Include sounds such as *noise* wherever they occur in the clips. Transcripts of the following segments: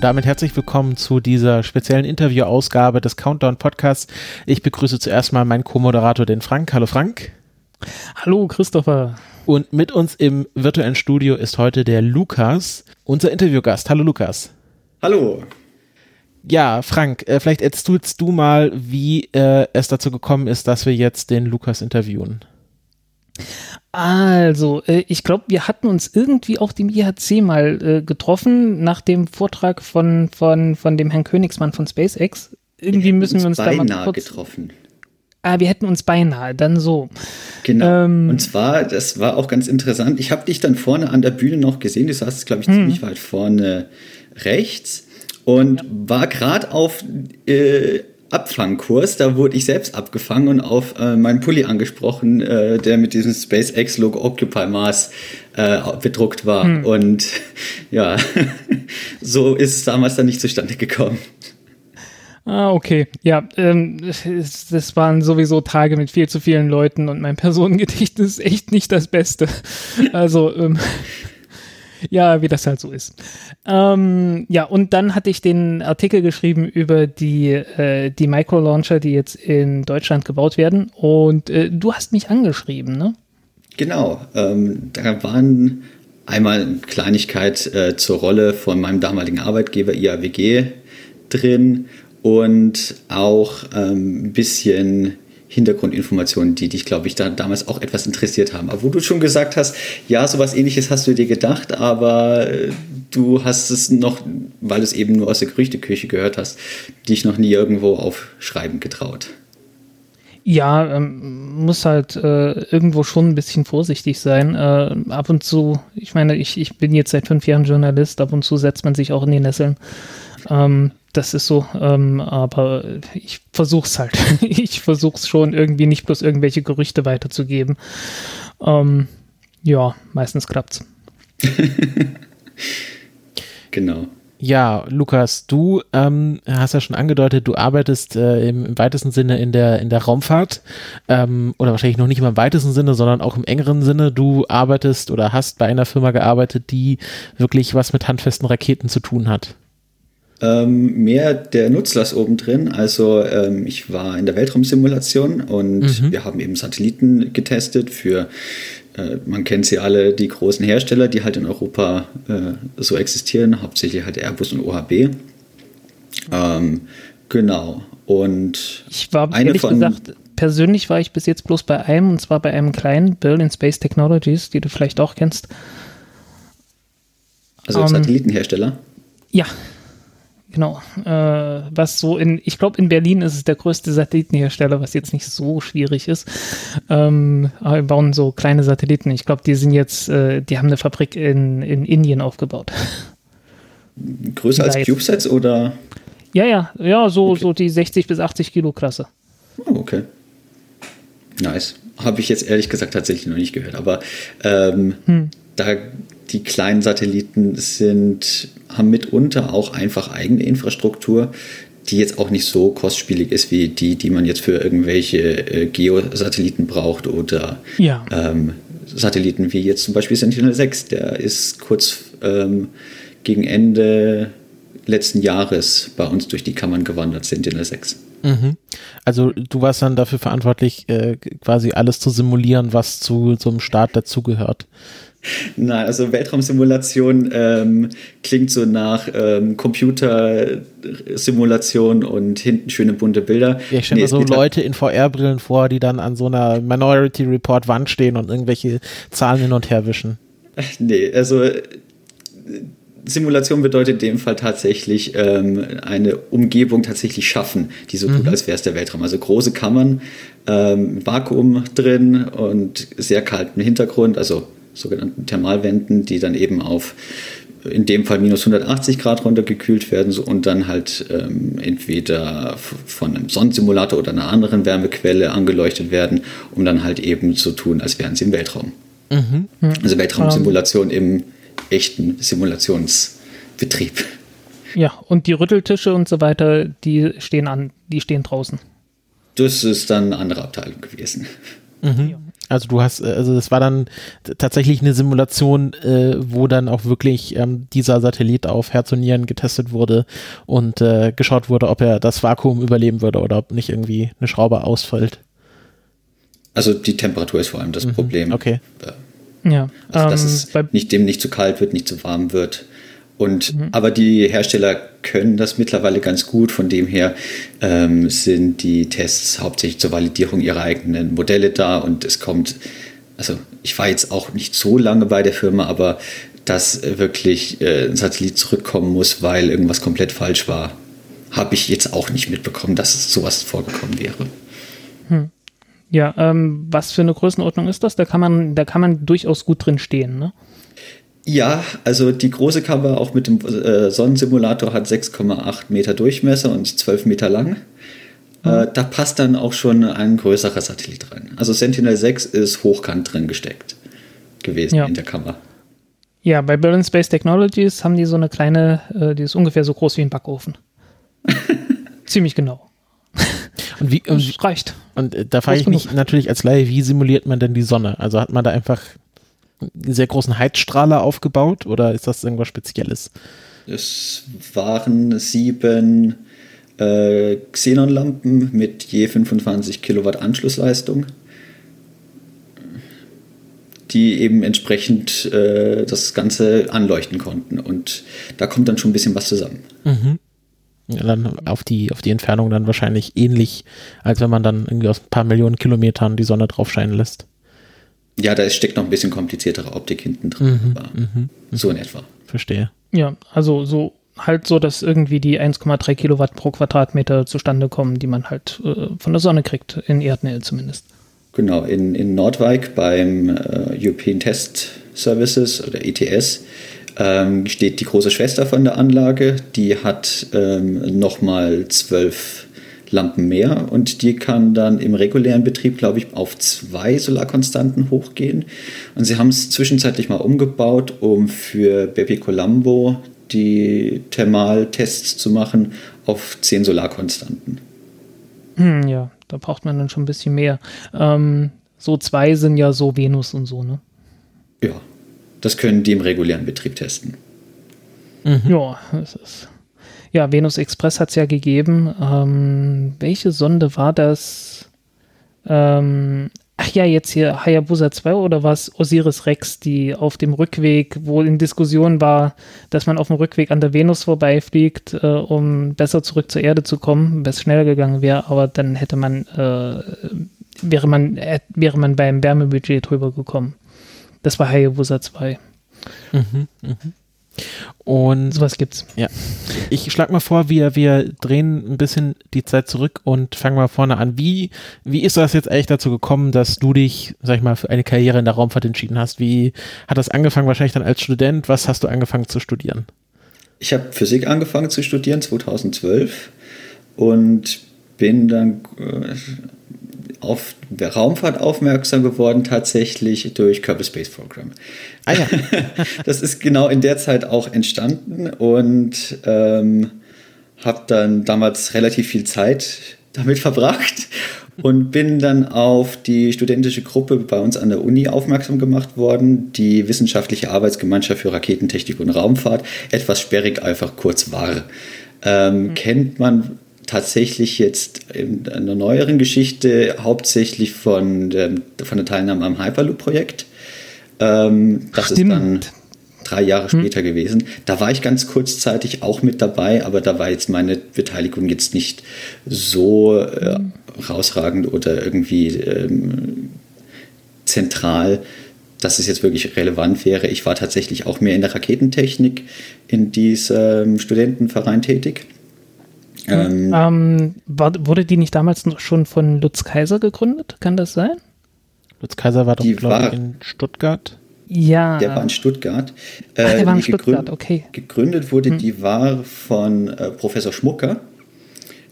Und damit herzlich willkommen zu dieser speziellen Interview-Ausgabe des Countdown Podcasts. Ich begrüße zuerst mal meinen Co-Moderator, den Frank. Hallo Frank. Hallo Christopher. Und mit uns im virtuellen Studio ist heute der Lukas, unser Interviewgast. Hallo Lukas. Hallo. Ja, Frank, äh, vielleicht erzählst du mal, wie äh, es dazu gekommen ist, dass wir jetzt den Lukas interviewen. Also, äh, ich glaube, wir hatten uns irgendwie auf dem IHC mal äh, getroffen, nach dem Vortrag von, von, von dem Herrn Königsmann von SpaceX. Irgendwie müssen wir uns da mal kurz getroffen. Ah, wir hätten uns beinahe, dann so. Genau. Ähm, und zwar, das war auch ganz interessant. Ich habe dich dann vorne an der Bühne noch gesehen. Du saßt, glaube ich, hm. ziemlich weit vorne rechts und ja. war gerade auf äh, Abfangkurs. Da wurde ich selbst abgefangen und auf äh, meinen Pulli angesprochen, äh, der mit diesem SpaceX-Logo Occupy Mars äh, bedruckt war. Hm. Und *laughs* ja, *laughs* so ist es damals dann nicht zustande gekommen. Ah, okay. Ja, ähm, das, waren sowieso Tage mit viel zu vielen Leuten und mein Personengedächtnis *laughs* ist echt nicht das Beste. Also, ähm, ja, wie das halt so ist. Ähm, ja, und dann hatte ich den Artikel geschrieben über die, äh, die Micro-Launcher, die jetzt in Deutschland gebaut werden. Und äh, du hast mich angeschrieben, ne? Genau. Ähm, da waren einmal Kleinigkeit äh, zur Rolle von meinem damaligen Arbeitgeber IAWG drin und auch ähm, ein bisschen Hintergrundinformationen, die dich, glaube ich, da, damals auch etwas interessiert haben. Aber wo du schon gesagt hast, ja, sowas ähnliches hast du dir gedacht, aber äh, du hast es noch, weil es eben nur aus der Gerüchteküche gehört hast, dich noch nie irgendwo aufschreiben getraut. Ja, ähm, muss halt äh, irgendwo schon ein bisschen vorsichtig sein. Äh, ab und zu, ich meine, ich, ich bin jetzt seit fünf Jahren Journalist, ab und zu setzt man sich auch in die Nesseln. Ähm, das ist so, ähm, aber ich versuch's halt. *laughs* ich versuch's schon irgendwie nicht bloß irgendwelche Gerüchte weiterzugeben. Ähm, ja, meistens klappt's. *laughs* genau. Ja, Lukas, du ähm, hast ja schon angedeutet, du arbeitest äh, im, im, weitesten Sinne in der, in der Raumfahrt ähm, oder wahrscheinlich noch nicht mal im weitesten Sinne, sondern auch im engeren Sinne. Du arbeitest oder hast bei einer Firma gearbeitet, die wirklich was mit handfesten Raketen zu tun hat ähm, mehr der Nutzlast oben drin. Also ähm, ich war in der Weltraumsimulation und mhm. wir haben eben Satelliten getestet für, äh, man kennt sie alle, die großen Hersteller, die halt in Europa äh, so existieren, hauptsächlich halt Airbus und OHB. Ähm, genau. Und ich war eine ehrlich von, gesagt, persönlich war ich bis jetzt bloß bei einem, und zwar bei einem kleinen Berlin Space Technologies, die du vielleicht auch kennst. Also um, ähm, Satellitenhersteller? Ja, Genau. Äh, was so in, ich glaube, in Berlin ist es der größte Satellitenhersteller, was jetzt nicht so schwierig ist. Ähm, wir bauen so kleine Satelliten. Ich glaube, die sind jetzt, äh, die haben eine Fabrik in, in Indien aufgebaut. Größer als CubeSats oder? Ja, ja, ja, so, okay. so die 60 bis 80 Kilo Klasse. Oh, okay. Nice. Habe ich jetzt ehrlich gesagt tatsächlich noch nicht gehört, aber ähm, hm. da die kleinen Satelliten sind, haben mitunter auch einfach eigene Infrastruktur, die jetzt auch nicht so kostspielig ist wie die, die man jetzt für irgendwelche äh, Geosatelliten braucht oder ja. ähm, Satelliten wie jetzt zum Beispiel Sentinel 6. Der ist kurz ähm, gegen Ende letzten Jahres bei uns durch die Kammern gewandert, Sentinel 6. Mhm. Also du warst dann dafür verantwortlich, äh, quasi alles zu simulieren, was zu so einem Start dazugehört. Nein, also Weltraumsimulation ähm, klingt so nach ähm, Computersimulation und hinten schöne bunte Bilder. Ja, ich stelle nee, mir so Leute in VR-Brillen vor, die dann an so einer Minority Report Wand stehen und irgendwelche Zahlen hin und her wischen. *laughs* Nee, also Simulation bedeutet in dem Fall tatsächlich ähm, eine Umgebung tatsächlich schaffen, die so mhm. tut, als wäre es der Weltraum. Also große Kammern, ähm, Vakuum drin und sehr kalten Hintergrund, also sogenannten Thermalwänden, die dann eben auf in dem Fall minus 180 Grad runtergekühlt werden und dann halt ähm, entweder von einem Sonnensimulator oder einer anderen Wärmequelle angeleuchtet werden, um dann halt eben zu tun, als wären sie im Weltraum. Mhm. Also Weltraumsimulation um. im echten Simulationsbetrieb. Ja, und die Rütteltische und so weiter, die stehen an, die stehen draußen. Das ist dann eine andere Abteilung gewesen. Mhm. Also du hast, äh, also das war dann tatsächlich eine Simulation, äh, wo dann auch wirklich ähm, dieser Satellit auf Herz und Nieren getestet wurde und äh, geschaut wurde, ob er das Vakuum überleben würde oder ob nicht irgendwie eine Schraube ausfällt. Also die Temperatur ist vor allem das mhm. Problem. Okay. Ja. Also dass ähm, es nicht dem nicht zu kalt wird, nicht zu warm wird. Und mhm. aber die Hersteller können das mittlerweile ganz gut. Von dem her ähm, sind die Tests hauptsächlich zur Validierung ihrer eigenen Modelle da und es kommt, also ich war jetzt auch nicht so lange bei der Firma, aber dass wirklich äh, ein Satellit zurückkommen muss, weil irgendwas komplett falsch war, habe ich jetzt auch nicht mitbekommen, dass sowas vorgekommen wäre. Hm. Ja, ähm, was für eine Größenordnung ist das? Da kann man, da kann man durchaus gut drin stehen, ne? Ja, also die große Kamera auch mit dem äh, Sonnensimulator hat 6,8 Meter Durchmesser und 12 Meter lang. Mhm. Äh, da passt dann auch schon ein größerer Satellit rein. Also Sentinel 6 ist hochkant drin gesteckt gewesen ja. in der Kamera. Ja, bei Berlin Space Technologies haben die so eine kleine, äh, die ist ungefähr so groß wie ein Backofen. *laughs* Ziemlich genau. Und wie, und, das reicht. Und da frage ich mich natürlich als Laie, wie simuliert man denn die Sonne? Also hat man da einfach einen sehr großen Heizstrahler aufgebaut oder ist das irgendwas Spezielles? Es waren sieben äh, Xenonlampen mit je 25 Kilowatt Anschlussleistung, die eben entsprechend äh, das Ganze anleuchten konnten. Und da kommt dann schon ein bisschen was zusammen. Mhm. Ja, dann auf die, auf die Entfernung dann wahrscheinlich ähnlich, als wenn man dann irgendwie aus ein paar Millionen Kilometern die Sonne drauf scheinen lässt. Ja, da steckt noch ein bisschen kompliziertere Optik hinten drin. Mhm, mh, mhm. so in etwa. Verstehe. Ja, also so halt so, dass irgendwie die 1,3 Kilowatt pro Quadratmeter zustande kommen, die man halt äh, von der Sonne kriegt, in Erdnähe zumindest. Genau, in, in Nordwijk beim äh, European Test Services oder ETS ähm, steht die große Schwester von der Anlage. Die hat ähm, nochmal zwölf Lampen mehr und die kann dann im regulären Betrieb, glaube ich, auf zwei Solarkonstanten hochgehen. Und sie haben es zwischenzeitlich mal umgebaut, um für Bepi Colombo die Thermaltests zu machen auf zehn Solarkonstanten. Hm, ja, da braucht man dann schon ein bisschen mehr. Ähm, so zwei sind ja so Venus und so, ne? Ja, das können die im regulären Betrieb testen. Mhm. Ja, das ist ja, Venus Express hat es ja gegeben. Ähm, welche Sonde war das? Ähm, ach ja, jetzt hier Hayabusa 2 oder war es Osiris Rex, die auf dem Rückweg, wo in Diskussion war, dass man auf dem Rückweg an der Venus vorbeifliegt, äh, um besser zurück zur Erde zu kommen, wenn es schneller gegangen wäre, aber dann hätte man, äh, wäre man, äh, wäre man beim Wärmebudget drüber gekommen. Das war Hayabusa 2. Mhm, mh. Und sowas gibt's. Ja. Ich schlage mal vor, wir, wir drehen ein bisschen die Zeit zurück und fangen mal vorne an. Wie, wie ist das jetzt eigentlich dazu gekommen, dass du dich, sag ich mal, für eine Karriere in der Raumfahrt entschieden hast? Wie hat das angefangen, wahrscheinlich dann als Student? Was hast du angefangen zu studieren? Ich habe Physik angefangen zu studieren 2012 und bin dann äh, auf Raumfahrt aufmerksam geworden, tatsächlich durch Kerbal Space Program. Ah ja. *laughs* das ist genau in der Zeit auch entstanden und ähm, habe dann damals relativ viel Zeit damit verbracht und bin dann auf die studentische Gruppe bei uns an der Uni aufmerksam gemacht worden, die Wissenschaftliche Arbeitsgemeinschaft für Raketentechnik und Raumfahrt, etwas sperrig einfach kurz war. Ähm, mhm. Kennt man tatsächlich jetzt in einer neueren Geschichte hauptsächlich von der, von der Teilnahme am Hyperloop-Projekt. Ähm, das Stimmt. ist dann drei Jahre hm. später hm. gewesen. Da war ich ganz kurzzeitig auch mit dabei, aber da war jetzt meine Beteiligung jetzt nicht so äh, hm. rausragend oder irgendwie ähm, zentral. dass es jetzt wirklich relevant wäre. Ich war tatsächlich auch mehr in der Raketentechnik in diesem Studentenverein tätig. Ähm, ähm, war, wurde die nicht damals schon von Lutz Kaiser gegründet? Kann das sein? Lutz Kaiser war doch, glaube ich, in Stuttgart. Ja. Der war in Stuttgart. Ach, der äh, war in Stuttgart, okay. Gegründet wurde, hm. die war von äh, Professor Schmucker.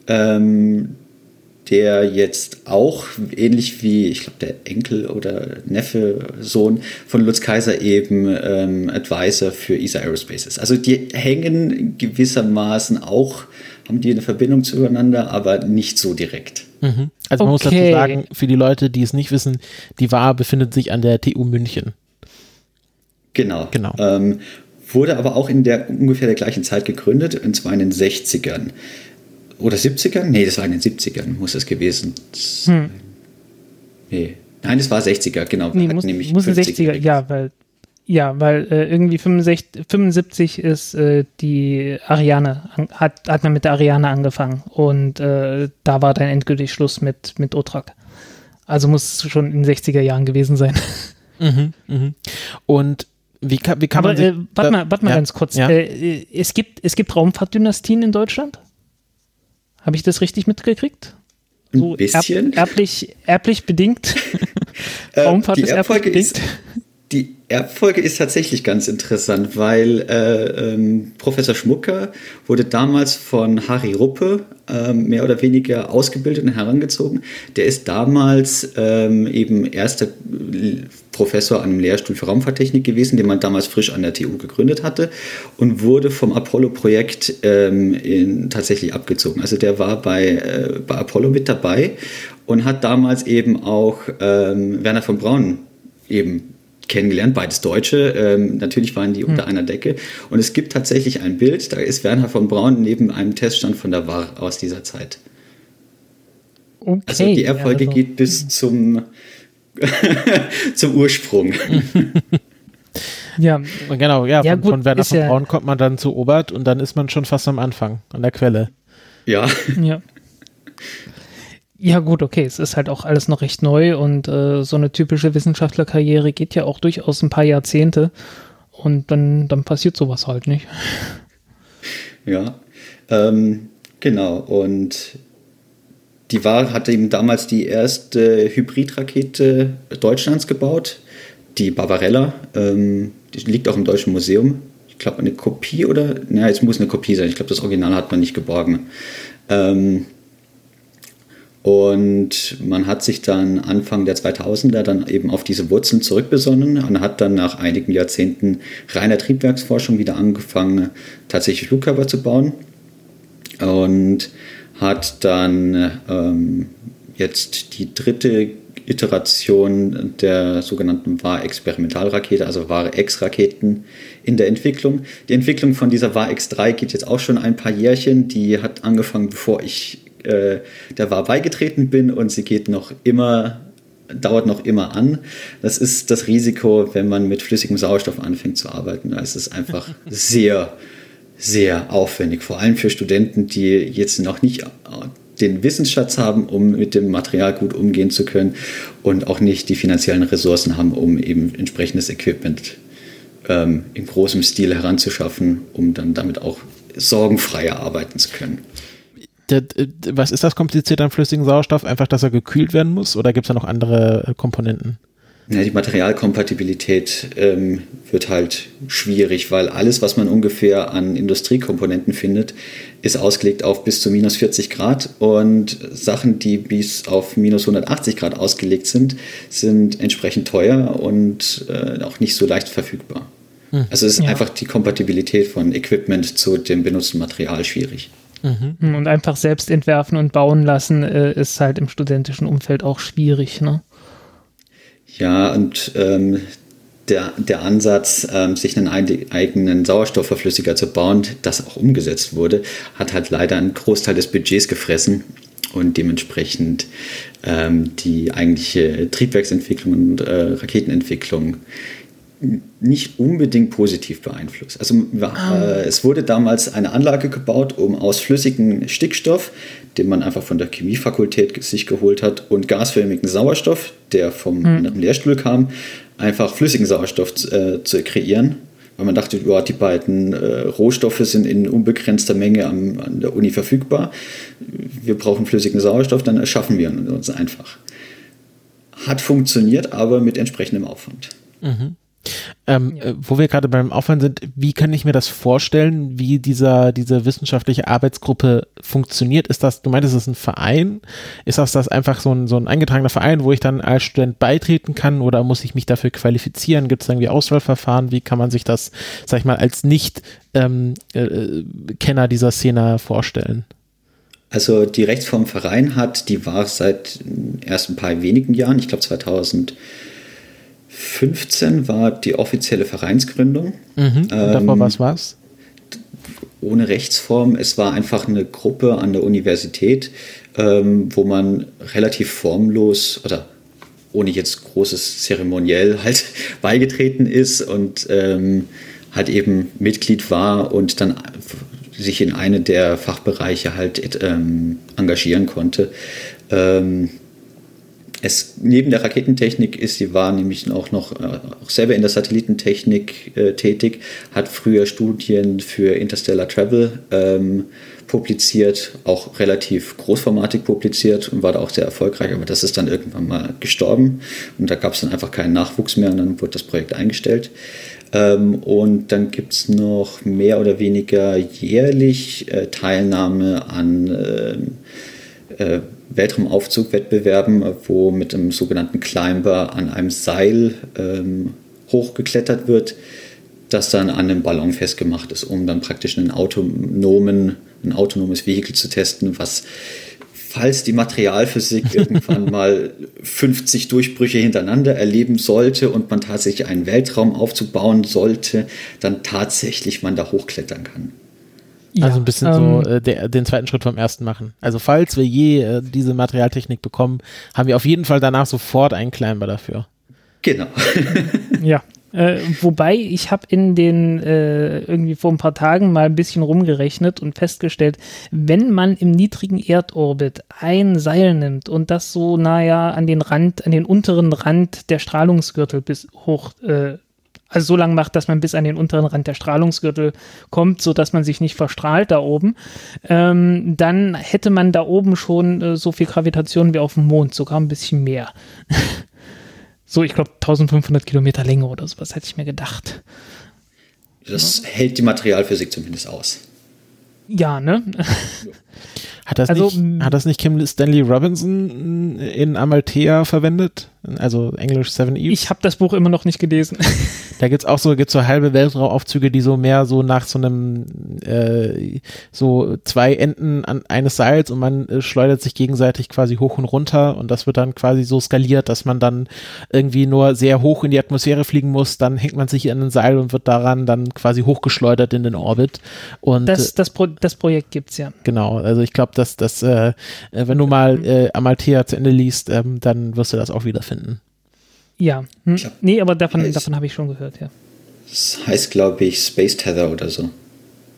Ähm, der jetzt auch ähnlich wie, ich glaube, der Enkel oder Neffe, Sohn von Lutz Kaiser eben ähm, Advisor für ESA Aerospace ist. Also die hängen gewissermaßen auch, haben die eine Verbindung zueinander, aber nicht so direkt. Mhm. Also man okay. muss dazu sagen, für die Leute, die es nicht wissen, die WAR befindet sich an der TU München. Genau. genau. Ähm, wurde aber auch in der ungefähr der gleichen Zeit gegründet, und zwar in den 60ern oder 70ern? Nee, das war in den 70ern, muss es gewesen sein. Hm. Nee. Nein, es war 60er, genau. Nee, muss, nämlich muss 60er, ja, weil, ja, weil äh, irgendwie 65, 75 ist äh, die Ariane, hat, hat man mit der Ariane angefangen und äh, da war dann endgültig Schluss mit, mit Otrak. Also muss es schon in den 60er Jahren gewesen sein. *laughs* Mhm, mh. Und wie kann, wie kann Aber, man. Äh, warte mal, warte mal ja, ganz kurz. Ja. Äh, es, gibt, es gibt Raumfahrtdynastien in Deutschland? Habe ich das richtig mitgekriegt? So Ein bisschen. Erb, erblich, erblich bedingt. *laughs* Äh, Raumfahrt ist erblich bedingt. Ist, die Erbfolge ist tatsächlich ganz interessant, weil äh, ähm, Professor Schmucker wurde damals von Harry Ruppe äh, mehr oder weniger ausgebildet und herangezogen. Der ist damals ähm, eben erster Professor an einem Lehrstuhl für Raumfahrttechnik gewesen, den man damals frisch an der TU gegründet hatte und wurde vom Apollo-Projekt ähm, tatsächlich abgezogen. Also der war bei, äh, bei Apollo mit dabei und hat damals eben auch ähm, Werner von Braun eben kennengelernt, beides Deutsche. Ähm, natürlich waren die unter hm. einer Decke. Und es gibt tatsächlich ein Bild, da ist Werner von Braun neben einem Teststand von der WAR aus dieser Zeit. Okay, also die Erfolge ja, also, geht bis hm. zum, *laughs* zum Ursprung. *laughs* ja, genau, ja, ja von, gut, von Werner von Braun kommt man dann zu Obert und dann ist man schon fast am Anfang, an der Quelle. Ja. Ja. *laughs* Ja, gut, okay, es ist halt auch alles noch recht neu und äh, so eine typische Wissenschaftlerkarriere geht ja auch durchaus ein paar Jahrzehnte und dann, dann passiert sowas halt nicht. *laughs* Ja, ähm, genau. Und die war, hatte eben damals die erste Hybridrakete Deutschlands gebaut, die Barbarella. Ähm, die liegt auch im Deutschen Museum. Ich glaube, eine Kopie oder, naja, es muss eine Kopie sein. Ich glaube, das Original hat man nicht geborgen. Ähm, und man hat sich dann Anfang der 2000er dann eben auf diese Wurzeln zurückbesonnen und hat dann nach einigen Jahrzehnten reiner Triebwerksforschung wieder angefangen, tatsächlich Flugkörper zu bauen. Und hat dann ähm, jetzt die dritte Iteration der sogenannten WAR-Experimentalrakete, also WAR-X-Raketen in der Entwicklung. Die Entwicklung von dieser WAR-X3 geht jetzt auch schon ein paar Jährchen. Die hat angefangen, bevor ich äh, der war beigetreten bin und sie geht noch immer, dauert noch immer an. Das ist das Risiko, wenn man mit flüssigem Sauerstoff anfängt zu arbeiten. Da ist es einfach *laughs* sehr, sehr aufwendig, vor allem für Studenten, die jetzt noch nicht den Wissensschatz haben, um mit dem Material gut umgehen zu können und auch nicht die finanziellen Ressourcen haben, um eben entsprechendes Equipment ähm, in großem Stil heranzuschaffen, um dann damit auch sorgenfreier arbeiten zu können der, was ist das kompliziert am flüssigen Sauerstoff? Einfach, dass er gekühlt werden muss oder gibt es da noch andere äh, Komponenten? Ja, die Materialkompatibilität ähm, wird halt schwierig, weil alles, was man ungefähr an Industriekomponenten findet, ist ausgelegt auf bis zu minus 40 Grad und Sachen, die bis auf minus 180 Grad ausgelegt sind, sind entsprechend teuer und äh, auch nicht so leicht verfügbar. Hm. Also es ist ja. einfach die Kompatibilität von Equipment zu dem benutzten Material schwierig. Mhm. Und einfach selbst entwerfen und bauen lassen äh, ist halt im studentischen Umfeld auch schwierig, ne? Ja, und ähm, der, der Ansatz, ähm, sich einen eigenen Sauerstoffverflüssiger zu bauen, das auch umgesetzt wurde, hat halt leider einen Großteil des Budgets gefressen und dementsprechend ähm, die eigentliche Triebwerksentwicklung und äh, Raketenentwicklung nicht unbedingt positiv beeinflusst. Also ah. äh, es wurde damals eine Anlage gebaut, um aus flüssigem Stickstoff, den man einfach von der Chemiefakultät sich geholt hat, und gasförmigen Sauerstoff, der vom mhm. Lehrstuhl kam, einfach flüssigen Sauerstoff äh, zu kreieren. Weil man dachte, ja, die beiden äh, Rohstoffe sind in unbegrenzter Menge am, an der Uni verfügbar. Wir brauchen flüssigen Sauerstoff, dann erschaffen wir uns einfach. Hat funktioniert, aber mit entsprechendem Aufwand. Mhm. Ähm, ja. Äh, wo wir gerade beim Aufwand sind, wie kann ich mir das vorstellen, wie dieser, diese wissenschaftliche Arbeitsgruppe funktioniert? Ist das, du meintest, es ist ein Verein? Ist das, das einfach so ein, so ein eingetragener Verein, wo ich dann als Student beitreten kann oder muss ich mich dafür qualifizieren? Gibt es irgendwie Auswahlverfahren? Wie kann man sich das, sag ich mal, als Nicht-Kenner ähm, äh, dieser Szene vorstellen? Also die Rechtsform Verein hat, die war seit erst ein paar wenigen Jahren, ich glaube 2000 15 war die offizielle Vereinsgründung. Mhm. Davor ähm, was war's? Ohne Rechtsform. Es war einfach eine Gruppe an der Universität, ähm, wo man relativ formlos oder ohne jetzt großes Zeremoniell halt *laughs* beigetreten ist und ähm, halt eben Mitglied war und dann sich in eine der Fachbereiche halt ähm, engagieren konnte. Ähm, es, neben der Raketentechnik ist sie war nämlich auch noch äh, auch selber in der Satellitentechnik äh, tätig, hat früher Studien für Interstellar Travel ähm, publiziert, auch relativ großformatig publiziert und war da auch sehr erfolgreich, aber das ist dann irgendwann mal gestorben und da gab es dann einfach keinen Nachwuchs mehr und dann wurde das Projekt eingestellt. Ähm, und dann gibt es noch mehr oder weniger jährlich äh, Teilnahme an ähm, äh, Weltraumaufzugwettbewerben, wo mit einem sogenannten Climber an einem Seil ähm, hochgeklettert wird, das dann an einem Ballon festgemacht ist, um dann praktisch einen autonomen, ein autonomes Vehikel zu testen, was falls die Materialphysik *laughs* irgendwann mal 50 Durchbrüche hintereinander erleben sollte und man tatsächlich einen Weltraum aufzubauen sollte, dann tatsächlich man da hochklettern kann. Ja, also ein bisschen ähm, so äh, der, den zweiten Schritt vom ersten machen. Also falls wir je äh, diese Materialtechnik bekommen, haben wir auf jeden Fall danach sofort einen Climber dafür. Genau. *laughs* ja. Äh, wobei ich habe in den äh, irgendwie vor ein paar Tagen mal ein bisschen rumgerechnet und festgestellt, wenn man im niedrigen Erdorbit ein Seil nimmt und das so naja an den Rand, an den unteren Rand der Strahlungsgürtel bis hoch äh, also so lang macht, dass man bis an den unteren Rand der Strahlungsgürtel kommt, so dass man sich nicht verstrahlt da oben, ähm, dann hätte man da oben schon äh, so viel Gravitation wie auf dem Mond, sogar ein bisschen mehr. *laughs* so, ich glaube 1500 Kilometer Länge oder sowas hätte ich mir gedacht. Das ja. hält die Materialphysik zumindest aus. Ja, ne? *laughs* Hat das, also, nicht, hat das nicht Kim Stanley Robinson in Amalthea verwendet? Also Englisch 7 Eve? Ich habe das Buch immer noch nicht gelesen. *laughs* Da gibt's auch so, gibt's so halbe Weltraumaufzüge, die so mehr so nach so einem, äh, so zwei Enden an eines Seils und man äh, schleudert sich gegenseitig quasi hoch und runter und das wird dann quasi so skaliert, dass man dann irgendwie nur sehr hoch in die Atmosphäre fliegen muss, dann hängt man sich an ein Seil und wird daran dann quasi hochgeschleudert in den Orbit. Und das, das, Pro das Projekt gibt's ja. Genau, also ich glaube, dass das, äh, wenn du mal äh, Amalthea zu Ende liest, ähm, dann wirst du das auch wiederfinden. Ja, hm. Glaub, nee, aber davon, davon habe ich schon gehört, ja. Das heißt, glaube ich, Space Tether oder so.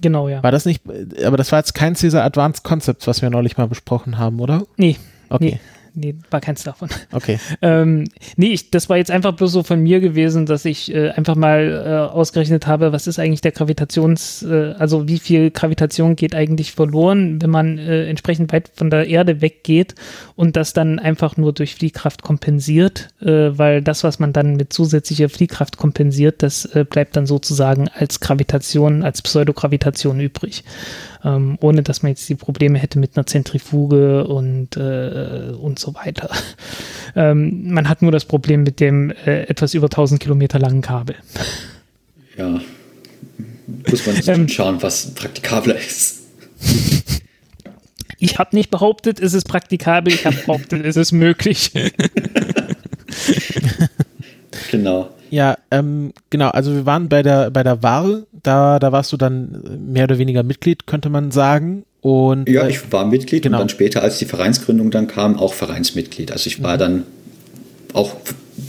Genau, ja. War das nicht, aber das war jetzt kein Caesar Advanced Concepts, was wir neulich mal besprochen haben, oder? Nee. Okay. Nee nee, war keins davon. Okay. *laughs* ähm, nee, ich, das war jetzt einfach bloß so von mir gewesen, dass ich äh, einfach mal äh, ausgerechnet habe, was ist eigentlich der Gravitations, äh, also wie viel Gravitation geht eigentlich verloren, wenn man äh, entsprechend weit von der Erde weggeht und das dann einfach nur durch Fliehkraft kompensiert, äh, weil das, was man dann mit zusätzlicher Fliehkraft kompensiert, das äh, bleibt dann sozusagen als Gravitation, als Pseudogravitation übrig ähm, ohne dass man jetzt die Probleme hätte mit einer Zentrifuge und, äh, und so weiter. *laughs* Ähm, man hat nur das Problem mit dem äh, etwas über 1000 Kilometer langen Kabel. Ja, muss man ähm, schauen, was praktikabler ist. Ich habe nicht behauptet, es ist praktikabel, ich habe behauptet, es ist möglich. *laughs* genau. Ja, ähm, genau, also wir waren bei der, bei der Wahl, da, da warst du dann mehr oder weniger Mitglied, könnte man sagen. Und, ja, äh, ich war Mitglied genau. und dann später, als die Vereinsgründung dann kam, auch Vereinsmitglied. Also ich war mhm. dann auch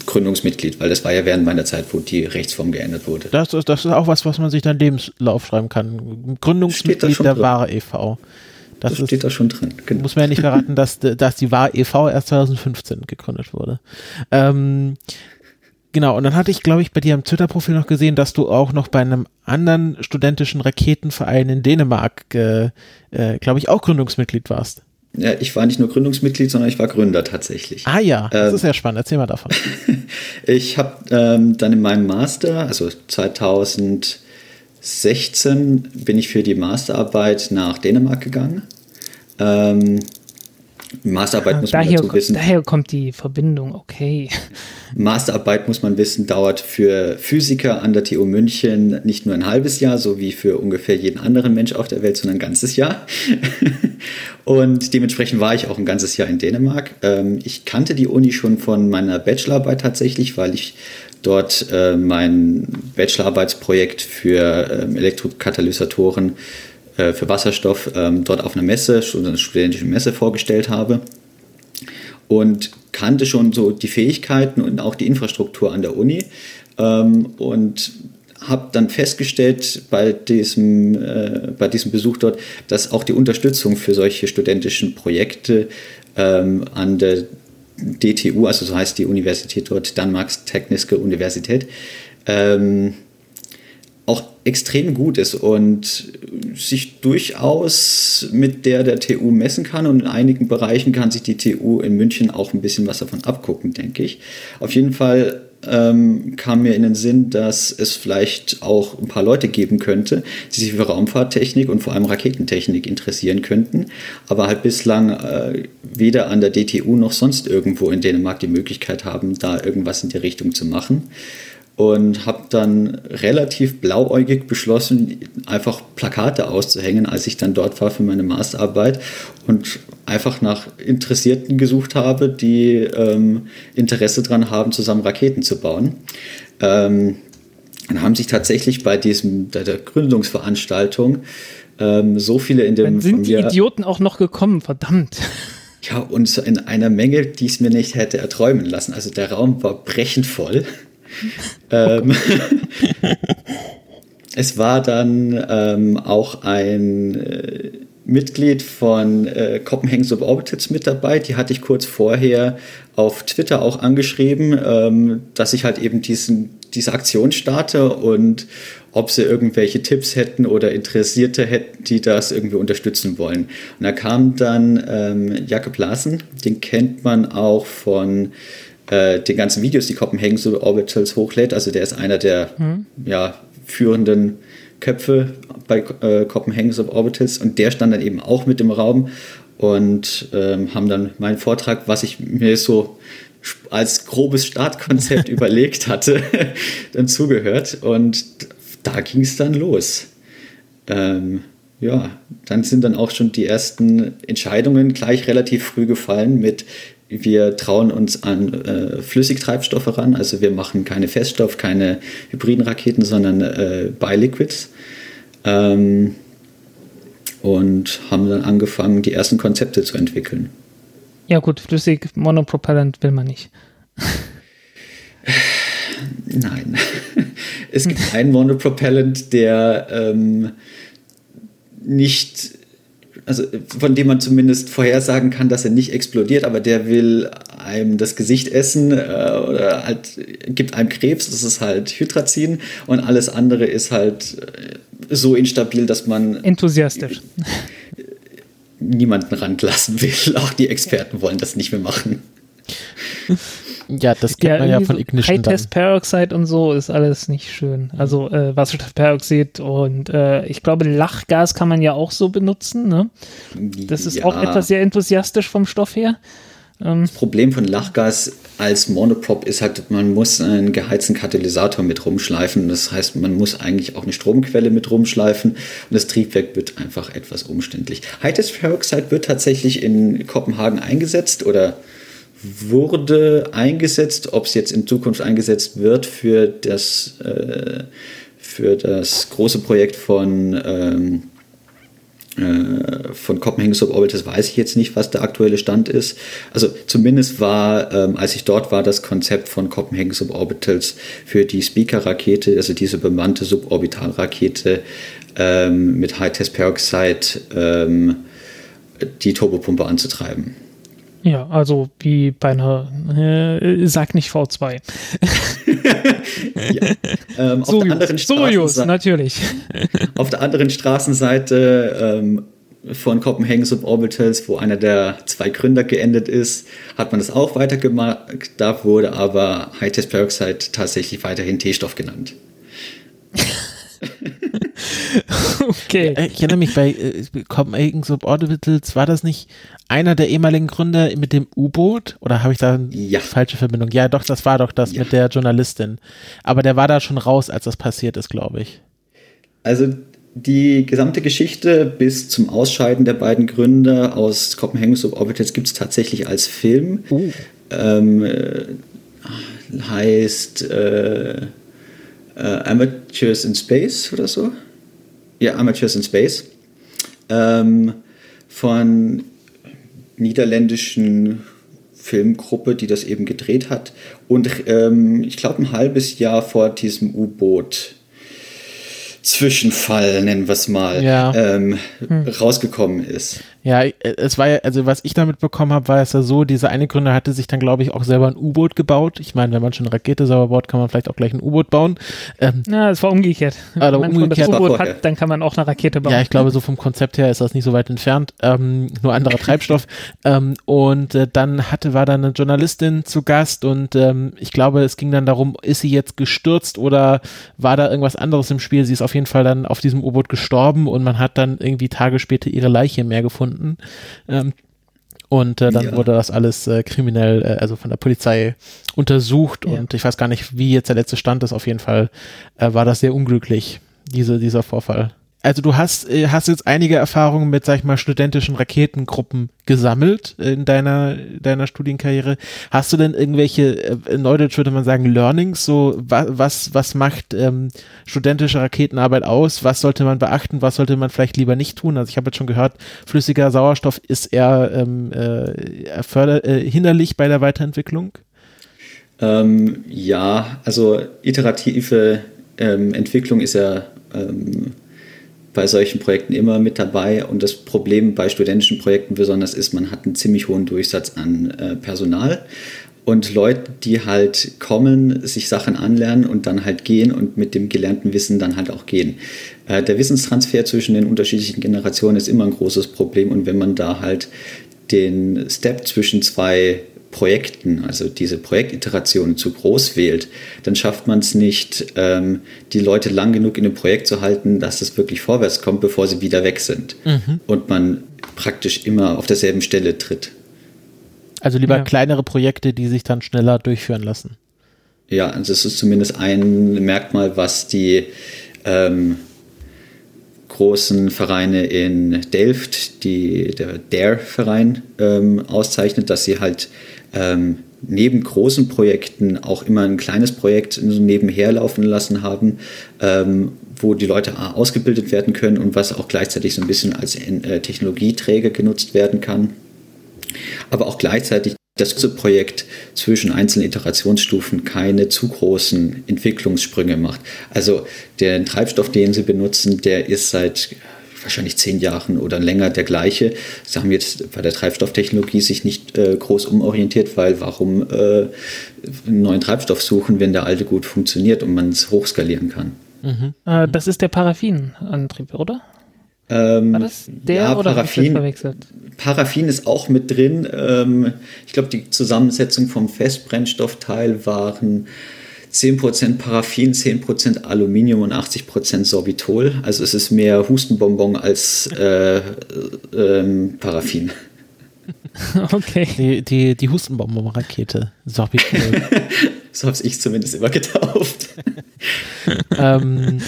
Gründungsmitglied, weil das war ja während meiner Zeit, wo die Rechtsform geändert wurde. Das ist, das ist auch was, was man sich dann Lebenslauf schreiben kann. Gründungsmitglied der drin. Ware e.V. Das, das steht ist, da schon drin. Genau. Muss man ja nicht verraten, dass, dass die Ware e.V. erst 2015 gegründet wurde. Ähm, Genau, und dann hatte ich, glaube ich, bei dir am Twitter-Profil noch gesehen, dass du auch noch bei einem anderen studentischen Raketenverein in Dänemark, äh, äh, glaube ich, auch Gründungsmitglied warst. Ja, ich war nicht nur Gründungsmitglied, sondern ich war Gründer tatsächlich. Ah ja, das ähm, ist ja spannend. Erzähl mal davon. *laughs* ich habe ähm, dann in meinem Master, also 2016, bin ich für die Masterarbeit nach Dänemark gegangen. Ähm, Masterarbeit ah, muss daher, man dazu wissen. Daher kommt die Verbindung, okay. Masterarbeit muss man wissen, dauert für Physiker an der TU München nicht nur ein halbes Jahr, so wie für ungefähr jeden anderen Mensch auf der Welt, sondern ein ganzes Jahr. *laughs* Und dementsprechend war ich auch ein ganzes Jahr in Dänemark. Ähm, ich kannte die Uni schon von meiner Bachelorarbeit tatsächlich, weil ich dort äh, mein Bachelorarbeitsprojekt für ähm, Elektrokatalysatoren äh, für Wasserstoff ähm, dort auf einer Messe, einer studentischen Messe vorgestellt habe und kannte schon so die Fähigkeiten und auch die Infrastruktur an der Uni ähm, und habe dann festgestellt bei diesem, äh, bei diesem Besuch dort, dass auch die Unterstützung für solche studentischen Projekte ähm, an der DTU, also so heißt die Universität dort, Danmarks Technische Universität, ähm, auch extrem gut ist und sich durchaus mit der der TU messen kann und in einigen Bereichen kann sich die TU in München auch ein bisschen was davon abgucken, denke ich. Auf jeden Fall ähm, kam mir in den Sinn, dass es vielleicht auch ein paar Leute geben könnte, die sich für Raumfahrttechnik und vor allem Raketentechnik interessieren könnten, aber halt bislang äh, weder an der DTU noch sonst irgendwo in Dänemark die Möglichkeit haben, da irgendwas in die Richtung zu machen und habe dann relativ blauäugig beschlossen, einfach Plakate auszuhängen, als ich dann dort war für meine Masterarbeit und einfach nach Interessierten gesucht habe, die ähm, Interesse daran haben, zusammen Raketen zu bauen. Ähm, dann haben sich tatsächlich bei diesem bei der Gründungsveranstaltung ähm, so viele in dem dann sind die Idioten auch noch gekommen, verdammt. Ja, und in einer Menge, die es mir nicht hätte erträumen lassen. Also der Raum war brechend voll *laughs* ähm, *laughs* es war dann ähm, auch ein äh, Mitglied von äh, Copenhagen Suborbitals mit dabei. Die hatte ich kurz vorher auf Twitter auch angeschrieben, ähm, dass ich halt eben diesen, diese Aktion starte und ob sie irgendwelche Tipps hätten oder Interessierte hätten, die das irgendwie unterstützen wollen. Und da kam dann ähm, Jakob Larsen, den kennt man auch von äh, den ganzen Videos, die Copenhagen Orbitals hochlädt. Also der ist einer der mhm. ja, führenden Köpfe bei äh, Copenhagen Orbitals und der stand dann eben auch mit im Raum und ähm, haben dann meinen Vortrag, was ich mir so als grobes Startkonzept *laughs* überlegt hatte, *laughs* dann zugehört und da ging es dann los. Ähm, ja, dann sind dann auch schon die ersten Entscheidungen gleich relativ früh gefallen mit, wir trauen uns an äh, Flüssigtreibstoffe ran. Also wir machen keine Feststoff, keine hybriden Raketen, sondern äh, Biliquids. Ähm, und haben dann angefangen, die ersten Konzepte zu entwickeln. Ja gut, flüssig Monopropellant will man nicht. *laughs* Nein. Es gibt einen Monopropellant, der ähm, nicht also von dem man zumindest vorhersagen kann, dass er nicht explodiert, aber der will einem das Gesicht essen äh, oder halt gibt einem Krebs, das ist halt Hydrazin und alles andere ist halt äh, so instabil, dass man enthusiastisch niemanden ranlassen will. *laughs* Auch die Experten wollen das nicht mehr machen. *laughs* Ja, das kennt ja, man ja von Ignition. High-Test-Peroxide und so ist alles nicht schön. Also äh, Wasserstoffperoxid und äh, ich glaube, Lachgas kann man ja auch so benutzen. Ne? Das ist ja. auch etwas sehr enthusiastisch vom Stoff her. Ähm, das Problem von Lachgas als Monoprop ist halt, man muss einen geheizten Katalysator mit rumschleifen. Das heißt, man muss eigentlich auch eine Stromquelle mit rumschleifen und das Triebwerk wird einfach etwas umständlich. High-Test-Peroxide wird tatsächlich in Kopenhagen eingesetzt oder wurde eingesetzt, ob es jetzt in Zukunft eingesetzt wird für das, äh, für das große Projekt von, ähm, äh, von Copenhagen Suborbitals, weiß ich jetzt nicht, was der aktuelle Stand ist. Also zumindest war, ähm, als ich dort war, das Konzept von Copenhagen Suborbitals für die Speaker-Rakete, also diese bemannte Suborbitalrakete ähm, mit High-Test Peroxide, ähm, die Turbopumpe anzutreiben. Ja, also wie bei einer, äh, sag nicht V2. *laughs* Ähm, auf der anderen Straßenseite, natürlich. *laughs* auf der anderen Straßenseite ähm, von Copenhagen Suborbitals, wo einer der zwei Gründer geendet ist, hat man das auch weitergemacht. Da wurde aber High-Test Peroxide tatsächlich weiterhin T-Stoff genannt. *laughs* *laughs* okay. Ich erinnere mich bei äh, Copenhagen Suborbitals, war das nicht einer der ehemaligen Gründer mit dem U-Boot? Oder habe ich da eine ja. falsche Verbindung? Ja, doch, das war doch das ja. mit der Journalistin. Aber der war da schon raus, als das passiert ist, glaube ich. Also die gesamte Geschichte bis zum Ausscheiden der beiden Gründer aus Copenhagen Suborbitals gibt es tatsächlich als Film. Uh. Ähm, äh, heißt äh, äh, Amateurs in Space oder so. Ja, Amateurs in Space. Ähm, von niederländischen Filmgruppe, die das eben gedreht hat. Und ähm, ich glaube, ein halbes Jahr vor diesem U-Boot Zwischenfall, nennen wir es mal, ja. ähm, hm. rausgekommen ist. Ja, es war ja, also was ich damit bekommen habe, war es ja so, dieser eine Gründer hatte sich dann, glaube ich, auch selber ein U-Boot gebaut. Ich meine, wenn man schon eine Rakete sauber baut, kann man vielleicht auch gleich ein U-Boot bauen. Ähm, ja, es war umgekehrt. Also wenn man umgekehrt das U-Boot hat, dann kann man auch eine Rakete bauen. Ja, ich glaube, so vom Konzept her ist das nicht so weit entfernt. Ähm, nur anderer *laughs* Treibstoff. Ähm, und äh, dann hatte, war da eine Journalistin zu Gast und ähm, ich glaube, es ging dann darum, ist sie jetzt gestürzt oder war da irgendwas anderes im Spiel? Sie ist auf jeden Fall dann auf diesem U-Boot gestorben und man hat dann irgendwie Tage später ihre Leiche mehr gefunden gefunden. Ähm, und äh, dann ja. wurde das alles äh, kriminell, äh, also von der Polizei untersucht. Ja. Und ich weiß gar nicht, wie jetzt der letzte Stand ist. Auf jeden Fall äh, war das sehr unglücklich, diese, dieser Vorfall also du hast, äh, hast jetzt einige Erfahrungen mit, sag ich mal, studentischen Raketengruppen gesammelt in deiner, deiner Studienkarriere. Hast du denn irgendwelche, äh, in Neudeutsch würde man sagen, Learnings, so was, was, was macht ähm, studentische Raketenarbeit aus? Was sollte man beachten? Was sollte man vielleicht lieber nicht tun? Also ich habe jetzt schon gehört, flüssiger Sauerstoff ist eher ähm, äh, förder, äh, hinderlich bei der Weiterentwicklung. Ähm, ja, also iterative ähm, Entwicklung ist ja ähm, bei solchen Projekten immer mit dabei. Und das Problem bei studentischen Projekten besonders ist, man hat einen ziemlich hohen Durchsatz an äh, Personal. Und Leute, die halt kommen, sich Sachen anlernen und dann halt gehen und mit dem gelernten Wissen dann halt auch gehen. Äh, der Wissenstransfer zwischen den unterschiedlichen Generationen ist immer ein großes Problem. Und wenn man da halt den Step zwischen zwei Projekten, also diese Projektiterationen zu groß wählt, dann schafft man es nicht, ähm, die Leute lang genug in dem Projekt zu halten, dass es wirklich vorwärts kommt, bevor sie wieder weg sind. Mhm. Und man praktisch immer auf derselben Stelle tritt. Also lieber ja. kleinere Projekte, die sich dann schneller durchführen lassen. Ja, also es ist zumindest ein Merkmal, was die ähm, großen Vereine in Delft, die, der DARE-Verein, ähm, auszeichnet, dass sie halt ähm, neben großen Projekten auch immer ein kleines Projekt nebenher laufen lassen haben, ähm, wo die Leute ausgebildet werden können und was auch gleichzeitig so ein bisschen als äh, Technologieträger genutzt werden kann. Aber auch gleichzeitig das Projekt zwischen einzelnen Iterationsstufen keine zu großen Entwicklungssprünge macht. Also der Treibstoff, den sie benutzen, der ist seit wahrscheinlich zehn Jahren oder länger der gleiche. Sie haben jetzt bei der Treibstofftechnologie sich nicht äh, groß umorientiert, weil warum äh, einen neuen Treibstoff suchen, wenn der alte gut funktioniert und man es hochskalieren kann? Mhm. Äh, das ist der Paraffinantrieb, oder? Ähm, War das der ja, oder Paraffin, verwechselt? Paraffin ist auch mit drin. Ähm, ich glaube, die Zusammensetzung vom Festbrennstoffteil waren 10% Paraffin, 10% Aluminium und 80% Sorbitol. Also es ist mehr Hustenbonbon als äh, äh, Paraffin. *laughs* Okay. Die, die, die Hustenbonbon-Rakete, Sorbitol. *laughs* so habe ich zumindest immer getauft. *laughs* ähm,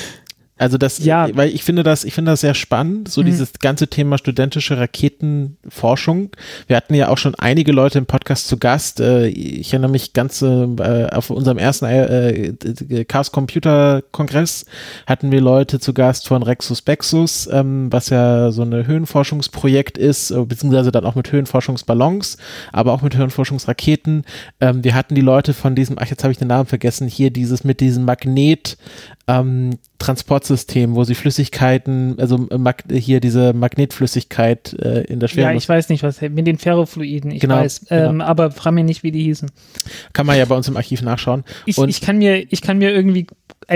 also das, ja. weil ich finde das, ich finde das sehr spannend, so mhm. dieses ganze Thema studentische Raketenforschung. Wir hatten ja auch schon einige Leute im Podcast zu Gast. Äh, ich erinnere mich ganz äh, auf unserem ersten äh, Chaos Computer Kongress hatten wir Leute zu Gast von Rexus Bexus, ähm, was ja so ein Höhenforschungsprojekt ist, beziehungsweise dann auch mit Höhenforschungsballons, aber auch mit Höhenforschungsraketen. Ähm, wir hatten die Leute von diesem, ach jetzt habe ich den Namen vergessen, hier dieses mit diesem Magnet ähm, Transportsystem, wo sie Flüssigkeiten, also hier diese Magnetflüssigkeit äh, in der Schwere. Ja, ich weiß nicht, was mit den Ferrofluiden, ich genau, weiß, ähm, genau. aber frage mir nicht, wie die hießen. Kann man ja bei uns im Archiv nachschauen. Ich, ich, kann mir, ich kann mir irgendwie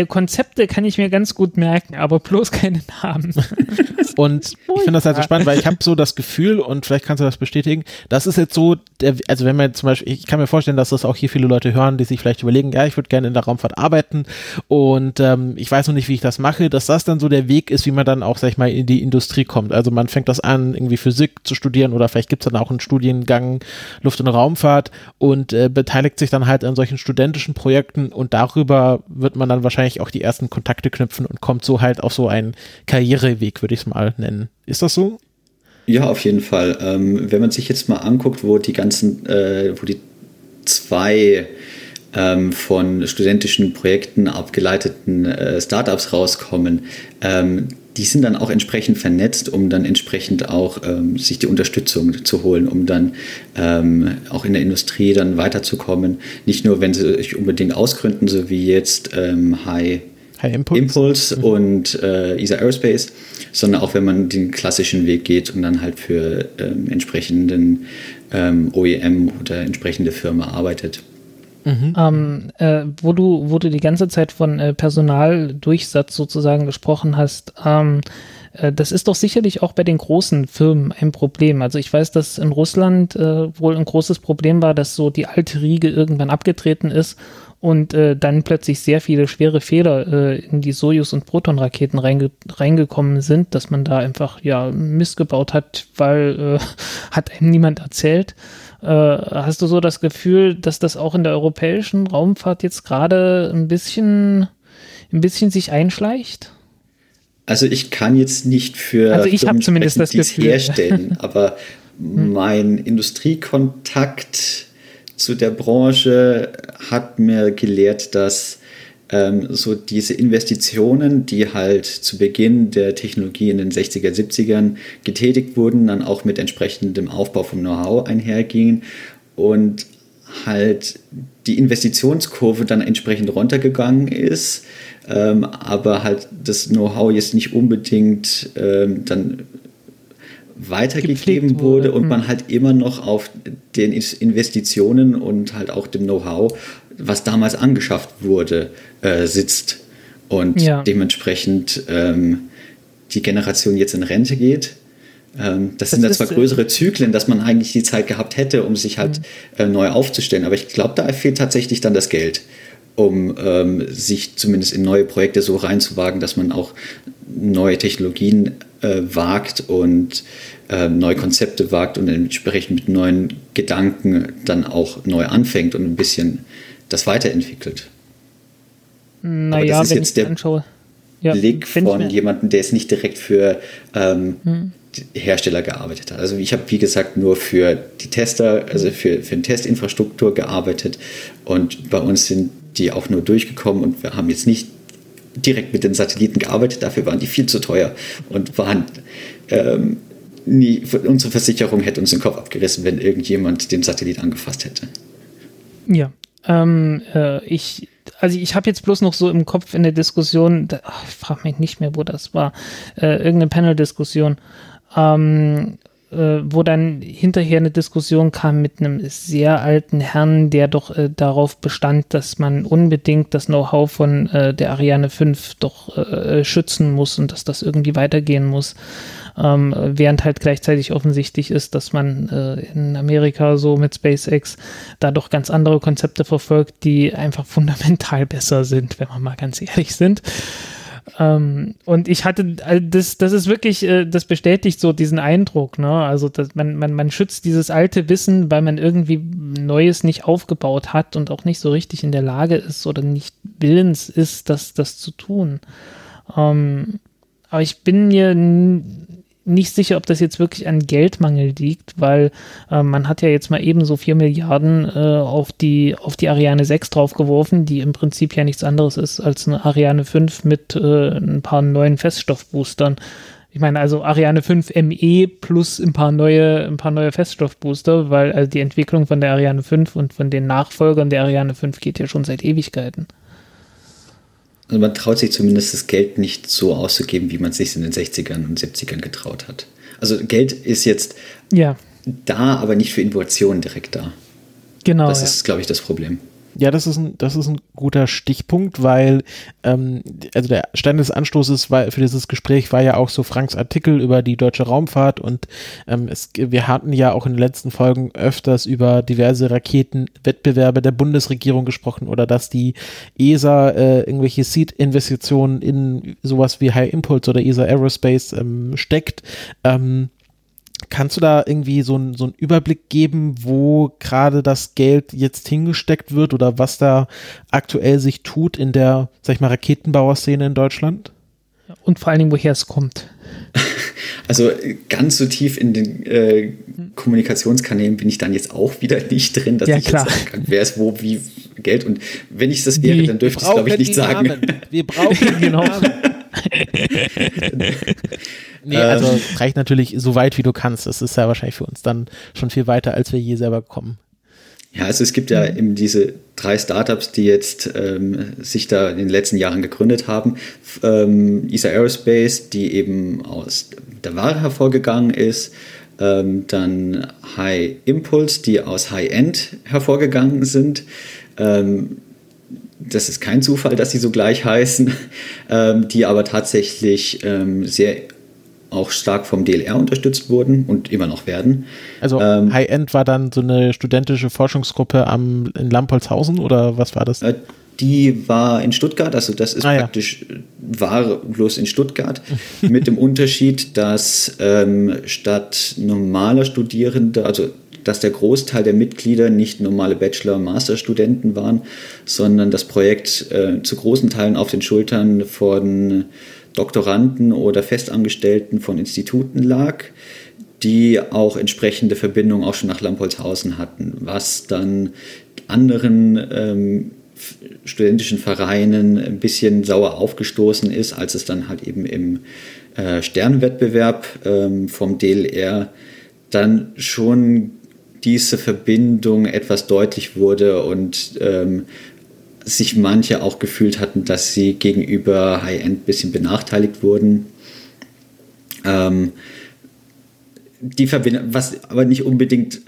Konzepte kann ich mir ganz gut merken, aber bloß keine Namen. *laughs* und ich finde das halt so spannend, weil ich habe so das Gefühl, und vielleicht kannst du das bestätigen, das ist jetzt so, der, also wenn man zum Beispiel, ich kann mir vorstellen, dass das auch hier viele Leute hören, die sich vielleicht überlegen, ja, ich würde gerne in der Raumfahrt arbeiten und ähm, ich weiß noch nicht, wie ich das mache, dass das dann so der Weg ist, wie man dann auch, sag ich mal, in die Industrie kommt. Also man fängt das an, irgendwie Physik zu studieren oder vielleicht gibt es dann auch einen Studiengang Luft- und Raumfahrt und äh, beteiligt sich dann halt an solchen studentischen Projekten und darüber wird man dann wahrscheinlich auch die ersten Kontakte knüpfen und kommt so halt auf so einen Karriereweg, würde ich es mal nennen. Ist das so? Ja, auf jeden Fall. Ähm, wenn man sich jetzt mal anguckt, wo die ganzen, äh, wo die zwei ähm, von studentischen Projekten abgeleiteten äh, Startups rauskommen, ähm, die sind dann auch entsprechend vernetzt, um dann entsprechend auch ähm, sich die Unterstützung zu holen, um dann ähm, auch in der Industrie dann weiterzukommen. Nicht nur, wenn sie sich unbedingt ausgründen, so wie jetzt ähm, High, High Impulse, Impulse mhm. und äh, ESA Aerospace, sondern auch wenn man den klassischen Weg geht und dann halt für ähm, entsprechenden ähm, OEM oder entsprechende Firma arbeitet. Mhm. Ähm, äh, wo du, wo du die ganze Zeit von äh, Personaldurchsatz sozusagen gesprochen hast, ähm, äh, das ist doch sicherlich auch bei den großen Firmen ein Problem. Also ich weiß, dass in Russland äh, wohl ein großes Problem war, dass so die alte Riege irgendwann abgetreten ist und äh, dann plötzlich sehr viele schwere Fehler äh, in die Sojus- und Proton-Raketen reinge reingekommen sind, dass man da einfach ja Mist gebaut hat, weil äh, *laughs* hat einem niemand erzählt. Äh, hast du so das Gefühl, dass das auch in der europäischen Raumfahrt jetzt gerade ein bisschen, ein bisschen sich einschleicht? Also ich kann jetzt nicht für also ich habe zumindest das Gefühl. herstellen, aber *laughs* hm. mein Industriekontakt zu der Branche hat mir gelehrt, dass ähm, so diese Investitionen, die halt zu Beginn der Technologie in den 60er, 70ern getätigt wurden, dann auch mit entsprechendem Aufbau vom Know-how einhergingen und halt die Investitionskurve dann entsprechend runtergegangen ist, ähm, aber halt das Know-how jetzt nicht unbedingt ähm, dann weitergegeben wurde, wurde und man hm. halt immer noch auf den Investitionen und halt auch dem Know-how was damals angeschafft wurde, äh, sitzt. Und ja. dementsprechend ähm, die Generation jetzt in Rente geht. Ähm, das, das, sind ja zwar äh, größere Zyklen, dass man eigentlich die Zeit gehabt hätte, um sich halt mhm. äh, neu aufzustellen. Aber ich glaube, da fehlt tatsächlich dann das Geld, um ähm, sich zumindest in neue Projekte so reinzuwagen, dass man auch neue Technologien äh, wagt und äh, neue Konzepte wagt und entsprechend mit neuen Gedanken dann auch neu anfängt und ein bisschen das weiterentwickelt. Naja, das ist jetzt der anschaue. Ja, Blick von jemandem, der es nicht direkt für ähm, hm. Hersteller gearbeitet hat. Also ich habe, wie gesagt, nur für die Tester, also für, für eine Testinfrastruktur gearbeitet und bei uns sind die auch nur durchgekommen und wir haben jetzt nicht direkt mit den Satelliten gearbeitet, dafür waren die viel zu teuer und waren ähm, nie, unsere Versicherung hätte uns den Kopf abgerissen, wenn irgendjemand den Satellit angefasst hätte. Ja, ähm, äh, ich, also ich habe jetzt bloß noch so im Kopf in der Diskussion, da, ach, ich frage mich nicht mehr, wo das war, äh, irgendeine Panel-Diskussion, ähm, äh, wo dann hinterher eine Diskussion kam mit einem sehr alten Herrn, der doch äh, darauf bestand, dass man unbedingt das Know-how von äh, der Ariane 5 doch äh, schützen muss und dass das irgendwie weitergehen muss ähm, während halt gleichzeitig offensichtlich ist, dass man äh, in Amerika so mit SpaceX da doch ganz andere Konzepte verfolgt, die einfach fundamental besser sind, wenn wir mal ganz ehrlich sind. Ähm, und ich hatte, äh, das, das ist wirklich, äh, das bestätigt so diesen Eindruck, ne? Also dass man, man, man schützt dieses alte Wissen, weil man irgendwie Neues nicht aufgebaut hat und auch nicht so richtig in der Lage ist oder nicht willens ist, das, das zu tun. Ähm, aber ich bin mir nicht sicher, ob das jetzt wirklich an Geldmangel liegt, weil äh, man hat ja jetzt mal eben so 4 Milliarden äh, auf, die, auf die Ariane 6 draufgeworfen, die im Prinzip ja nichts anderes ist als eine Ariane 5 mit äh, ein paar neuen Feststoffboostern. Ich meine, also Ariane 5 ME plus ein paar neue, ein paar neue Feststoffbooster, weil also die Entwicklung von der Ariane 5 und von den Nachfolgern der Ariane 5 geht ja schon seit Ewigkeiten. Also man traut sich zumindest das Geld nicht so auszugeben, wie man es sich in den 60ern und 70ern getraut hat. Also Geld ist jetzt ja. da, aber nicht für Innovationen direkt da. Genau. Das ja. ist, glaube ich, das Problem. Ja, das ist ein, das ist ein guter Stichpunkt, weil ähm, also der Stein des Anstoßes war, für dieses Gespräch war ja auch so Franks Artikel über die deutsche Raumfahrt und ähm, es, wir hatten ja auch in den letzten Folgen öfters über diverse Raketenwettbewerbe der Bundesregierung gesprochen oder dass die ESA äh, irgendwelche Seed-Investitionen in sowas wie High Impulse oder ESA Aerospace ähm, steckt. Ähm, Kannst du da irgendwie so, ein, so einen Überblick geben, wo gerade das Geld jetzt hingesteckt wird oder was da aktuell sich tut in der, sag ich mal, Raketenbauerszene in Deutschland? Und vor allen Dingen, woher es kommt. *laughs* Also ganz so tief in den äh, Kommunikationskanälen bin ich dann jetzt auch wieder *laughs* nicht drin, dass ja, ich klar. jetzt sagen kann, wer ist wo, wie Geld. Und wenn ich das wäre, dann dürfte ich es, glaube ich, nicht sagen. Wir brauchen *laughs* Genau. *laughs* Nee, also es reicht natürlich so weit, wie du kannst. Das ist ja wahrscheinlich für uns dann schon viel weiter, als wir je selber kommen. Ja, also es gibt ja eben diese drei Startups, die jetzt ähm, sich da in den letzten Jahren gegründet haben. Ähm, ESA Aerospace, die eben aus der Ware hervorgegangen ist. Ähm, dann High Impulse, die aus High End hervorgegangen sind. Ähm, das ist kein Zufall, dass sie so gleich heißen, *laughs* ähm, die aber tatsächlich ähm, sehr auch stark vom DLR unterstützt wurden und immer noch werden. Also Ähm, High End war dann so eine studentische Forschungsgruppe am, in Lampolzhausen oder was war das? Äh, Die war in Stuttgart, also das ist Ah, ja. praktisch, äh, war bloß in Stuttgart, *laughs* mit dem Unterschied, dass ähm, statt normaler Studierender, also dass der Großteil der Mitglieder nicht normale Bachelor- und Masterstudenten waren, sondern das Projekt äh, zu großen Teilen auf den Schultern von Doktoranden oder Festangestellten von Instituten lag, die auch entsprechende Verbindungen auch schon nach Lampolzhausen hatten, was dann anderen ähm, studentischen Vereinen ein bisschen sauer aufgestoßen ist, als es dann halt eben im äh, Sternwettbewerb ähm, vom DLR dann schon diese Verbindung etwas deutlich wurde und ähm, sich manche auch gefühlt hatten, dass sie gegenüber High-End ein bisschen benachteiligt wurden. Ähm, die Verbindung, was aber nicht unbedingt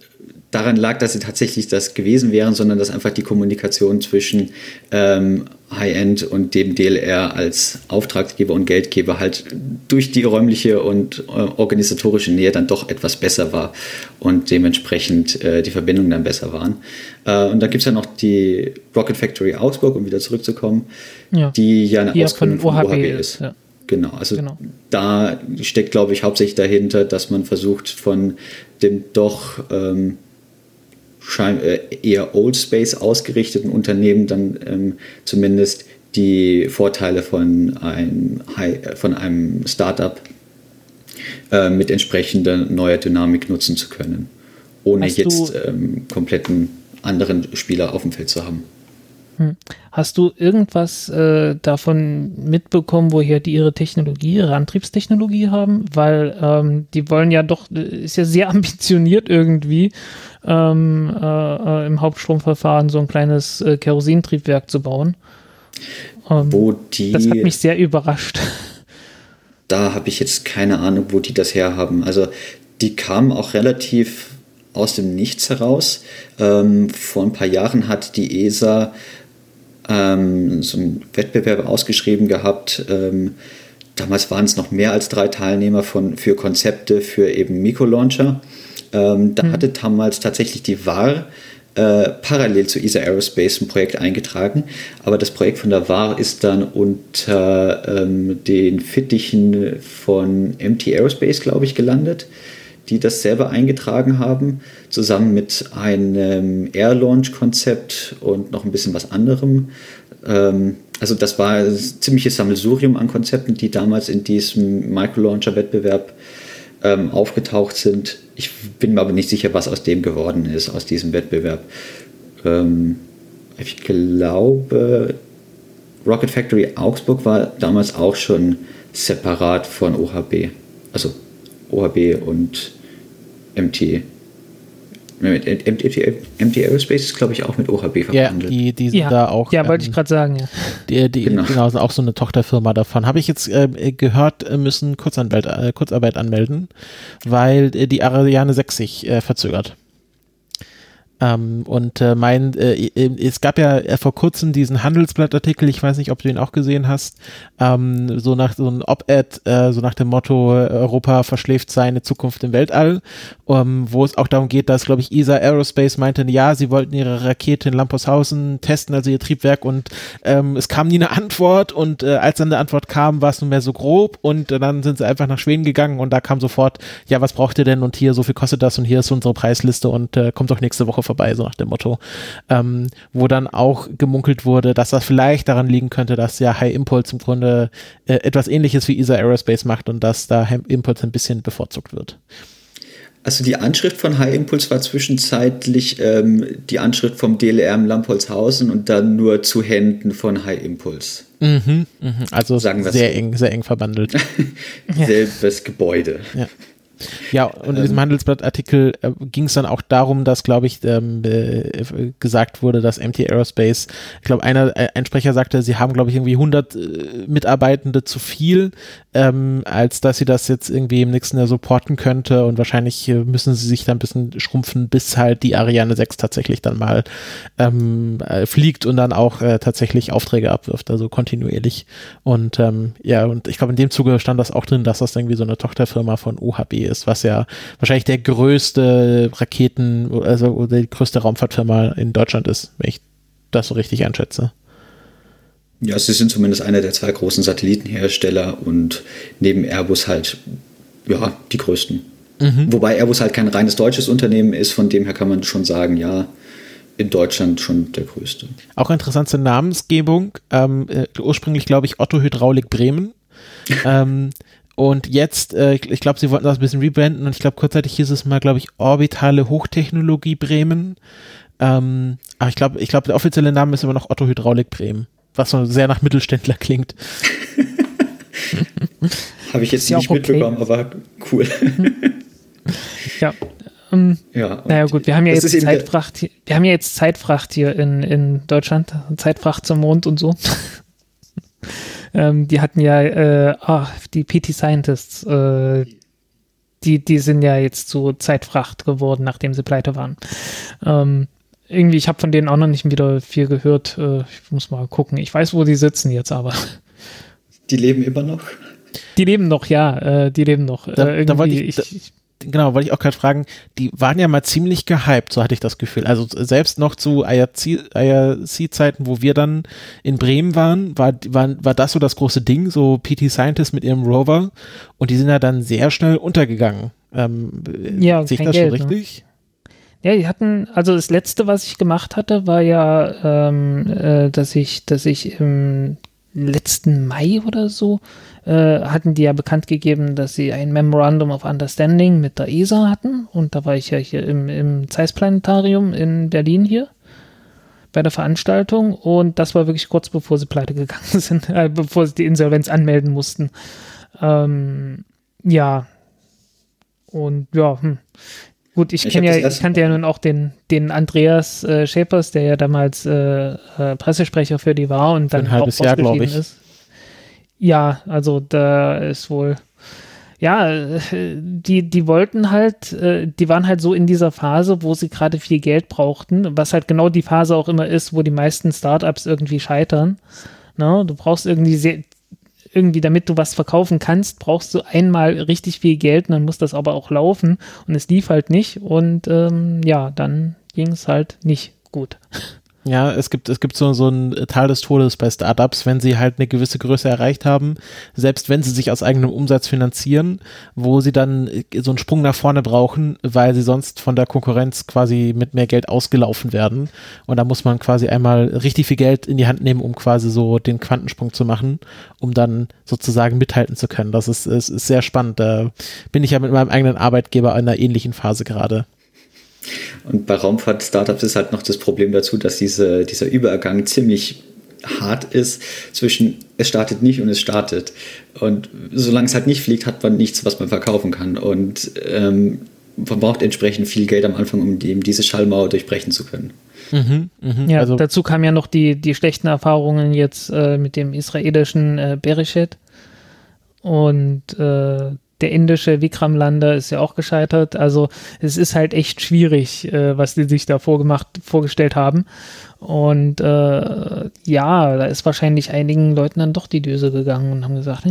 daran lag, dass sie tatsächlich das gewesen wären, sondern dass einfach die Kommunikation zwischen ähm, High-End und dem DLR als Auftraggeber und Geldgeber halt durch die räumliche und äh, organisatorische Nähe dann doch etwas besser war und dementsprechend äh, die Verbindungen dann besser waren. Äh, und da gibt es ja noch die Rocket Factory Augsburg, um wieder zurückzukommen, Ja. die ja eine Die Ausgründung von von OHB OHB ist, ja. Genau, also Genau. da steckt, glaube ich, hauptsächlich dahinter, dass man versucht, von dem doch ähm, äh, eher Old Space ausgerichteten Unternehmen dann ähm, zumindest die Vorteile von einem, äh, von einem Startup äh, mit entsprechender neuer Dynamik nutzen zu können, ohne du- jetzt ähm, kompletten anderen Spieler auf dem Feld zu haben. Hast du irgendwas äh, davon mitbekommen, woher die ihre Technologie, ihre Antriebstechnologie haben? Weil ähm, die wollen ja doch, äh, ist ja sehr *laughs* ambitioniert irgendwie, ähm, äh, äh, im Hauptstromverfahren so ein kleines äh, Kerosintriebwerk zu bauen. Ähm, Wo die das hat mich sehr überrascht. da habe ich jetzt keine Ahnung, wo die das herhaben. Also die kamen auch relativ aus dem Nichts heraus. Ähm, vor ein paar Jahren hat die ESA ähm, so einen Wettbewerb ausgeschrieben gehabt. Ähm, damals waren es noch mehr als drei Teilnehmer von, für Konzepte für eben Mikrolauncher. Ähm, da hatte damals tatsächlich die WAR äh, parallel zu ESA Aerospace ein Projekt eingetragen, aber das Projekt von der WAR ist dann unter ähm, den Fittichen von MT Aerospace, glaube ich, gelandet, die das selber eingetragen haben, zusammen mit einem Air Launch Konzept und noch ein bisschen was anderem. Ähm, also das war ein ziemliches Sammelsurium an Konzepten, die damals in diesem Microlauncher-Wettbewerb ähm, aufgetaucht sind. Ich bin mir aber nicht sicher, was aus dem geworden ist, aus diesem Wettbewerb. Ähm, ich glaube, Rocket Factory Augsburg war damals auch schon separat von OHB. Also OHB und MT. MT, MT, MT Aerospace ist, glaube ich, auch mit OHB Ja, verbunden. die, die sind Ja, da auch. ja wollte ähm, ich gerade sagen, ja. Die, die Genau. genau. sind auch so eine Tochterfirma davon. Habe ich jetzt äh, gehört, äh, müssen Kurzarbeit, äh, Kurzarbeit anmelden, weil äh, die Ariane 6 sich äh, verzögert. Ähm, und äh, mein, äh, es gab ja vor kurzem diesen Handelsblattartikel, ich weiß nicht, ob du ihn auch gesehen hast, ähm, so nach so ein Op-Ed, äh, so nach dem Motto, Europa verschläft seine Zukunft im Weltall, ähm, wo es auch darum geht, dass, glaube ich, ESA Aerospace meinte, ja, sie wollten ihre Rakete in Lampershausen testen, also ihr Triebwerk und ähm, es kam nie eine Antwort und äh, als dann eine Antwort kam, war es nur mehr so grob und äh, dann sind sie einfach nach Schweden gegangen und da kam sofort, ja, was braucht ihr denn und hier, so viel kostet das und hier ist unsere Preisliste und äh, kommt doch nächste Woche vorbei, so nach dem Motto. Ähm, wo dann auch gemunkelt wurde, dass das vielleicht daran liegen könnte, dass ja High Impulse im Grunde äh, etwas ähnliches wie ESA Aerospace macht und dass da High Impulse ein bisschen bevorzugt wird. Also die Anschrift von High Impulse war zwischenzeitlich ähm, die Anschrift vom DLR im Lampolzhausen und dann nur zu Händen von High Impulse. Mhm, mh. Also Sagen sehr so. eng, sehr eng verbandelt. *laughs* Selbes Gebäude. Ja. Ja, und in diesem ähm. Handelsblattartikel äh, ging es dann auch darum, dass, glaube ich, ähm, äh, gesagt wurde, dass MT Aerospace, ich glaube, einer, äh, ein Sprecher sagte, sie haben, glaube ich, irgendwie 100 äh, Mitarbeitende zu viel, ähm, als dass sie das jetzt irgendwie im nächsten Jahr supporten könnte und wahrscheinlich äh, müssen sie sich dann ein bisschen schrumpfen, bis halt die Ariane 6 tatsächlich dann mal ähm, äh, fliegt und dann auch tatsächlich Aufträge abwirft, also kontinuierlich. Und ähm, ja, und ich glaube, in dem Zuge stand das auch drin, dass das irgendwie so eine Tochterfirma von UHB ist, was ja wahrscheinlich der größte Raketen, also die größte Raumfahrtfirma in Deutschland ist, wenn ich das so richtig einschätze. Ja, sie sind zumindest einer der zwei großen Satellitenhersteller und neben Airbus halt, ja, die größten. Mhm. Wobei Airbus halt kein reines deutsches Unternehmen ist, von dem her kann man schon sagen, ja, in Deutschland schon der größte. Auch interessante Namensgebung. Ähm, äh, ursprünglich, glaube ich, Otto Hydraulik Bremen. *laughs* ähm, und jetzt, äh, ich glaube, sie wollten das ein bisschen rebranden und ich glaube, kurzzeitig hieß es mal, glaube ich, Orbitale Hochtechnologie Bremen. Ähm, aber ich glaube, ich glaube, der offizielle Name ist immer noch Otto Hydraulik Bremen, was so sehr nach Mittelständler klingt. *laughs* Habe ich jetzt nicht okay. mitbekommen, aber cool. ja. Um, ähm, ja, naja gut, wir haben ja jetzt Zeitfracht, hier, wir haben ja jetzt Zeitfracht hier in, in Deutschland, Zeitfracht zum Mond und so. Ähm, die hatten ja, äh, oh, die PT Scientists, äh, die, die sind ja jetzt zu Zeitfracht geworden, nachdem sie pleite waren. Ähm, irgendwie, ich habe von denen auch noch nicht wieder viel gehört. Äh, ich muss mal gucken. Ich weiß, wo die sitzen jetzt, aber. Die leben immer noch? Die leben noch, ja, äh, die leben noch. Da, äh, da wollte ich, ich, genau, wollte ich auch gerade fragen, die waren ja mal ziemlich gehypt, so hatte ich das Gefühl. Also selbst noch zu IRC-Zeiten, wo wir dann in Bremen waren, war, war, war das so das große Ding, so PT Scientist mit ihrem Rover und die sind ja dann sehr schnell untergegangen. Ähm, ja, sehe ich das Geld, schon ne? richtig? Ne? Ja, die hatten, also das letzte, was ich gemacht hatte, war ja, ähm, äh, dass ich, dass ich im letzten Mai oder so äh, hatten die ja bekannt gegeben, dass sie ein Memorandum of Understanding mit der ESA hatten. Und da war ich ja hier im, im Zeiss Planetarium in Berlin hier bei der Veranstaltung. Und das war wirklich kurz bevor sie pleite gegangen *laughs* sind, äh, bevor sie die Insolvenz anmelden mussten. Ähm, ja. Und ja, hm. Gut, ich, ich ja, ich kannte ja nun auch den, den Andreas äh, Schäpers, der ja damals äh, äh, Pressesprecher für die war und dann ein halbes Jahr, glaube ich. Ist. Ja, also da ist wohl, ja, die, die wollten halt, äh, die waren halt so in dieser Phase, wo sie gerade viel Geld brauchten, was halt genau die Phase auch immer ist, wo die meisten Startups irgendwie scheitern. No, du brauchst irgendwie sehr, irgendwie, damit du was verkaufen kannst, brauchst du einmal richtig viel Geld und dann muss das aber auch laufen und es lief halt nicht und ähm, ja, dann ging es halt nicht gut. *laughs* Ja, es gibt, es gibt so, so ein Teil des Todes bei Startups, wenn sie halt eine gewisse Größe erreicht haben, selbst wenn sie sich aus eigenem Umsatz finanzieren, wo sie dann so einen Sprung nach vorne brauchen, weil sie sonst von der Konkurrenz quasi mit mehr Geld ausgelaufen werden. Und da muss man quasi einmal richtig viel Geld in die Hand nehmen, um quasi so den Quantensprung zu machen, um dann sozusagen mithalten zu können. Das ist, ist, ist sehr spannend. Da bin ich ja mit meinem eigenen Arbeitgeber in einer ähnlichen Phase gerade. Und bei Raumfahrt-Startups ist halt noch das Problem dazu, dass diese, dieser Übergang ziemlich hart ist zwischen es startet nicht und es startet. Und solange es halt nicht fliegt, hat man nichts, was man verkaufen kann. Und ähm, man braucht entsprechend viel Geld am Anfang, um eben diese Schallmauer durchbrechen zu können. Mhm, mh, ja, also dazu kamen ja noch die, die schlechten Erfahrungen jetzt äh, mit dem israelischen äh, Bereshet. Und äh, der indische Vikram-Lander ist ja auch gescheitert. Also es ist halt echt schwierig, äh, was die sich da vorgemacht, vorgestellt haben. Und äh, ja, da ist wahrscheinlich einigen Leuten dann doch die Düse gegangen und haben gesagt,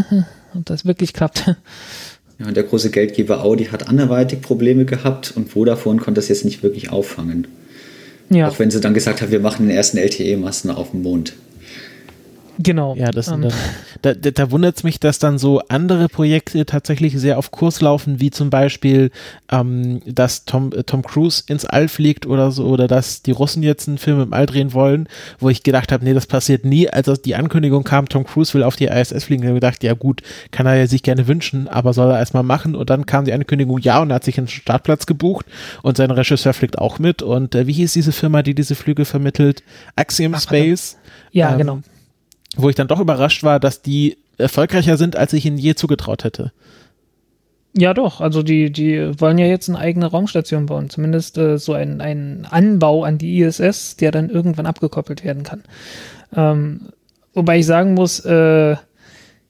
*laughs* ob das wirklich klappt. Ja, und der große Geldgeber Audi hat anderweitig Probleme gehabt und Vodafone konnte das jetzt nicht wirklich auffangen. Ja. Auch wenn sie dann gesagt haben, wir machen den ersten LTE-Masten auf dem Mond. Genau. Ja, das, ähm. da, da, da wundert es mich, dass dann so andere Projekte tatsächlich sehr auf Kurs laufen, wie zum Beispiel, ähm, dass Tom, äh, Tom Cruise ins All fliegt oder so, oder dass die Russen jetzt einen Film im All drehen wollen, wo ich gedacht habe, nee, das passiert nie. Als die Ankündigung kam, Tom Cruise will auf die ISS fliegen, habe ich gedacht, ja gut, kann er ja sich gerne wünschen, aber soll er erstmal machen. Und dann kam die Ankündigung, ja, und er hat sich einen Startplatz gebucht und sein Regisseur fliegt auch mit. Und äh, wie hieß diese Firma, die diese Flüge vermittelt? Axiom Ach, Space. Ja, ähm, genau wo ich dann doch überrascht war, dass die erfolgreicher sind, als ich ihnen je zugetraut hätte. Ja, doch. Also die, die wollen ja jetzt eine eigene Raumstation bauen. Zumindest äh, so ein, ein Anbau an die ISS, der dann irgendwann abgekoppelt werden kann. Ähm, wobei ich sagen muss, äh,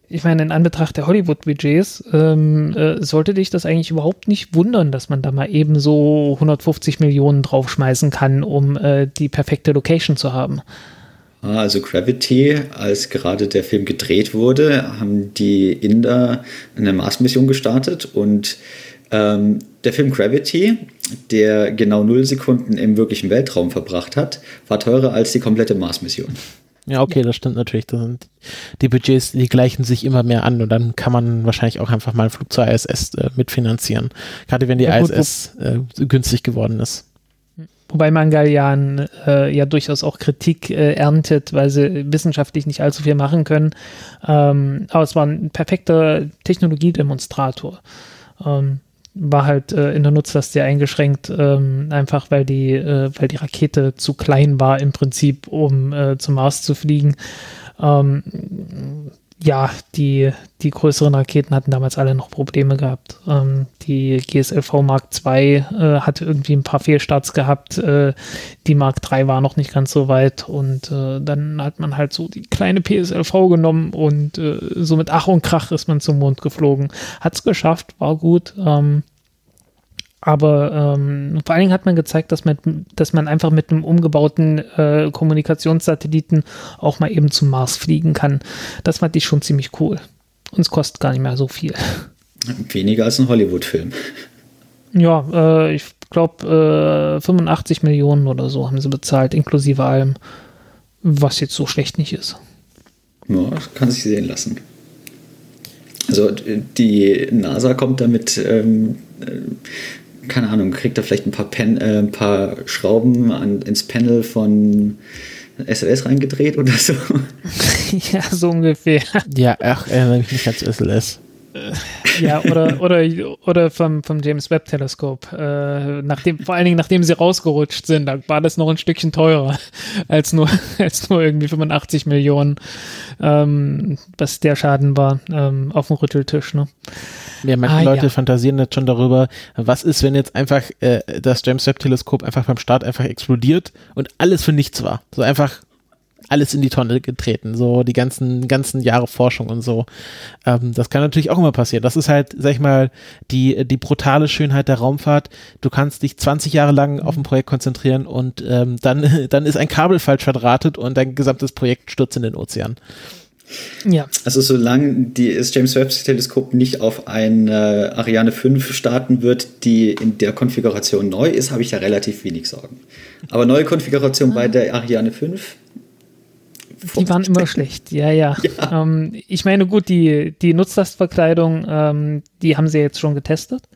ich meine, in Anbetracht der Hollywood-Budgets ähm, äh, sollte dich das eigentlich überhaupt nicht wundern, dass man da mal eben so 150 Millionen draufschmeißen kann, um äh, die perfekte Location zu haben. Ah, also Gravity, als gerade der Film gedreht wurde, haben die Inder eine Mars-Mission gestartet und ähm, der Film Gravity, der genau null Sekunden im wirklichen Weltraum verbracht hat, war teurer als die komplette Mars-Mission. Ja, okay, das stimmt natürlich. Das sind die Budgets, die gleichen sich immer mehr an und dann kann man wahrscheinlich auch einfach mal einen Flug zur ISS äh, mitfinanzieren. Gerade wenn die ja, gut, ISS äh, günstig geworden ist. Wobei Mangalyan äh, ja durchaus auch Kritik äh, erntet, weil sie wissenschaftlich nicht allzu viel machen können. Ähm, aber es war ein perfekter Technologiedemonstrator. Ähm, war halt äh, in der Nutzlast sehr eingeschränkt, ähm, einfach weil die, äh, weil die Rakete zu klein war im Prinzip, um äh, zum Mars zu fliegen. Ähm, ja, die, die größeren Raketen hatten damals alle noch Probleme gehabt. Ähm, die GSLV Mark II äh, hatte irgendwie ein paar Fehlstarts gehabt. Äh, die Mark III war noch nicht ganz so weit. Und äh, dann hat man halt so die kleine PSLV genommen und äh, so mit Ach und Krach ist man zum Mond geflogen. Hat's geschafft, war gut. Ähm, aber ähm, vor allen Dingen hat man gezeigt, dass man, dass man einfach mit einem umgebauten äh, Kommunikationssatelliten auch mal eben zum Mars fliegen kann. Das fand ich schon ziemlich cool. Und es kostet gar nicht mehr so viel. Weniger als ein Hollywood-Film. Ja, äh, ich glaube, äh, 85 Millionen oder so haben sie bezahlt, inklusive allem, was jetzt so schlecht nicht ist. Ja, kann sich sehen lassen. Also die NASA kommt damit ähm, keine Ahnung, kriegt er vielleicht ein paar, Pen, äh, ein paar Schrauben an, ins Panel von SLS reingedreht oder so? *laughs* ja, so ungefähr. Ja, ach, erinnere mich nicht als SLS. Ja, oder, oder, oder vom, vom James Webb Teleskop. Äh, nachdem, vor allen Dingen, nachdem sie rausgerutscht sind, da war das noch ein Stückchen teurer als nur, *laughs* als nur irgendwie 85 Millionen, ähm, was der Schaden war, ähm, auf dem Rütteltisch. Ne? Ja, manche ah, Leute ja. fantasieren jetzt schon darüber, was ist, wenn jetzt einfach äh, das James Webb Teleskop einfach beim Start einfach explodiert und alles für nichts war. So einfach alles in die Tonne getreten, so die ganzen, ganzen Jahre Forschung und so. Ähm, das kann natürlich auch immer passieren. Das ist halt, sag ich mal, die, die brutale Schönheit der Raumfahrt. Du kannst dich 20 Jahre lang auf ein Projekt konzentrieren und ähm, dann, *laughs* dann ist ein Kabel falsch verdrahtet und dein gesamtes Projekt stürzt in den Ozean. Ja. Also solange die, das James Webb Teleskop nicht auf eine Ariane 5 starten wird, die in der Konfiguration neu ist, habe ich da relativ wenig Sorgen. Aber neue Konfiguration ah. bei der Ariane 5 die waren immer schlecht, ja, ja. ja. Ähm, ich meine, gut, die, die Nutzlastverkleidung, ähm, die haben sie jetzt schon getestet.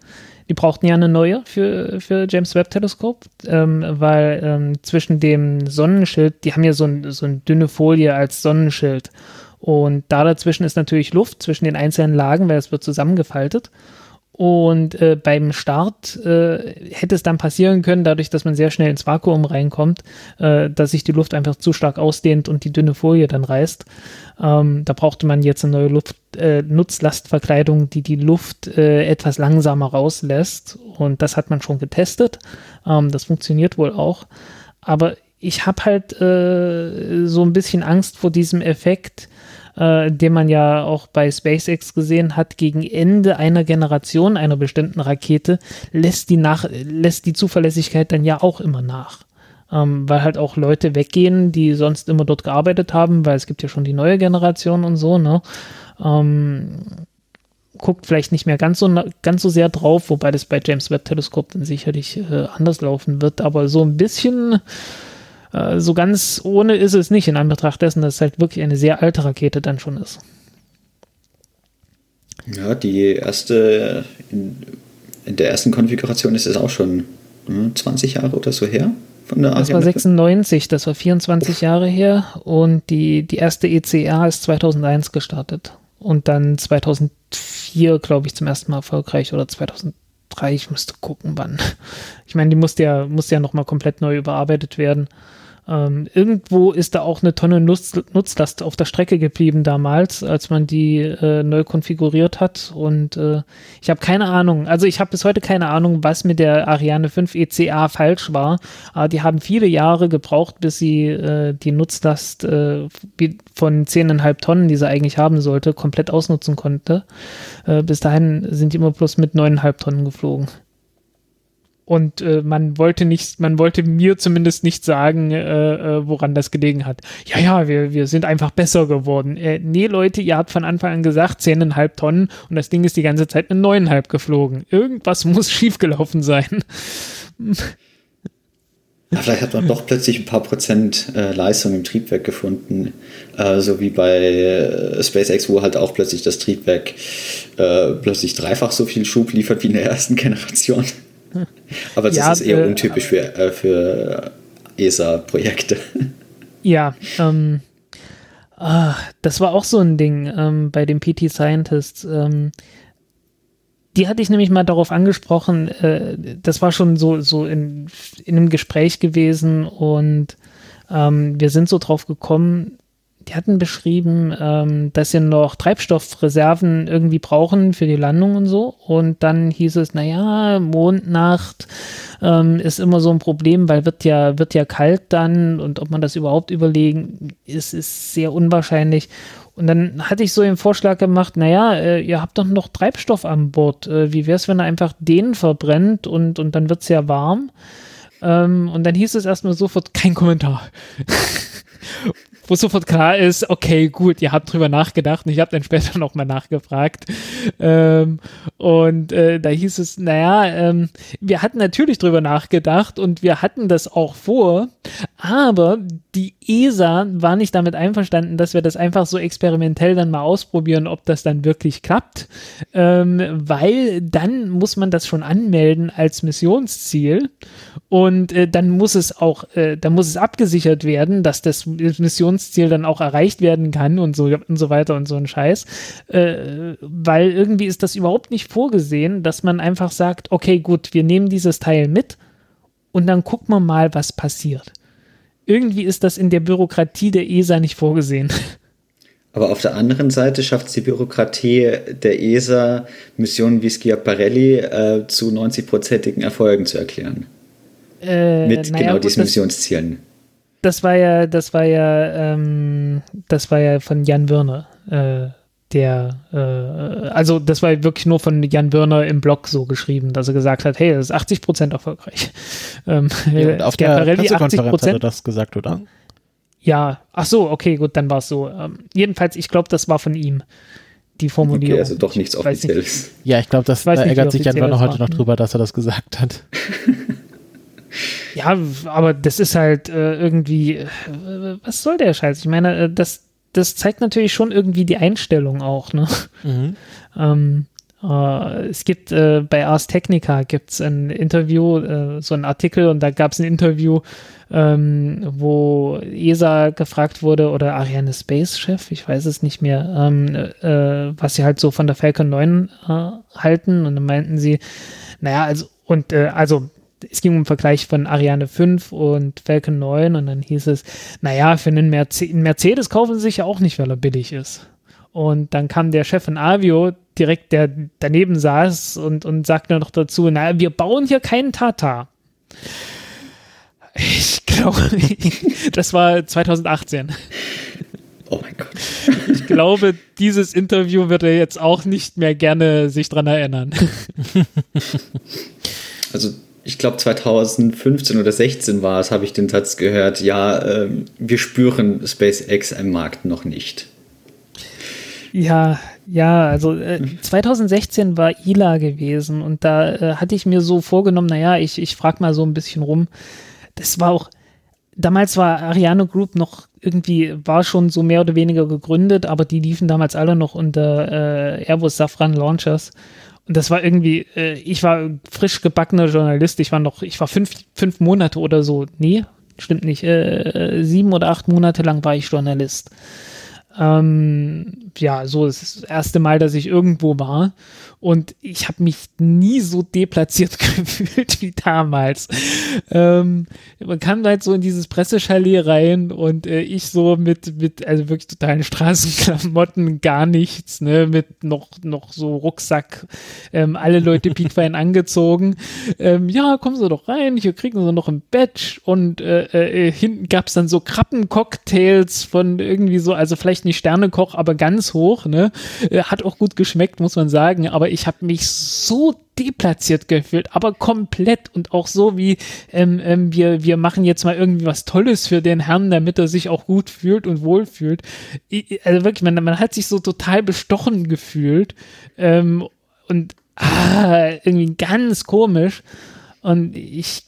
Die brauchten ja eine neue für, für James Webb Teleskop, ähm, weil ähm, zwischen dem Sonnenschild, die haben ja so, ein, so eine dünne Folie als Sonnenschild. Und da dazwischen ist natürlich Luft zwischen den einzelnen Lagen, weil es wird zusammengefaltet. Und äh, beim Start äh, hätte es dann passieren können, dadurch, dass man sehr schnell ins Vakuum reinkommt, äh, dass sich die Luft einfach zu stark ausdehnt und die dünne Folie dann reißt. Ähm, da brauchte man jetzt eine neue Luft, äh, Nutzlastverkleidung, die die Luft äh, etwas langsamer rauslässt. Und das hat man schon getestet. Ähm, das funktioniert wohl auch. Aber ich habe halt äh, so ein bisschen Angst vor diesem Effekt, äh, den man ja auch bei SpaceX gesehen hat, gegen Ende einer Generation einer bestimmten Rakete, lässt die, nach, lässt die Zuverlässigkeit dann ja auch immer nach. Ähm, weil halt auch Leute weggehen, die sonst immer dort gearbeitet haben, weil es gibt ja schon die neue Generation und so, ne? Ähm, guckt vielleicht nicht mehr ganz so, ganz so sehr drauf, wobei das bei James Webb Teleskop dann sicherlich äh, anders laufen wird, aber so ein bisschen äh, so ganz ohne ist es nicht, in Anbetracht dessen, dass es halt wirklich eine sehr alte Rakete dann schon ist. Ja, die erste, in, in der ersten Konfiguration ist es auch schon hm, 20 Jahre oder so her. Von der das war 96, das war 24 Uff. Jahre her und die, die erste ECA ist 2001 gestartet und dann 2004, glaube ich, zum ersten Mal erfolgreich oder 2003, ich müsste gucken, wann. Ich meine, die musste ja, musste ja nochmal komplett neu überarbeitet werden. Ähm, irgendwo ist da auch eine Tonne Nutz, Nutzlast auf der Strecke geblieben damals, als man die äh, neu konfiguriert hat. Und äh, ich habe keine Ahnung, also ich habe bis heute keine Ahnung, was mit der Ariane 5 ECA falsch war. Aber die haben viele Jahre gebraucht, bis sie äh, die Nutzlast äh, von 10,5 Tonnen, die sie eigentlich haben sollte, komplett ausnutzen konnte. Äh, bis dahin sind die immer bloß mit 9,5 Tonnen geflogen. Und äh, man wollte nicht, man wollte mir zumindest nicht sagen, äh, äh, woran das gelegen hat. Ja, ja, wir, wir sind einfach besser geworden. Äh, nee, Leute, ihr habt von Anfang an gesagt, zehneinhalb Tonnen und das Ding ist die ganze Zeit eine neuneinhalb geflogen. Irgendwas muss *laughs* schiefgelaufen sein. Ja, vielleicht hat man doch plötzlich ein paar Prozent äh, Leistung im Triebwerk gefunden, äh, so wie bei äh, SpaceX, wo halt auch plötzlich das Triebwerk äh, plötzlich dreifach so viel Schub liefert wie in der ersten Generation. Aber das ja, ist eher untypisch für, äh, für ESA-Projekte. Ja, ähm, ah, das war auch so ein Ding ähm, bei den PT Scientists. Ähm, die hatte ich nämlich mal darauf angesprochen, äh, das war schon so, so in, in einem Gespräch gewesen und ähm, wir sind so drauf gekommen, die hatten beschrieben, ähm, dass sie noch Treibstoffreserven irgendwie brauchen für die Landung und so. Und dann hieß es, naja, Mondnacht ähm, ist immer so ein Problem, weil wird ja, wird ja kalt dann und ob man das überhaupt überlegen, ist, ist sehr unwahrscheinlich. Und dann hatte ich so den Vorschlag gemacht, naja, äh, ihr habt doch noch Treibstoff an Bord. Äh, wie wäre es, wenn er einfach den verbrennt und, und dann wird es ja warm? Ähm, und dann hieß es erstmal sofort, kein Kommentar. *laughs* wo sofort klar ist, okay, gut, ihr habt drüber nachgedacht und ich habe dann später *laughs* nochmal nachgefragt. Ähm, und äh, da hieß es, naja, ähm, wir hatten natürlich drüber nachgedacht und wir hatten das auch vor, aber die ESA war nicht damit einverstanden, dass wir das einfach so experimentell dann mal ausprobieren, ob das dann wirklich klappt, ähm, weil dann muss man das schon anmelden als Missionsziel. Und äh, dann muss es auch, äh, dann muss es abgesichert werden, dass das Missionsziel dann auch erreicht werden kann und so und so weiter und so ein Scheiß, äh, weil irgendwie ist das überhaupt nicht vorgesehen, dass man einfach sagt, okay, gut, wir nehmen dieses Teil mit und dann gucken wir mal, was passiert. Irgendwie ist das in der Bürokratie der ESA nicht vorgesehen. Aber auf der anderen Seite schafft es die Bürokratie der ESA, Missionen wie Schiaparelli äh, zu 90-prozentigen Erfolgen zu erklären. Äh, Mit naja, genau gut, diesen Missionszielen. Das war ja, das war ja, ähm, das war ja von Jan Würner, äh, der, äh, also das war wirklich nur von Jan Würner im Blog so geschrieben, dass er gesagt hat, hey, das ist 80 Prozent erfolgreich. *laughs* Ähm, ja, auf der Pressekonferenz hat er das gesagt, oder? Ja, ach so, okay, gut, dann war es so. Ähm, jedenfalls, ich glaube, das war von ihm die Formulierung. Okay, also doch nichts Offizielles. Ja, ich glaube, das da ärgert sich Jan Würner heute noch drüber, dass er das gesagt hat. *laughs* *laughs* Ja, aber das ist halt äh, irgendwie, äh, was soll der Scheiß? Ich meine, äh, das, das zeigt natürlich schon irgendwie die Einstellung auch, ne? Mhm. *laughs* Ähm, äh, es gibt äh, bei Ars Technica gibt es ein Interview, äh, so ein Artikel und da gab es ein Interview, ähm, wo ESA gefragt wurde oder Ariane Space Chef, ich weiß es nicht mehr, ähm, äh, was sie halt so von der Falcon 9 äh, halten und dann meinten sie, naja, also und äh, also es ging um den Vergleich von Ariane 5 und Falcon 9 und dann hieß es, naja, für einen Mercedes, Mercedes kaufen sie sich ja auch nicht, weil er billig ist. Und dann kam der Chef von Avio direkt, der daneben saß und, und sagte noch dazu, naja, wir bauen hier keinen Tata. Ich glaube, *laughs* das war 2018. Oh mein Gott. Ich glaube, dieses Interview wird er jetzt auch nicht mehr gerne sich dran erinnern. Also ich glaube 2015 oder 16 war es, habe ich den Satz gehört, ja, äh, wir spüren SpaceX am Markt noch nicht. Ja, ja, also äh, 2016 war ILA gewesen und da äh, hatte ich mir so vorgenommen, naja, ich, ich frage mal so ein bisschen rum. Das war auch, damals war Ariane Group noch irgendwie, war schon so mehr oder weniger gegründet, aber die liefen damals alle noch unter äh, Airbus Safran Launchers. Das war irgendwie, äh, ich war frisch gebackener Journalist, ich war noch, ich war fünf, fünf Monate oder so, nee, stimmt nicht, äh, sieben oder acht Monate lang war ich Journalist. Ähm, ja, so das erste Mal, dass ich irgendwo war. Und ich habe mich nie so deplatziert *laughs* gefühlt wie damals. Ähm, man kam halt so in dieses Pressechalet rein und äh, ich so mit, mit, also wirklich totalen Straßenklamotten, gar nichts, ne, mit noch, noch so Rucksack, ähm, alle Leute piekfein *laughs* angezogen. Ähm, ja, kommen Sie doch rein, hier kriegen Sie noch ein Badge und äh, äh, hinten gab's dann so Krabbencocktails von irgendwie so, also vielleicht nicht Sternekoch, aber ganz hoch, ne, äh, hat auch gut geschmeckt, muss man sagen, aber ich habe mich so deplatziert gefühlt, aber komplett und auch so wie ähm, ähm, wir, wir machen jetzt mal irgendwie was Tolles für den Herrn, damit er sich auch gut fühlt und wohlfühlt. also wirklich, man, man hat sich so total bestochen gefühlt ähm, und ah, irgendwie ganz komisch und ich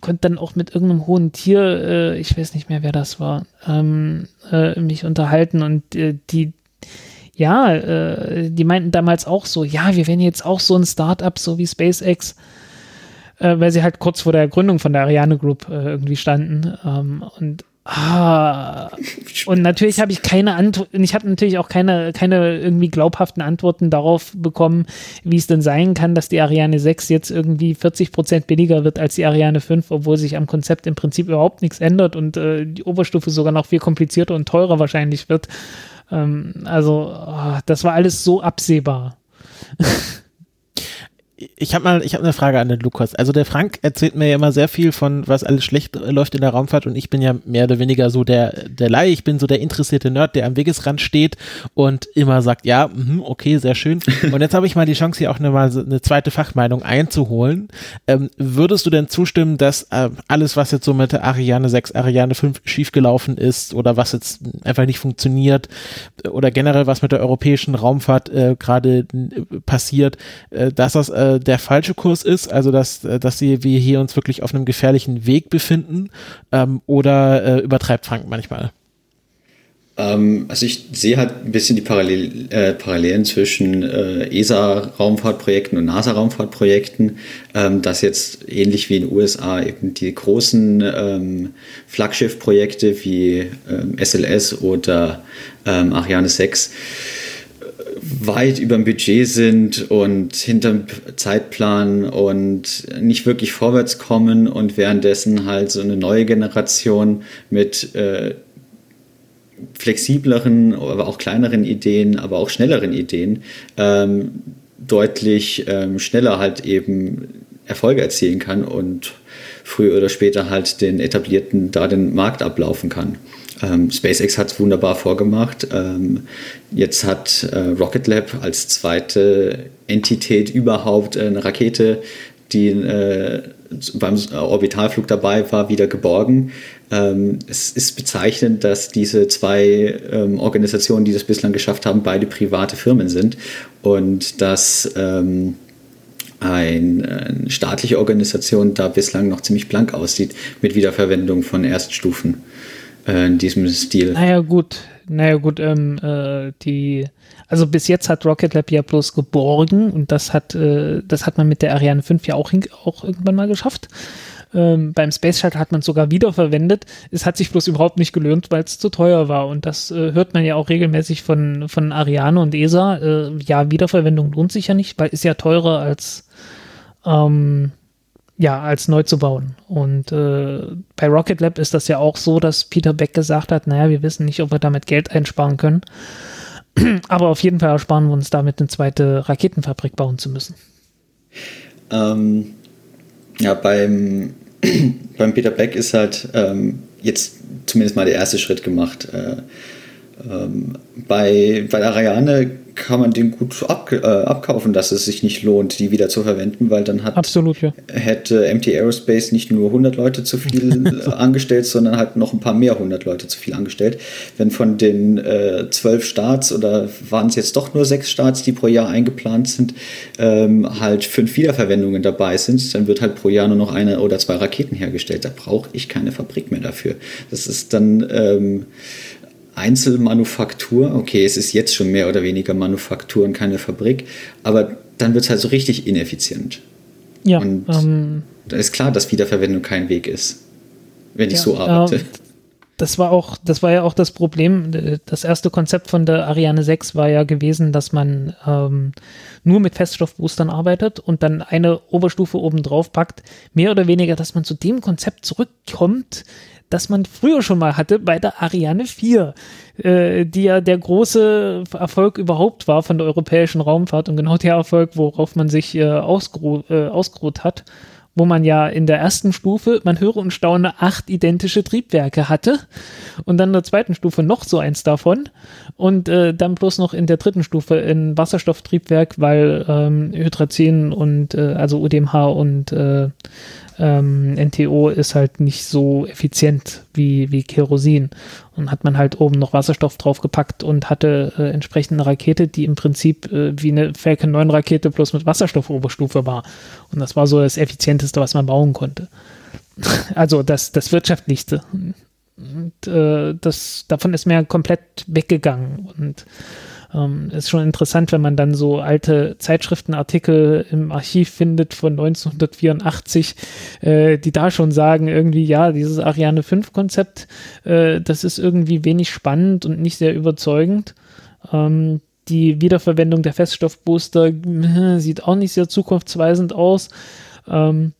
konnte dann auch mit irgendeinem hohen Tier, äh, ich weiß nicht mehr, wer das war, ähm, äh, mich unterhalten und äh, die ja, äh, die meinten damals auch so, ja, wir werden jetzt auch so ein Startup, so wie SpaceX, äh, weil sie halt kurz vor der Gründung von der Ariane Group äh, irgendwie standen. Ähm, und Ah, und natürlich habe ich keine Antworten, ich habe natürlich auch keine, keine irgendwie glaubhaften Antworten darauf bekommen, wie es denn sein kann, dass die Ariane 6 jetzt irgendwie 40 Prozent billiger wird als die Ariane 5, obwohl sich am Konzept im Prinzip überhaupt nichts ändert und äh, die Oberstufe sogar noch viel komplizierter und teurer wahrscheinlich wird. Ähm, also, oh, das war alles so absehbar. *laughs* ich habe mal, ich habe eine Frage an den Lukas. Also der Frank erzählt mir ja immer sehr viel von, was alles schlecht läuft in der Raumfahrt und ich bin ja mehr oder weniger so der, der Laie, ich bin so der interessierte Nerd, der am Wegesrand steht und immer sagt, ja, mh, okay, sehr schön. *laughs* Und jetzt habe ich mal die Chance, hier auch eine, mal eine zweite Fachmeinung einzuholen. Ähm, würdest du denn zustimmen, dass äh, alles, was jetzt so mit der Ariane 6, Ariane 5 schiefgelaufen ist oder was jetzt einfach nicht funktioniert oder generell was mit der europäischen Raumfahrt äh, gerade äh, passiert, äh, dass das äh, der falsche Kurs ist, also dass, äh, dass sie, wir hier uns wirklich auf einem gefährlichen Weg befinden ähm, oder äh, übertreibt Frank manchmal? Ähm, also ich sehe halt ein bisschen die Parallel, äh, Parallelen zwischen äh, ESA-Raumfahrtprojekten und NASA-Raumfahrtprojekten, ähm, dass jetzt ähnlich wie in den USA eben die großen ähm, Flaggschiff-Projekte wie SLS ähm, oder ähm, Ariane 6 weit über dem Budget sind und hinterm Zeitplan und nicht wirklich vorwärts kommen und währenddessen halt so eine neue Generation mit äh, flexibleren, aber auch kleineren Ideen, aber auch schnelleren Ideen ähm, deutlich ähm, schneller halt eben Erfolge erzielen kann und früher oder später halt den etablierten da den Markt ablaufen kann. Ähm, SpaceX hat es wunderbar vorgemacht. Ähm, jetzt hat äh, Rocket Lab als zweite Entität überhaupt eine Rakete, die äh, beim Orbitalflug dabei war, wieder geborgen. Ähm, es ist bezeichnend, dass diese zwei ähm, Organisationen, die das bislang geschafft haben, beide private Firmen sind und dass ähm, ein, eine staatliche Organisation da bislang noch ziemlich blank aussieht mit Wiederverwendung von Erststufen äh, in diesem Stil. Naja, gut. Naja, gut, ähm, äh, die, also bis jetzt hat Rocket Lab ja bloß geborgen und das hat, äh, das hat man mit der Ariane 5 ja auch, auch irgendwann mal geschafft. Ähm, beim Space Shuttle hat man es sogar wiederverwendet. Es hat sich bloß überhaupt nicht gelohnt, weil es zu teuer war. Und das äh, hört man ja auch regelmäßig von, von Ariane und ESA. Äh, ja, Wiederverwendung lohnt sich ja nicht, weil ist ja teurer als ähm, ja, als neu zu bauen. Und äh, bei Rocket Lab ist das ja auch so, dass Peter Beck gesagt hat, naja, wir wissen nicht, ob wir damit Geld einsparen können. *clears throat* Aber auf jeden Fall ersparen wir uns damit, eine zweite Raketenfabrik bauen zu müssen. Ähm, ja, beim, *clears throat* beim Peter Beck ist halt ähm, jetzt zumindest mal der erste Schritt gemacht. Äh, Ähm, bei, bei Ariane kann man den gut ab, äh, abkaufen, dass es sich nicht lohnt, die wieder zu verwenden, weil dann hat, Absolut, ja. hätte MT Aerospace nicht nur 100 Leute zu viel *laughs* äh, angestellt, sondern halt noch ein paar mehr 100 Leute zu viel angestellt. Wenn von den äh, zwölf Starts oder waren es jetzt doch nur sechs Starts, die pro Jahr eingeplant sind, ähm, halt fünf Wiederverwendungen dabei sind, dann wird halt pro Jahr nur noch eine oder zwei Raketen hergestellt. Da brauche ich keine Fabrik mehr dafür. Das ist dann ähm, Einzelmanufaktur. Okay, es ist jetzt schon mehr oder weniger Manufaktur und keine Fabrik, aber dann wird es halt so richtig ineffizient. Ja. Und ähm, da ist klar, dass Wiederverwendung kein Weg ist, wenn ich ja, so arbeite. Äh, das war auch, das war ja auch das Problem. Das erste Konzept von der Ariane 6 war ja gewesen, dass man ähm, nur mit Feststoffboostern arbeitet und dann eine Oberstufe oben drauf packt. Mehr oder weniger, dass man zu dem Konzept zurückkommt, das man früher schon mal hatte bei der Ariane 4, äh, die ja der große Erfolg überhaupt war von der europäischen Raumfahrt und genau der Erfolg, worauf man sich äh, ausgeruht, äh, ausgeruht hat, wo man ja in der ersten Stufe, man höre und staune, acht identische Triebwerke hatte und dann in der zweiten Stufe noch so eins davon und äh, dann bloß noch in der dritten Stufe ein Wasserstofftriebwerk, weil ähm, Hydrazin und äh, also UDMH und äh, ähm, NTO ist halt nicht so effizient wie, wie Kerosin. Und hat man halt oben noch Wasserstoff draufgepackt und hatte äh, entsprechend eine Rakete, die im Prinzip äh, wie eine Falcon 9 Rakete bloß mit Wasserstoffoberstufe war. Und das war so das effizienteste, was man bauen konnte. *laughs* Also das, das wirtschaftlichste. Und äh, das, davon ist mir komplett weggegangen. Und ähm, ist schon interessant, wenn man dann so alte Zeitschriftenartikel im Archiv findet von 1984, äh, die da schon sagen, irgendwie, ja, dieses Ariane 5 Konzept, äh, das ist irgendwie wenig spannend und nicht sehr überzeugend. Ähm, die Wiederverwendung der Feststoffbooster äh, sieht auch nicht sehr zukunftsweisend aus. Ähm,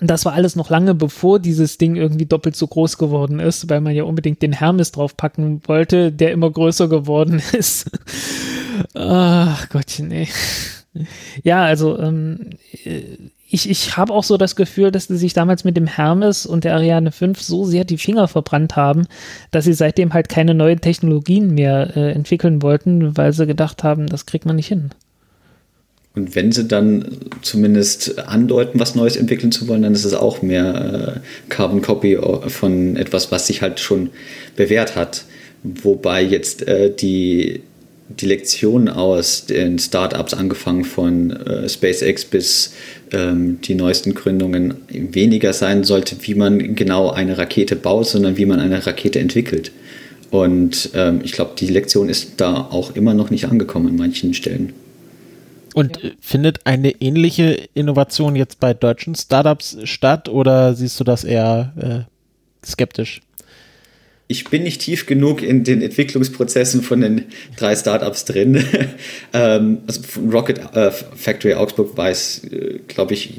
und das war alles noch lange bevor dieses Ding irgendwie doppelt so groß geworden ist, weil man ja unbedingt den Hermes draufpacken wollte, der immer größer geworden *laughs* ist. Ach Gottchen, ey. Ja, also ähm, ich, ich habe auch so das Gefühl, dass sie sich damals mit dem Hermes und der Ariane 5 so sehr die Finger verbrannt haben, dass sie seitdem halt keine neuen Technologien mehr äh, entwickeln wollten, weil sie gedacht haben, das kriegt man nicht hin. Und wenn sie dann zumindest andeuten, was Neues entwickeln zu wollen, dann ist es auch mehr äh, Carbon Copy von etwas, was sich halt schon bewährt hat. Wobei jetzt äh, die, die Lektion aus den Startups, angefangen von äh, SpaceX bis ähm, die neuesten Gründungen, weniger sein sollte, wie man genau eine Rakete baut, sondern wie man eine Rakete entwickelt. Und ähm, ich glaube, die Lektion ist da auch immer noch nicht angekommen an manchen Stellen. Und ja. findet eine ähnliche Innovation jetzt bei deutschen Startups statt oder siehst du das eher äh, skeptisch? Ich bin nicht tief genug in den Entwicklungsprozessen von den drei Startups drin. *laughs* ähm, also von Rocket äh, Factory Augsburg weiß, äh, glaube ich,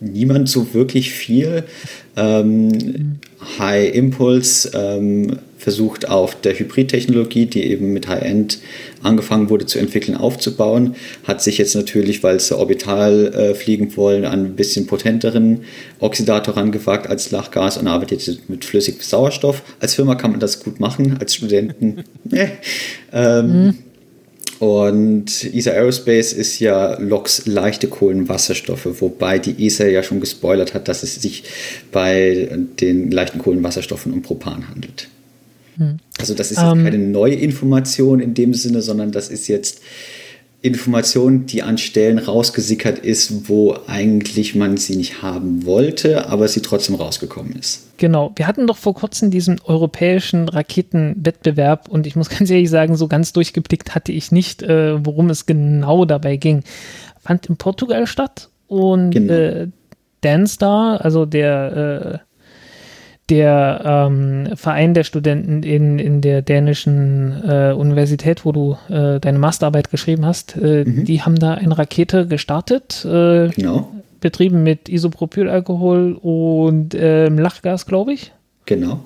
niemand so wirklich viel. Ähm, mhm. High Impulse ähm, versucht auf der Hybridtechnologie, die eben mit High-End angefangen wurde zu entwickeln, aufzubauen. Hat sich jetzt natürlich, weil sie orbital äh, fliegen wollen, an ein bisschen potenteren Oxidator rangewagt als Lachgas und arbeitet mit flüssigem Sauerstoff. Als Firma kann man das gut machen, als Studenten. *laughs* ähm, mhm. Und ESA Aerospace ist ja LOX leichte Kohlenwasserstoffe, wobei die ESA ja schon gespoilert hat, dass es sich bei den leichten Kohlenwasserstoffen um Propan handelt. Hm. Also das ist jetzt ähm, keine neue Information in dem Sinne, sondern das ist jetzt Information, die an Stellen rausgesickert ist, wo eigentlich man sie nicht haben wollte, aber sie trotzdem rausgekommen ist. Genau, wir hatten doch vor kurzem diesen europäischen Raketenwettbewerb und ich muss *laughs* ganz ehrlich sagen, so ganz durchgeblickt hatte ich nicht, äh, worum es genau dabei ging. Fand in Portugal statt und genau. äh, Danstar, also der äh, der ähm, Verein der Studenten in, in der dänischen äh, Universität, wo du äh, deine Masterarbeit geschrieben hast, äh, mhm. die haben da eine Rakete gestartet. Äh, genau. Betrieben mit Isopropylalkohol und ähm, Lachgas, glaube ich. Genau.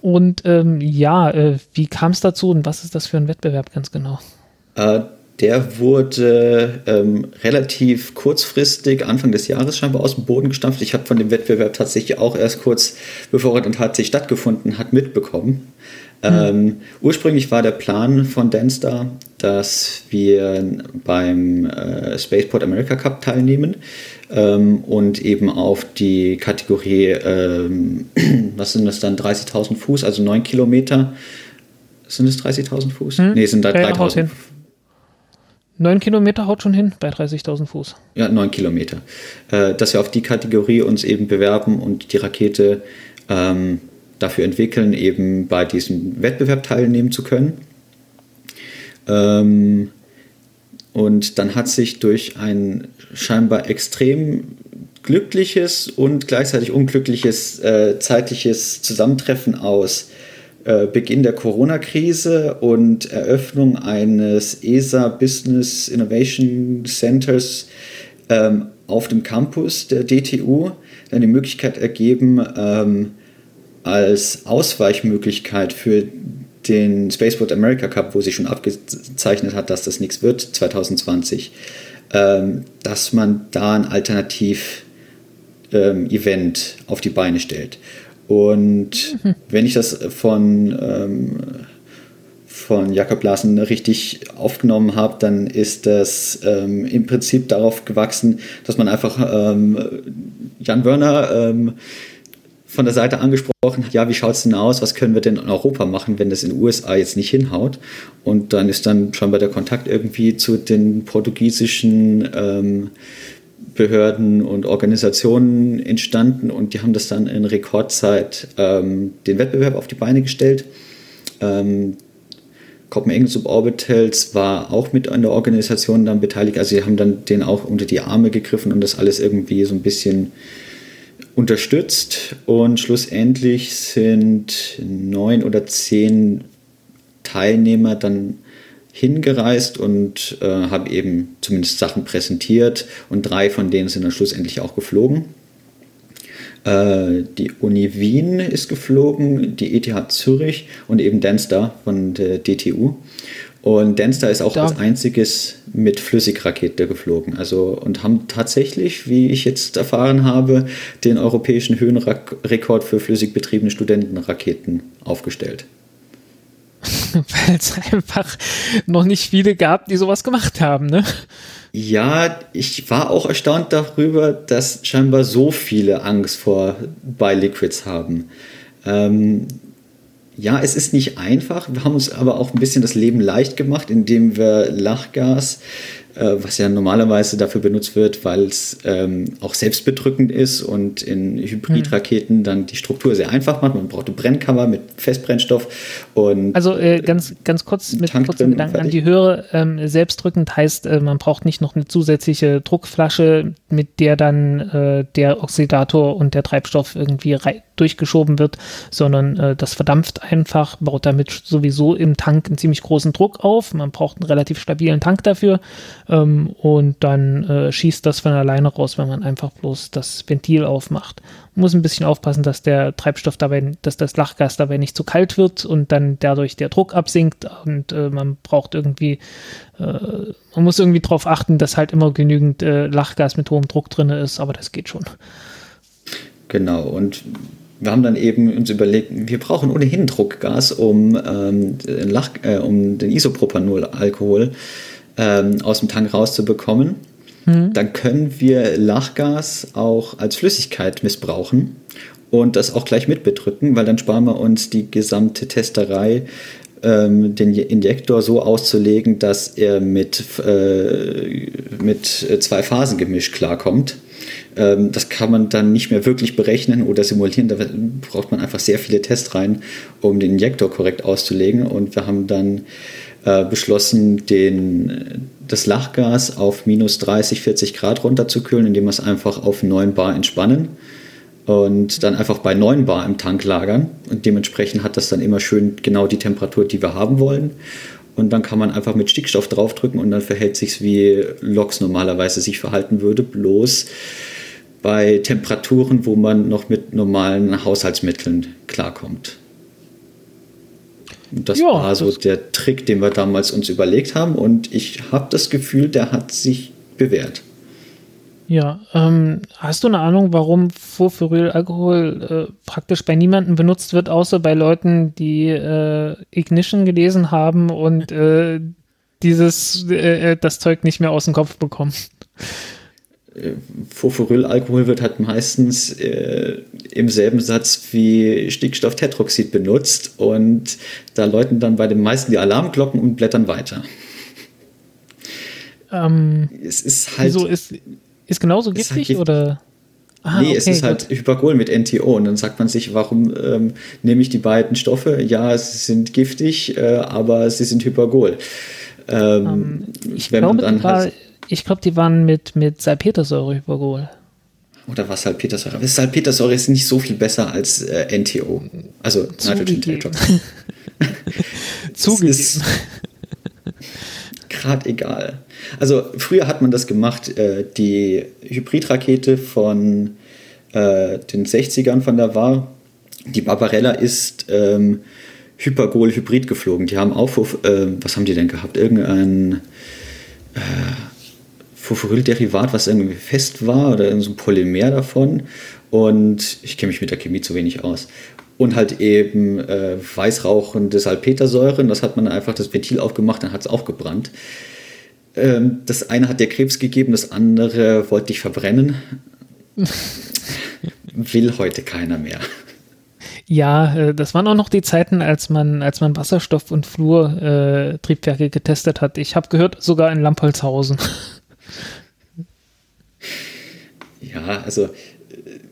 Und ähm, ja, äh, wie kam es dazu und was ist das für ein Wettbewerb ganz genau? Der wurde ähm, relativ kurzfristig, Anfang des Jahres scheinbar aus dem Boden gestampft. Ich habe von dem Wettbewerb tatsächlich auch erst kurz, bevor er dann tatsächlich stattgefunden hat, mitbekommen. Ähm, ursprünglich war der Plan von Danstar, dass wir beim äh, Spaceport America Cup teilnehmen ähm, und eben auf die Kategorie, ähm, *clears throat* was sind das dann, 30.000 Fuß, also 9 Kilometer. Sind es 30.000 Fuß? Hm? Nee, sind da Ja, ja, haut 3.000 9 Kilometer haut schon hin bei 30.000 Fuß. Ja, 9 Kilometer. Äh, dass wir auf die Kategorie uns eben bewerben und die Rakete ähm, dafür entwickeln, eben bei diesem Wettbewerb teilnehmen zu können. Ähm, und dann hat sich durch ein scheinbar extrem glückliches und gleichzeitig unglückliches äh, zeitliches Zusammentreffen aus äh, Beginn der Corona-Krise und Eröffnung eines ESA Business Innovation Centers ähm, auf dem Campus der DTU dann die Möglichkeit ergeben, ähm, als Ausweichmöglichkeit für den Spaceport America Cup, wo sich schon abgezeichnet hat, dass das nichts wird, 2020, ähm, dass man da ein Alternativ-Event auf die Beine stellt. Und wenn ich das von, ähm, von Jakob Larsen richtig aufgenommen habe, dann ist das ähm, im Prinzip darauf gewachsen, dass man einfach ähm, Jan Wörner ähm, von der Seite angesprochen hat, ja, wie schaut es denn aus, was können wir denn in Europa machen, wenn das in den USA jetzt nicht hinhaut? Und dann ist dann schon bei der Kontakt irgendwie zu den portugiesischen ähm, Behörden und Organisationen entstanden und die haben das dann in Rekordzeit ähm, den Wettbewerb auf die Beine gestellt. Ähm, Copenhagen Suborbitals war auch mit an der Organisation dann beteiligt, also sie haben dann den auch unter die Arme gegriffen und das alles irgendwie so ein bisschen unterstützt und schlussendlich sind neun oder zehn Teilnehmer dann hingereist und äh, haben eben zumindest Sachen präsentiert und drei von denen sind dann schlussendlich auch geflogen. Äh, die Uni Wien ist geflogen, die ETH Zürich und eben Denstar von der DTU. Und Denstar ist auch Da- als einziges mit Flüssigrakete geflogen. Also und haben tatsächlich, wie ich jetzt erfahren habe, den europäischen Höhenrekord für flüssig betriebene Studentenraketen aufgestellt. *laughs* Weil es einfach noch nicht viele gab, die sowas gemacht haben, ne? Ja, ich war auch erstaunt darüber, dass scheinbar so viele Angst vor Biliquids haben. Ähm, ja, es ist nicht einfach. Wir haben uns aber auch ein bisschen das Leben leicht gemacht, indem wir Lachgas, was ja normalerweise dafür benutzt wird, weil es ähm, auch selbstbedrückend ist und in Hybridraketen dann die Struktur sehr einfach macht. Man braucht ein Brennkammer mit Festbrennstoff und Also äh, ganz, ganz kurz mit Tank kurzen Gedanken an die Hörer. Ähm, selbstdrückend heißt, äh, man braucht nicht noch eine zusätzliche Druckflasche, mit der dann äh, der Oxidator und der Treibstoff irgendwie durchgeschoben wird, sondern äh, das verdampft einfach, baut damit sowieso im Tank einen ziemlich großen Druck auf. Man braucht einen relativ stabilen Tank dafür ähm, und dann äh, schießt das von alleine raus, wenn man einfach bloß das Ventil aufmacht. Man muss ein bisschen aufpassen, dass der Treibstoff dabei, dass das Lachgas dabei nicht zu kalt wird und dann dadurch der Druck absinkt und äh, man braucht irgendwie, äh, man muss irgendwie darauf achten, dass halt immer genügend äh, Lachgas mit hohem Druck drin ist, aber das geht schon. Genau, und wir haben dann eben uns überlegt, wir brauchen ohnehin Druckgas, um, ähm, Lach, äh, um den Isopropanol-Alkohol ähm, aus dem Tank rauszubekommen. Dann können wir Lachgas auch als Flüssigkeit missbrauchen und das auch gleich mitbedrücken, weil dann sparen wir uns die gesamte Testerei, ähm, den Injektor so auszulegen, dass er mit, äh, mit zwei Phasen Gemisch klarkommt. Ähm, das kann man dann nicht mehr wirklich berechnen oder simulieren. Da braucht man einfach sehr viele Testreihen, um den Injektor korrekt auszulegen. Und wir haben dann äh, beschlossen, den, das Lachgas auf minus 30, 40 Grad runterzukühlen, indem wir es einfach auf 9 Bar entspannen und dann einfach bei 9 Bar im Tank lagern. Und dementsprechend hat das dann immer schön genau die Temperatur, die wir haben wollen. Und dann kann man einfach mit Stickstoff draufdrücken und dann verhält sich wie LOX normalerweise sich verhalten würde, bloß bei Temperaturen, wo man noch mit normalen Haushaltsmitteln klarkommt. Das Ja, war so das- der Trick, den wir damals uns überlegt haben und ich habe das Gefühl, der hat sich bewährt. Ja, ähm, hast du eine Ahnung, warum Furfurylalkohol äh, praktisch bei niemandem benutzt wird, außer bei Leuten, die äh, Ignition gelesen haben und äh, dieses äh, äh, das Zeug nicht mehr aus dem Kopf bekommen? Furfurylalkohol wird halt meistens äh, im selben Satz wie Stickstofftetroxid benutzt und da läuten dann bei den meisten die Alarmglocken und blättern weiter. Ähm, es ist halt. Wieso ist, ist genauso ist giftig halt oder? Ah, nee, es okay, ist halt Hypergol mit NTO. Und dann sagt man sich, warum ähm, nehme ich die beiden Stoffe? Ja, sie sind giftig, äh, aber sie sind Hypergol. Ähm, Ähm, ich wenn man glaube, dann halt, ich glaube, die waren mit, mit Salpetersäure Hypergol. oder was Salpetersäure? Aber Salpetersäure ist nicht so viel besser als äh, NTO. Also Nitrogen Zugegeben. *laughs* Gerade *laughs* egal. Also früher hat man das gemacht, äh, die Hybridrakete von äh, den 60ern von der war, die Barbarella ist ähm, Hypergol-Hybrid geflogen. Die haben auch, äh, was haben die denn gehabt? Irgendein äh, Furfuryl-Derivat, was irgendwie fest war oder so ein Polymer davon. Und ich kenne mich mit der Chemie zu wenig aus. Und halt eben äh, weißrauchende Salpetersäuren. Das hat man einfach das Ventil aufgemacht, dann hat es auch gebrannt. Ähm, das eine hat dir Krebs gegeben, das andere wollte dich verbrennen. *laughs* Will heute keiner mehr. Ja, äh, das waren auch noch die Zeiten, als man, als man Wasserstoff- und Fluortriebwerke äh, getestet hat. Ich habe gehört, sogar in Lampolzhausen. *laughs* Ja, also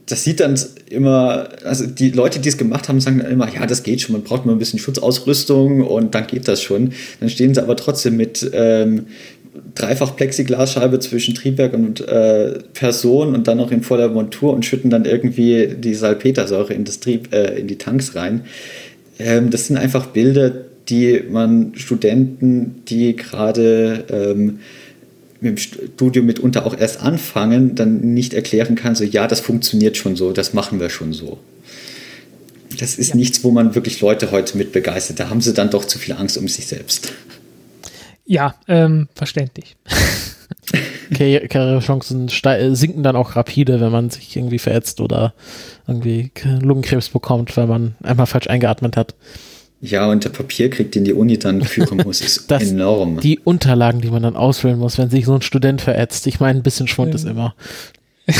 das sieht dann immer, also die Leute, die es gemacht haben, sagen dann immer, ja, das geht schon, man braucht nur ein bisschen Schutzausrüstung und dann geht das schon. Dann stehen sie aber trotzdem mit ähm, dreifach Plexiglasscheibe zwischen Triebwerk und äh, Person und dann noch in voller Montur und schütten dann irgendwie die Salpetersäure in, das Trieb, äh, in die Tanks rein. Ähm, das sind einfach Bilder, die man Studenten, die gerade ähm, mit dem Studium mitunter auch erst anfangen, dann nicht erklären kann, so ja, das funktioniert schon so, das machen wir schon so. Das ist Ja. nichts, wo man wirklich Leute heute mit begeistert. Da haben sie dann doch zu viel Angst um sich selbst. Ja, ähm, verständlich. *laughs* Karriere- Karrierechancen sinken dann auch rapide, wenn man sich irgendwie verätzt oder irgendwie Lungenkrebs bekommt, weil man einmal falsch eingeatmet hat. Ja, und der Papierkrieg, den die Uni dann führen muss, ist *laughs* Das- enorm. Die Unterlagen, die man dann ausfüllen muss, wenn sich so ein Student verätzt. Ich meine, ein bisschen Schwund ist immer. *laughs*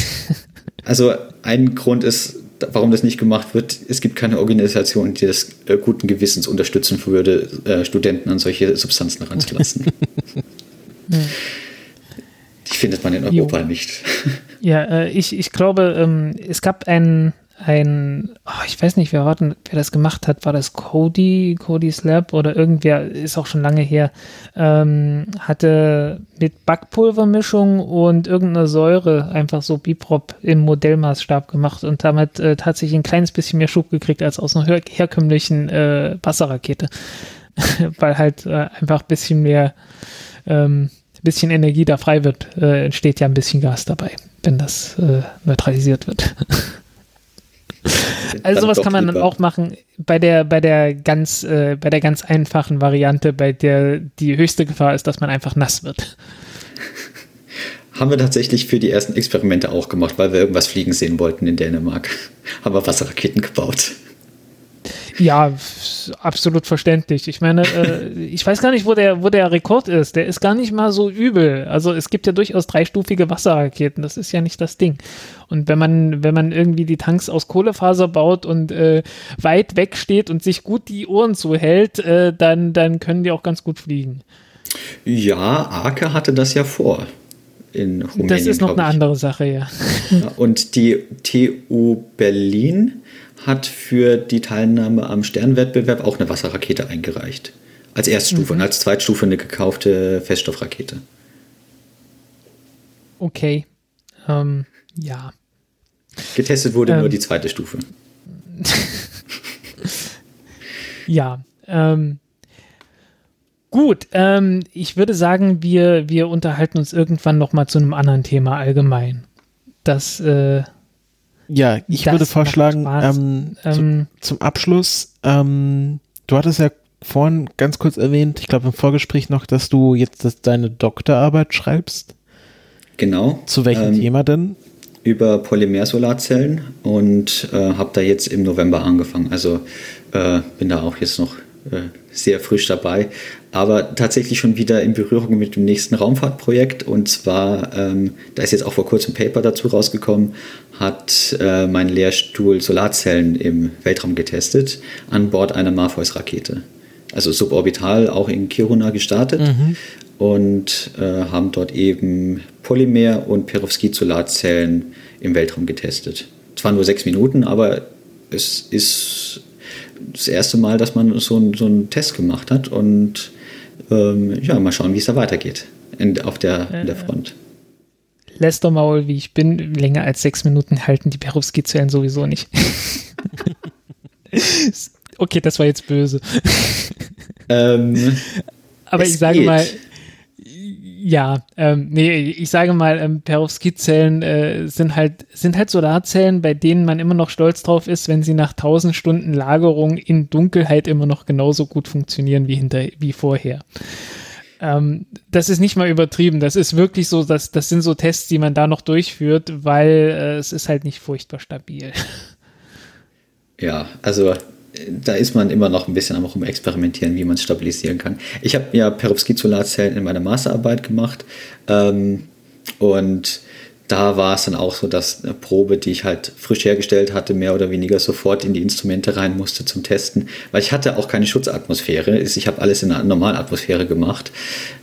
Also ein Grund ist, warum das nicht gemacht wird, es gibt keine Organisation, die das äh, guten Gewissens unterstützen würde, äh, Studenten an solche Substanzen ranzulassen. *laughs* Die findet man in Europa Jo. nicht. Ja, äh, ich, ich glaube, ähm, es gab ein, ein oh, ich weiß nicht, wer, denn, wer das gemacht hat, war das Cody, Cody's Lab oder irgendwer, ist auch schon lange her, ähm, hatte mit Backpulvermischung und irgendeiner Säure einfach so Biprop im Modellmaßstab gemacht und damit äh, tatsächlich ein kleines bisschen mehr Schub gekriegt als aus einer her herkömmlichen äh, Wasserrakete. *laughs* Weil halt äh, einfach ein bisschen mehr ähm, bisschen Energie da frei wird, äh, entsteht ja ein bisschen Gas dabei, wenn das äh, neutralisiert wird. *laughs* *laughs* Also Dann sowas kann man dann lieber- auch machen bei der bei der ganz äh, bei der ganz einfachen Variante, bei der die höchste Gefahr ist, dass man einfach nass wird. *laughs* Haben wir tatsächlich für die ersten Experimente auch gemacht, weil wir irgendwas fliegen sehen wollten in Dänemark. *laughs* Haben wir Wasserraketen gebaut. Ja, absolut verständlich. Ich meine, äh, *laughs* ich weiß gar nicht, wo der wo der Rekord ist. Der ist gar nicht mal so übel. Also es gibt ja durchaus dreistufige Wasserraketen. Das ist ja nicht das Ding. Und wenn man wenn man irgendwie die Tanks aus Kohlefaser baut und äh, weit weg steht und sich gut die Ohren zuhält, äh, dann dann können die auch ganz gut fliegen. Ja, Arke hatte das ja vor. In Rumänien, das ist noch eine andere Sache, ja. Ja, Und die TU Berlin hat für die Teilnahme am Sternwettbewerb auch eine Wasserrakete eingereicht. Als Erststufe und als Zweitstufe eine gekaufte Feststoffrakete. Okay. Ähm, ja. Getestet wurde Ähm. nur die zweite Stufe. *laughs* Ja. Ähm, gut, ähm, ich würde sagen, wir, wir unterhalten uns irgendwann noch mal zu einem anderen Thema allgemein. Das, äh, Ja, ich Das würde vorschlagen, Spaß. ähm, ähm, zum Abschluss, ähm, du hattest ja vorhin ganz kurz erwähnt, ich glaube im Vorgespräch noch, dass du jetzt das, deine Doktorarbeit schreibst. Genau. Zu welchem ähm, Thema denn? Über Polymer-Solarzellen und äh, habe da jetzt im November angefangen. Also äh, bin da auch jetzt noch äh, sehr frisch dabei, aber tatsächlich schon wieder in Berührung mit dem nächsten Raumfahrtprojekt. Und zwar, ähm, da ist jetzt auch vor kurzem ein Paper dazu rausgekommen, hat äh, mein Lehrstuhl Solarzellen im Weltraum getestet an Bord einer Morpheus-Rakete. Also suborbital auch in Kiruna gestartet mhm. und äh, haben dort eben Polymer- und Perovskit-Solarzellen im Weltraum getestet. Zwar nur sechs Minuten, aber es ist das erste Mal, dass man so, so einen Test gemacht hat und ähm, ja, mal schauen, wie es da weitergeht in, auf der, in der Front. Lester Maul, wie ich bin, länger als sechs Minuten halten die Perovskit-Zellen sowieso nicht. *laughs* okay, das war jetzt böse. Ähm, Aber ich sage geht. mal, ja, ähm, nee, ich sage mal, ähm, Perovskit-Zellen äh, sind halt sind halt Solarzellen, bei denen man immer noch stolz drauf ist, wenn sie nach 1000 Stunden Lagerung in Dunkelheit immer noch genauso gut funktionieren wie hinter wie vorher. Ähm, das ist nicht mal übertrieben. Das ist wirklich so, dass das sind so Tests, die man da noch durchführt, weil äh, es ist halt nicht furchtbar stabil. Ja, also da ist man immer noch ein bisschen am Rumexperimentieren, wie man es stabilisieren kann. Ich habe ja Perovskit-Solarzellen in meiner Masterarbeit gemacht ähm, und da war es dann auch so, dass eine Probe, die ich halt frisch hergestellt hatte, mehr oder weniger sofort in die Instrumente rein musste zum Testen, weil ich hatte auch keine Schutzatmosphäre. Ich habe alles in einer Normalatmosphäre gemacht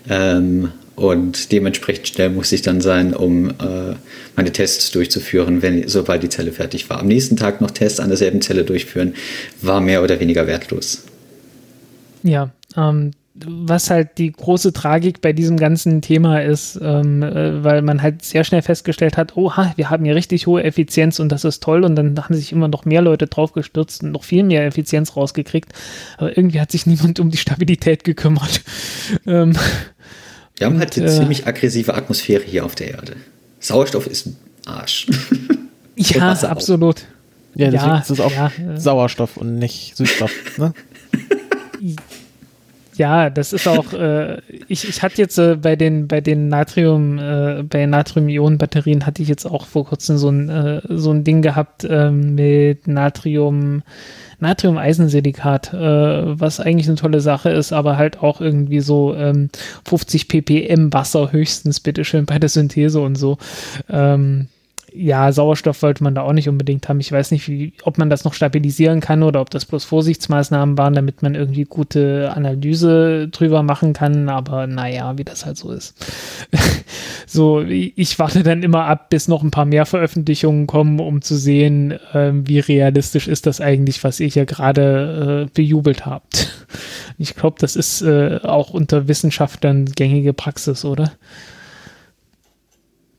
ähm, und dementsprechend schnell musste ich dann sein, um äh, meine Tests durchzuführen, wenn, sobald die Zelle fertig war. Am nächsten Tag noch Tests an derselben Zelle durchführen, war mehr oder weniger wertlos. Ja, ähm, was halt die große Tragik bei diesem ganzen Thema ist, ähm, äh, weil man halt sehr schnell festgestellt hat, oha, wir haben hier richtig hohe Effizienz und das ist toll und dann haben sich immer noch mehr Leute drauf gestürzt und noch viel mehr Effizienz rausgekriegt, aber irgendwie hat sich niemand um die Stabilität gekümmert. *laughs* ähm, wir haben halt eine äh, ziemlich aggressive Atmosphäre hier auf der Erde. Sauerstoff ist ein Arsch. *laughs* ja, absolut. Ja, deswegen ja, ist es auch ja, Sauerstoff und nicht Süßstoff. Ne? *laughs* Ja, das ist auch, äh, ich, ich hatte jetzt äh, bei den, bei den Natrium, äh, bei Natrium-Ionen-Batterien hatte ich jetzt auch vor kurzem so ein, äh, so ein Ding gehabt ähm, mit Natrium, Natrium-Eisensilikat, äh, was eigentlich eine tolle Sache ist, aber halt auch irgendwie so ähm, 50 ppm Wasser höchstens, bitteschön, bei der Synthese und so. Ähm, ja, Sauerstoff wollte man da auch nicht unbedingt haben. Ich weiß nicht, wie, ob man das noch stabilisieren kann oder ob das bloß Vorsichtsmaßnahmen waren, damit man irgendwie gute Analyse drüber machen kann. Aber naja, wie das halt so ist. *laughs* so, ich warte dann immer ab, bis noch ein paar mehr Veröffentlichungen kommen, um zu sehen, äh, wie realistisch ist das eigentlich, was ihr hier gerade äh, bejubelt habt. *laughs* Ich glaube, das ist äh, auch unter Wissenschaftlern gängige Praxis, oder?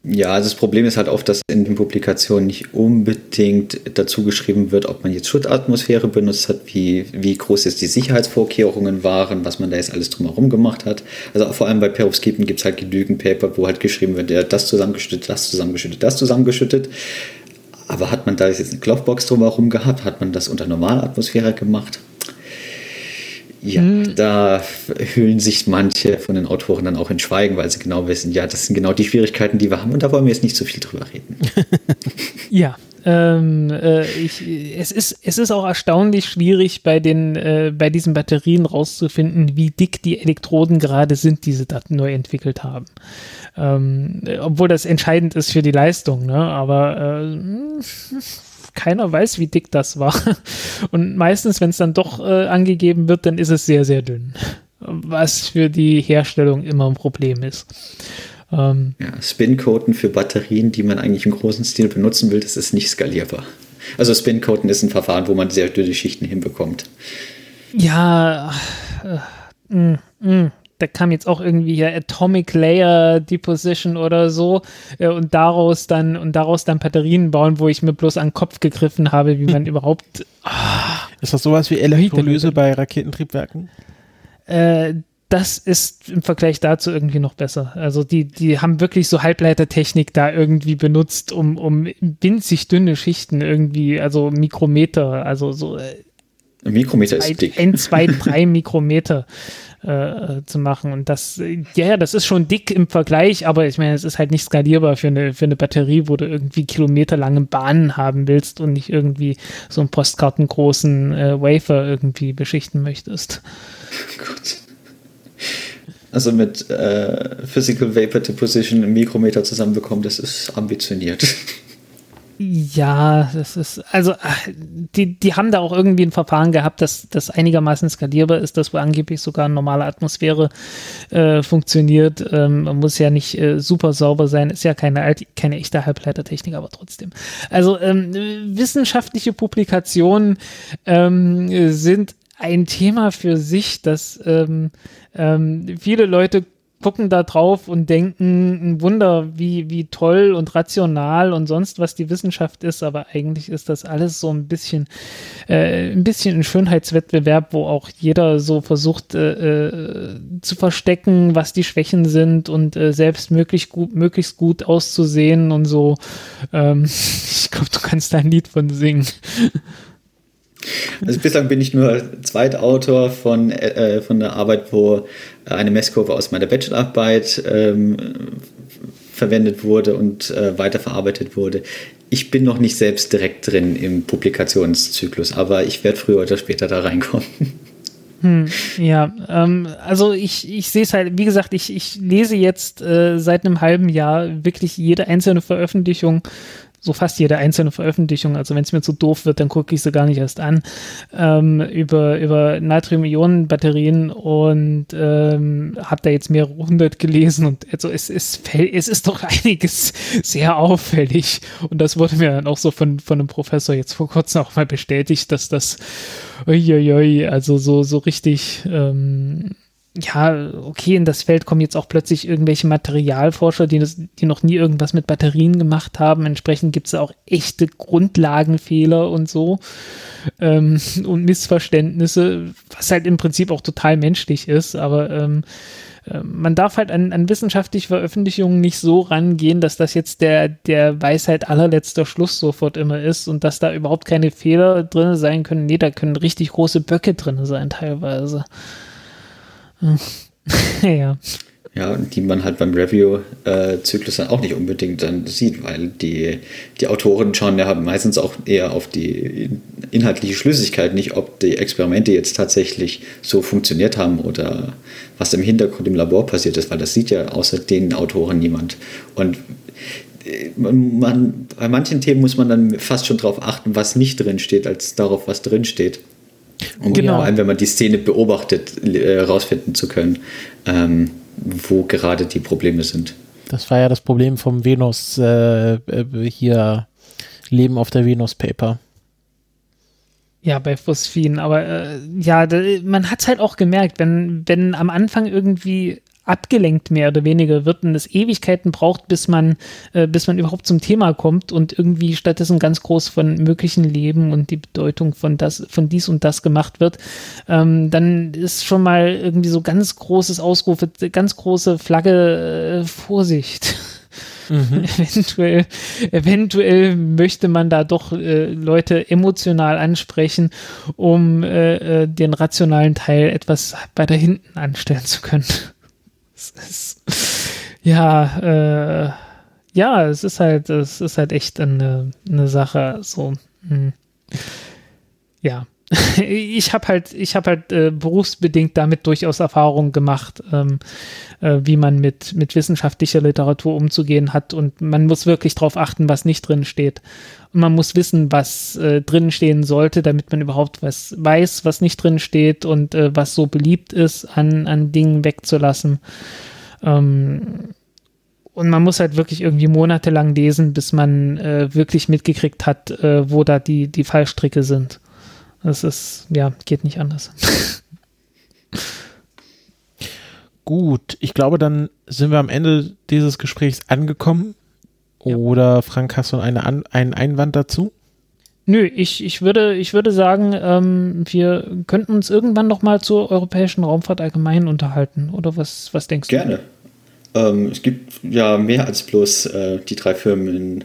Ja, also das Problem ist halt oft, dass in den Publikationen nicht unbedingt dazu geschrieben wird, ob man jetzt Schutzatmosphäre benutzt hat, wie, wie groß jetzt die Sicherheitsvorkehrungen waren, was man da jetzt alles drumherum gemacht hat. Also vor allem bei Perovskiten gibt es halt genügend Paper, wo halt geschrieben wird, ja, das zusammengeschüttet, das zusammengeschüttet, das zusammengeschüttet. Aber hat man da jetzt eine Klopfbox drumherum gehabt? Hat man das unter Normalatmosphäre gemacht? Ja, hm. da hüllen sich manche von den Autoren dann auch in Schweigen, weil sie genau wissen, ja, das sind genau die Schwierigkeiten, die wir haben und da wollen wir jetzt nicht so viel drüber reden. *laughs* ja, ähm, äh, ich, es, ist, es ist auch erstaunlich schwierig, bei, den, äh, bei diesen Batterien rauszufinden, wie dick die Elektroden gerade sind, die sie da neu entwickelt haben. Ähm, obwohl das entscheidend ist für die Leistung, ne? aber äh, keiner weiß, wie dick das war. *laughs* Und meistens, wenn es dann doch äh, angegeben wird, dann ist es sehr, sehr dünn. Was für die Herstellung immer ein Problem ist. Ähm, ja, Spin-Coden für Batterien, die man eigentlich im großen Stil benutzen will, das ist nicht skalierbar. Also Spin-Coden ist ein Verfahren, wo man sehr dünne Schichten hinbekommt. Ja, äh, mh, mm, mh. Da kam jetzt auch irgendwie hier Atomic Layer Deposition oder so äh, und daraus dann und daraus dann Batterien bauen, wo ich mir bloß an den Kopf gegriffen habe, wie man *laughs* überhaupt. Ah, ist das sowas wie Elektrolyse bei Raketentriebwerken? Äh, das ist im Vergleich dazu irgendwie noch besser. Also die, die haben wirklich so Halbleitertechnik da irgendwie benutzt, um, um winzig dünne Schichten irgendwie, also Mikrometer, also so äh, Ein Mikrometer ist zwei, dick. ein, zwei, drei *laughs* Mikrometer äh, zu machen. Und das, ja, das ist schon dick im Vergleich, aber ich meine, es ist halt nicht skalierbar für eine, für eine Batterie, wo du irgendwie kilometerlange Bahnen haben willst und nicht irgendwie so einen postkartengroßen äh, Wafer irgendwie beschichten möchtest. *laughs* Gut. Also mit äh, Physical Vapor Deposition im Mikrometer zusammenbekommen, das ist ambitioniert. Ja, das ist, also die, die haben da auch irgendwie ein Verfahren gehabt, das, das einigermaßen skalierbar ist, das wo angeblich sogar in normaler Atmosphäre äh, funktioniert. Ähm, man muss ja nicht äh, super sauber sein, ist ja keine, keine echte Halbleitertechnik, aber trotzdem. Also ähm, wissenschaftliche Publikationen ähm, sind ein Thema für sich, dass ähm, ähm, viele Leute gucken da drauf und denken, ein Wunder, wie, wie toll und rational und sonst was die Wissenschaft ist, aber eigentlich ist das alles so ein bisschen, äh, ein bisschen ein Schönheitswettbewerb, wo auch jeder so versucht äh, äh, zu verstecken, was die Schwächen sind und äh, selbst möglichst gut, möglichst gut auszusehen und so. Ähm, *laughs* ich glaube, du kannst da ein Lied von singen. Also bislang bin ich nur Zweitautor von, äh, von der Arbeit, wo eine Messkurve aus meiner Bachelorarbeit ähm, verwendet wurde und äh, weiterverarbeitet wurde. Ich bin noch nicht selbst direkt drin im Publikationszyklus, aber ich werde früher oder später da reinkommen. Hm, ja, ähm, also ich, ich sehe es halt, wie gesagt, ich, ich lese jetzt äh, seit einem halben Jahr wirklich jede einzelne Veröffentlichung so fast jede einzelne Veröffentlichung, also wenn es mir zu doof wird, dann gucke ich sie gar nicht erst an, ähm, über, über Natrium-Ionen-Batterien und ähm, habe da jetzt mehrere hundert gelesen und also es, es, es ist doch einiges sehr auffällig. Und das wurde mir dann auch so von, von einem Professor jetzt vor kurzem auch mal bestätigt, dass das uiuiui, also so, so richtig ähm, ja, okay, in das Feld kommen jetzt auch plötzlich irgendwelche Materialforscher, die, das, die noch nie irgendwas mit Batterien gemacht haben. Entsprechend gibt es auch echte Grundlagenfehler und so ähm, und Missverständnisse, was halt im Prinzip auch total menschlich ist. Aber ähm, äh, man darf halt an, an wissenschaftliche Veröffentlichungen nicht so rangehen, dass das jetzt der, der Weisheit allerletzter Schluss sofort immer ist und dass da überhaupt keine Fehler drin sein können. Nee, da können richtig große Böcke drin sein teilweise. *laughs* ja. Ja, die man halt beim Review-Zyklus dann auch nicht unbedingt dann sieht, weil die, die Autoren schauen ja meistens auch eher auf die inhaltliche Schlüssigkeit, nicht ob die Experimente jetzt tatsächlich so funktioniert haben oder was im Hintergrund im Labor passiert ist, weil das sieht ja außer den Autoren niemand. Und äh, man, man, bei manchen Themen muss man dann fast schon darauf achten, was nicht drin steht, als darauf, was drin steht. Um genau. vor allem, wenn man die Szene beobachtet, herausfinden äh, zu können, ähm, wo gerade die Probleme sind. Das war ja das Problem vom Venus äh, äh hier Leben auf der Venus Paper. Ja, bei Phosphin, aber äh, ja, da, man hat es halt auch gemerkt, wenn, wenn am Anfang irgendwie abgelenkt mehr oder weniger wird und es Ewigkeiten braucht, bis man, äh, bis man überhaupt zum Thema kommt und irgendwie stattdessen ganz groß von möglichen Leben und die Bedeutung von das, von dies und das gemacht wird, ähm, dann ist schon mal irgendwie so ganz großes Ausrufe, ganz große Flagge, äh, Vorsicht. Mhm. *laughs* eventuell, eventuell möchte man da doch äh, Leute emotional ansprechen, um äh, äh den rationalen Teil etwas weiter hinten anstellen zu können ist, *laughs* ja, äh, ja, es ist halt, es ist halt echt eine, eine Sache, so, hm. ja. *laughs* ich habe halt, ich habe halt äh, berufsbedingt damit durchaus Erfahrungen gemacht, ähm, äh, wie man mit, mit wissenschaftlicher Literatur umzugehen hat. Und man muss wirklich darauf achten, was nicht drin steht. Und man muss wissen, was äh, drin stehen sollte, damit man überhaupt was weiß, was nicht drin steht und äh, was so beliebt ist, an, an Dingen wegzulassen. Ähm, und man muss halt wirklich irgendwie monatelang lesen, bis man äh, wirklich mitgekriegt hat, äh, wo da die, die Fallstricke sind. Das ist, ja, geht nicht anders. *laughs* Gut, ich glaube, dann sind wir am Ende dieses Gesprächs angekommen. Ja. Oder Frank, hast du eine An einen Einwand dazu? Nö, ich, ich, würde, ich würde sagen, ähm, wir könnten uns irgendwann noch mal zur europäischen Raumfahrt allgemein unterhalten. Oder was, was denkst Gerne. du? Gerne. Ähm, es gibt ja mehr als bloß äh, die drei Firmen in,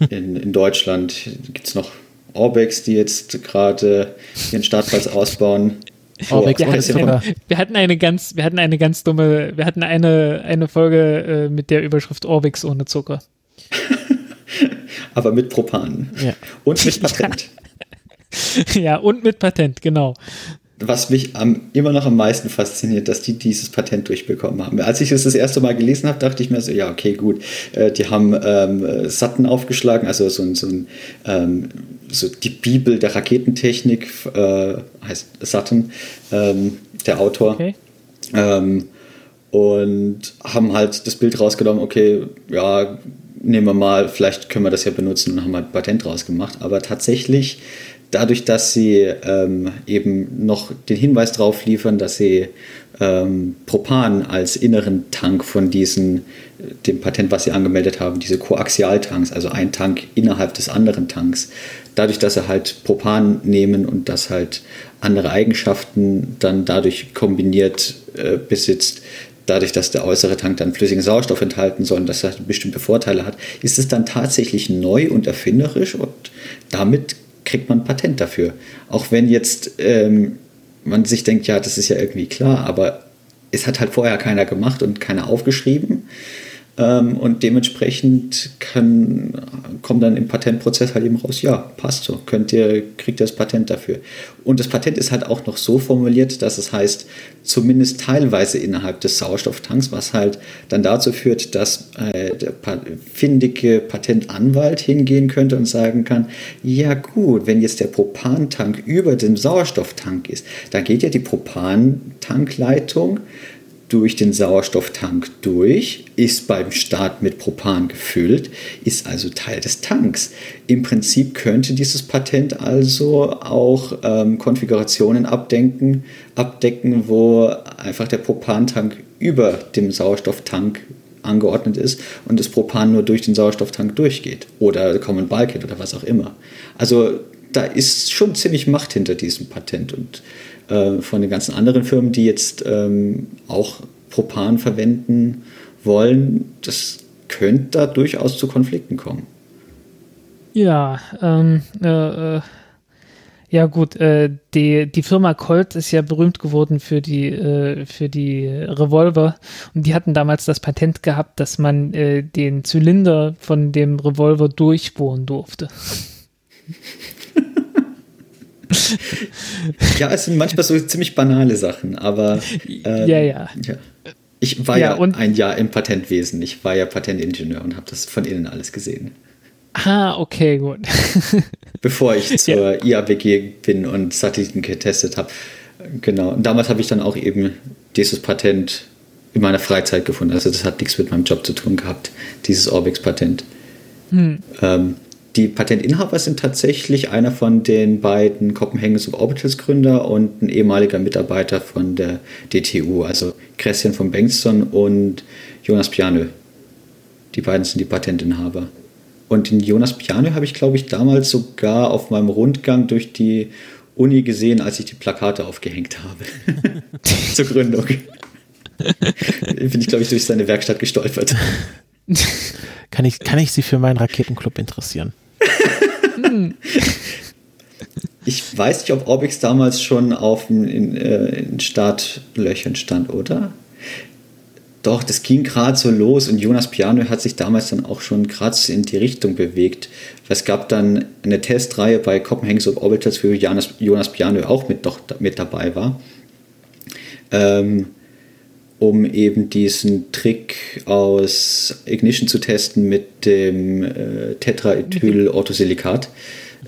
*laughs* in, in Deutschland. Gibt es noch Orbex, die jetzt gerade ihren Startplatz ausbauen. *laughs* Orbex Wir ohne hatten, Zucker. wir hatten eine ganz, wir hatten eine ganz dumme, wir hatten eine, eine Folge äh, mit der Überschrift Orbix ohne Zucker. *laughs* Aber mit Propan. Ja. Und mit Patent. *laughs* ja, und mit Patent, genau. Was mich am, immer noch am meisten fasziniert, dass die dieses Patent durchbekommen haben. Als ich es das erste Mal gelesen habe, dachte ich mir so, ja, okay, gut. Äh, die haben ähm, Satten aufgeschlagen, also so, ein- so, ein, ähm, so die Bibel der Raketentechnik, äh, heißt Satten, ähm, der Autor. Okay. Ähm, und haben halt das Bild rausgenommen, okay, ja, nehmen wir mal, vielleicht können wir das ja benutzen und haben halt ein Patent rausgemacht. Aber tatsächlich, dadurch, dass sie ähm, eben noch den Hinweis darauf liefern, dass sie ähm, Propan als inneren Tank von diesen, dem Patent, was sie angemeldet haben, diese Koaxialtanks, also ein Tank innerhalb des anderen Tanks, dadurch, dass sie halt Propan nehmen und das halt andere Eigenschaften dann dadurch kombiniert äh, besitzt, dadurch, dass der äußere Tank dann flüssigen Sauerstoff enthalten soll und dass er bestimmte Vorteile hat, ist es dann tatsächlich neu und erfinderisch und damit kriegt man ein Patent dafür. Auch wenn jetzt ähm, man sich denkt, ja, das ist ja irgendwie klar, aber es hat halt vorher keiner gemacht und keiner aufgeschrieben. Ähm, und dementsprechend kann, kommt dann im Patentprozess halt eben raus, ja, passt so, könnt ihr, kriegt ihr das Patent dafür. Und das Patent ist halt auch noch so formuliert, dass es heißt, zumindest teilweise innerhalb des Sauerstofftanks, was halt dann dazu führt, dass äh, der findige Patentanwalt hingehen könnte und sagen kann, ja gut, wenn jetzt der Propantank über dem Sauerstofftank ist, dann geht ja die Propantankleitung durch den Sauerstofftank durch, ist beim Start mit Propan gefüllt, ist also Teil des Tanks. Im Prinzip könnte dieses Patent also auch ähm, Konfigurationen abdenken, abdecken, wo einfach der Propantank über dem Sauerstofftank angeordnet ist und das Propan nur durch den Sauerstofftank durchgeht oder Common Bulkhead oder was auch immer. Also da ist schon ziemlich Macht hinter diesem Patent und äh, von den ganzen anderen Firmen, die jetzt ähm, auch Propan verwenden wollen, das könnte da durchaus zu Konflikten kommen. Ja, ähm, äh, äh, ja gut, äh, die, die Firma Colt ist ja berühmt geworden für die, äh, für die Revolver und die hatten damals das Patent gehabt, dass man äh, den Zylinder von dem Revolver durchbohren durfte. *laughs* *laughs* Ja, es sind manchmal so ziemlich banale Sachen, aber ähm, Ja, ja. Ich war Ja, ja, ein Jahr im Patentwesen. Ich war ja Patentingenieur und habe das von innen alles gesehen. Ah, okay, gut. *laughs* Bevor ich zur IABG bin und Satelliten getestet habe. Genau. Und damals habe ich dann auch eben dieses Patent in meiner Freizeit gefunden. Also das hat nichts mit meinem Job zu tun gehabt, dieses Orbix-Patent. Ähm, die Patentinhaber sind tatsächlich einer von den beiden Copenhagen Suborbitals Gründer und ein ehemaliger Mitarbeiter von der DTU, also Christian von Bengtsson und Jonas Pianö. Die beiden sind die Patentinhaber. Und den Jonas Pianö habe ich, glaube ich, damals sogar auf meinem Rundgang durch die Uni gesehen, als ich die Plakate aufgehängt habe. *laughs* Zur Gründung. *laughs* Bin ich, glaube ich, durch seine Werkstatt gestolpert. *laughs* Kann ich, kann ich Sie für meinen Raketenclub interessieren? *laughs* Ich weiß nicht, ob Orbix damals schon auf den in, äh, in Startlöchern stand, oder? Doch, das ging gerade so los und Jonas Piano hat sich damals dann auch schon gerade in die Richtung bewegt. Es gab dann eine Testreihe bei Copenhagen Suborbitals, wo Jonas, Jonas Piano auch mit, doch, mit dabei war. Ähm, um eben diesen Trick aus Ignition zu testen mit dem äh, Tetraethyl-Orthosilikat.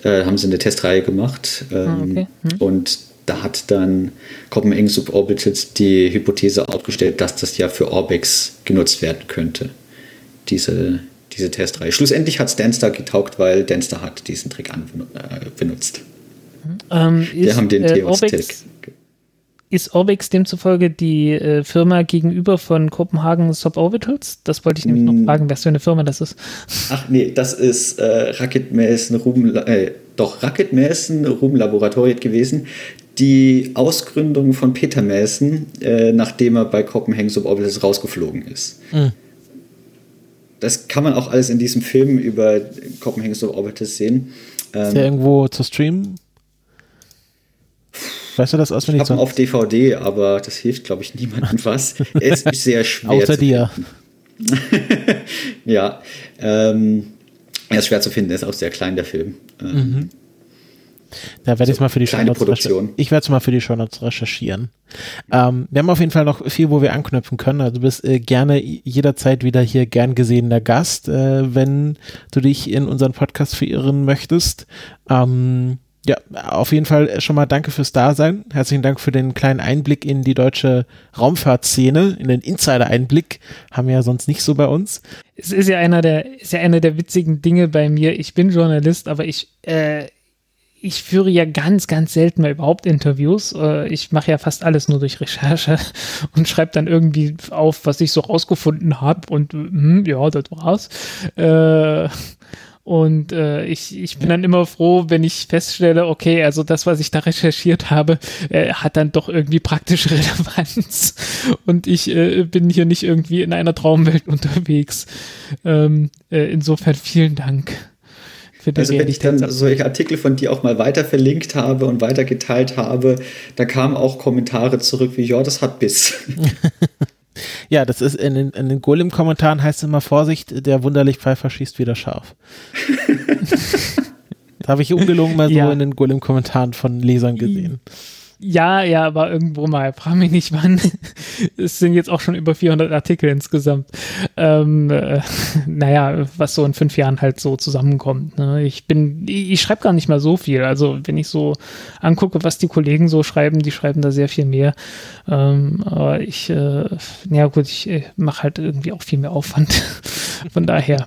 Äh, haben sie eine Testreihe gemacht. Ähm, Ah, okay. Hm. Und da hat dann Copenhagen Suborbitals die Hypothese aufgestellt, dass das ja für Orbex genutzt werden könnte. Diese, diese Testreihe. Schlussendlich hat es Danstar getaugt, weil Danstar hat diesen Trick an, äh, benutzt. Ähm, Wir haben den äh, Theos-Trick. Ist Orbex demzufolge die äh, Firma gegenüber von Kopenhagen Suborbitals? Das wollte ich nämlich noch fragen, was für eine Firma das ist. Ach nee, das ist äh, Rocket Mason Ruben, äh, doch Rocket Mason Ruben Laboratoriet gewesen. Die Ausgründung von Peter Mason, äh, nachdem er bei Copenhagen Suborbitals rausgeflogen ist. Mhm. Das kann man auch alles in diesem Film über Copenhagen Suborbitals sehen. ist der irgendwo zu streamen? Weißt du das auswendig? Ich habe ihn auf DVD, aber das hilft, glaube ich, niemandem was. *laughs* Er ist sehr schwer. Außer dir. *laughs* ja, ähm, er ist schwer zu finden, er ist auch sehr klein, der Film. Ähm, mhm. Da werde ich mal für die kleine Produktion. Ich werde es mal für die Shownotes recherchieren. Ähm, wir haben auf jeden Fall noch viel, wo wir anknüpfen können. Also du bist äh, gerne jederzeit wieder hier gern gesehener Gast, äh, wenn du dich in unseren Podcast verirren möchtest. Ähm, ja, auf jeden Fall schon mal danke fürs Dasein. Herzlichen Dank für den kleinen Einblick in die deutsche Raumfahrtszene, in den Insider-Einblick. Haben wir ja sonst nicht so bei uns. Es ist ja einer der, ist ja einer der witzigen Dinge bei mir. Ich bin Journalist, aber ich, äh, ich führe ja ganz, ganz selten mal überhaupt Interviews. Äh, ich mache ja fast alles nur durch Recherche *laughs* und schreibe dann irgendwie auf, was ich so rausgefunden habe und hm, ja, das war's. Äh, und äh, ich, ich bin dann immer froh, wenn ich feststelle, okay, also das, was ich da recherchiert habe, äh, hat dann doch irgendwie praktische *laughs* Relevanz. Und ich äh, bin hier nicht irgendwie in einer Traumwelt *laughs* unterwegs. Ähm, äh, insofern vielen Dank. Für also wenn ich dann solche Artikel von dir auch mal weiter verlinkt habe und weiter geteilt habe, da kamen auch Kommentare zurück wie, ja, das hat Biss. *laughs* Ja, das ist in den, in den Golem-Kommentaren heißt es immer Vorsicht, der wunderlich Pfeifer schießt wieder scharf. *laughs* *laughs* das habe ich ungelungen mal ja. so in den Golem-Kommentaren von Lesern gesehen. Ja, ja, war irgendwo mal. Frag mich nicht wann. *laughs* es sind jetzt auch schon über 400 Artikel insgesamt. Ähm, äh, *laughs* naja, was so in fünf Jahren halt so zusammenkommt. Ne? Ich bin, ich, ich schreibe gar nicht mal so viel. Also wenn ich so angucke, was die Kollegen so schreiben, die schreiben da sehr viel mehr. Ähm, aber ich, äh, ja gut, ich äh, mache halt irgendwie auch viel mehr Aufwand. *laughs* Von daher.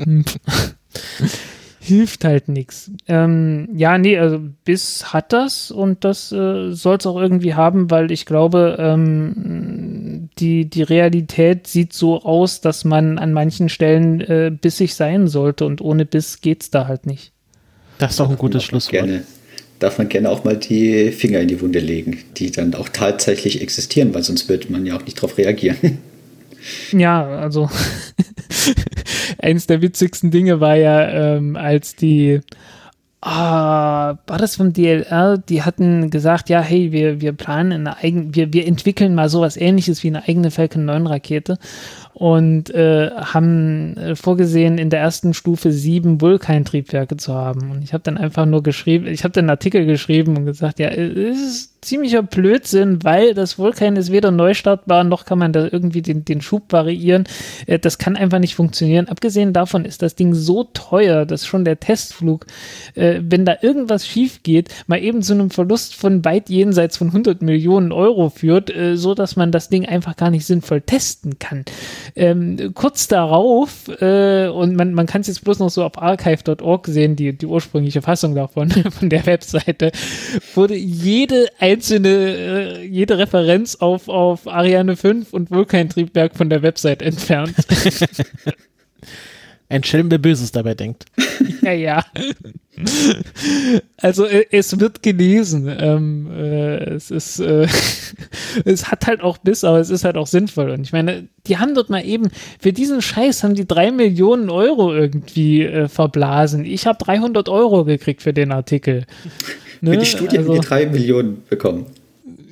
Hilft halt nichts. Ähm, ja, nee, also bis hat das und das äh, soll es auch irgendwie haben, weil ich glaube, ähm, die, die Realität sieht so aus, dass man an manchen Stellen äh, bissig sein sollte und ohne Biss geht's da halt nicht. Das ist doch ein gutes Schlusswort. Gerne, darf man gerne auch mal die Finger in die Wunde legen, die dann auch tatsächlich existieren, weil sonst wird man ja auch nicht darauf reagieren. *laughs* Ja, also *laughs* eines der witzigsten Dinge war ja, ähm, als die Ah, war das vom DLR? Die hatten gesagt, ja, hey, wir, wir planen eine eigene, wir, wir entwickeln mal sowas ähnliches wie eine eigene Falcon 9 Rakete und äh, haben äh, vorgesehen, in der ersten Stufe sieben Vulkan-Triebwerke zu haben. Und ich habe dann einfach nur geschrieben, ich habe einen Artikel geschrieben und gesagt, ja, es ist ziemlicher Blödsinn, weil das Vulkan ist weder neu startbar, noch kann man da irgendwie den, den Schub variieren. Äh, das kann einfach nicht funktionieren. Abgesehen davon ist das Ding so teuer, dass schon der Testflug, äh, wenn da irgendwas schief geht, mal eben zu einem Verlust von weit jenseits von 100 Millionen Euro führt, äh, so dass man das Ding einfach gar nicht sinnvoll testen kann. Ähm, kurz darauf, äh, und man, man kann es jetzt bloß noch so auf archive.org sehen, die, die ursprüngliche Fassung davon, *laughs* von der Webseite, wurde jede einzelne, äh, jede Referenz auf, auf Ariane 5 und Vulkan-Triebwerk von der Website entfernt. *laughs* Ein Schelm, der Böses dabei denkt. *laughs* ja, ja. Also äh, es wird gelesen. Ähm, äh, es ist, äh, *laughs* es hat halt auch Biss, aber es ist halt auch sinnvoll. Und ich meine, die haben dort mal eben, für diesen Scheiß haben die drei Millionen Euro irgendwie äh, verblasen. Ich habe 300 Euro gekriegt für den Artikel. Ne? Für die Studie also, haben die drei Millionen bekommen.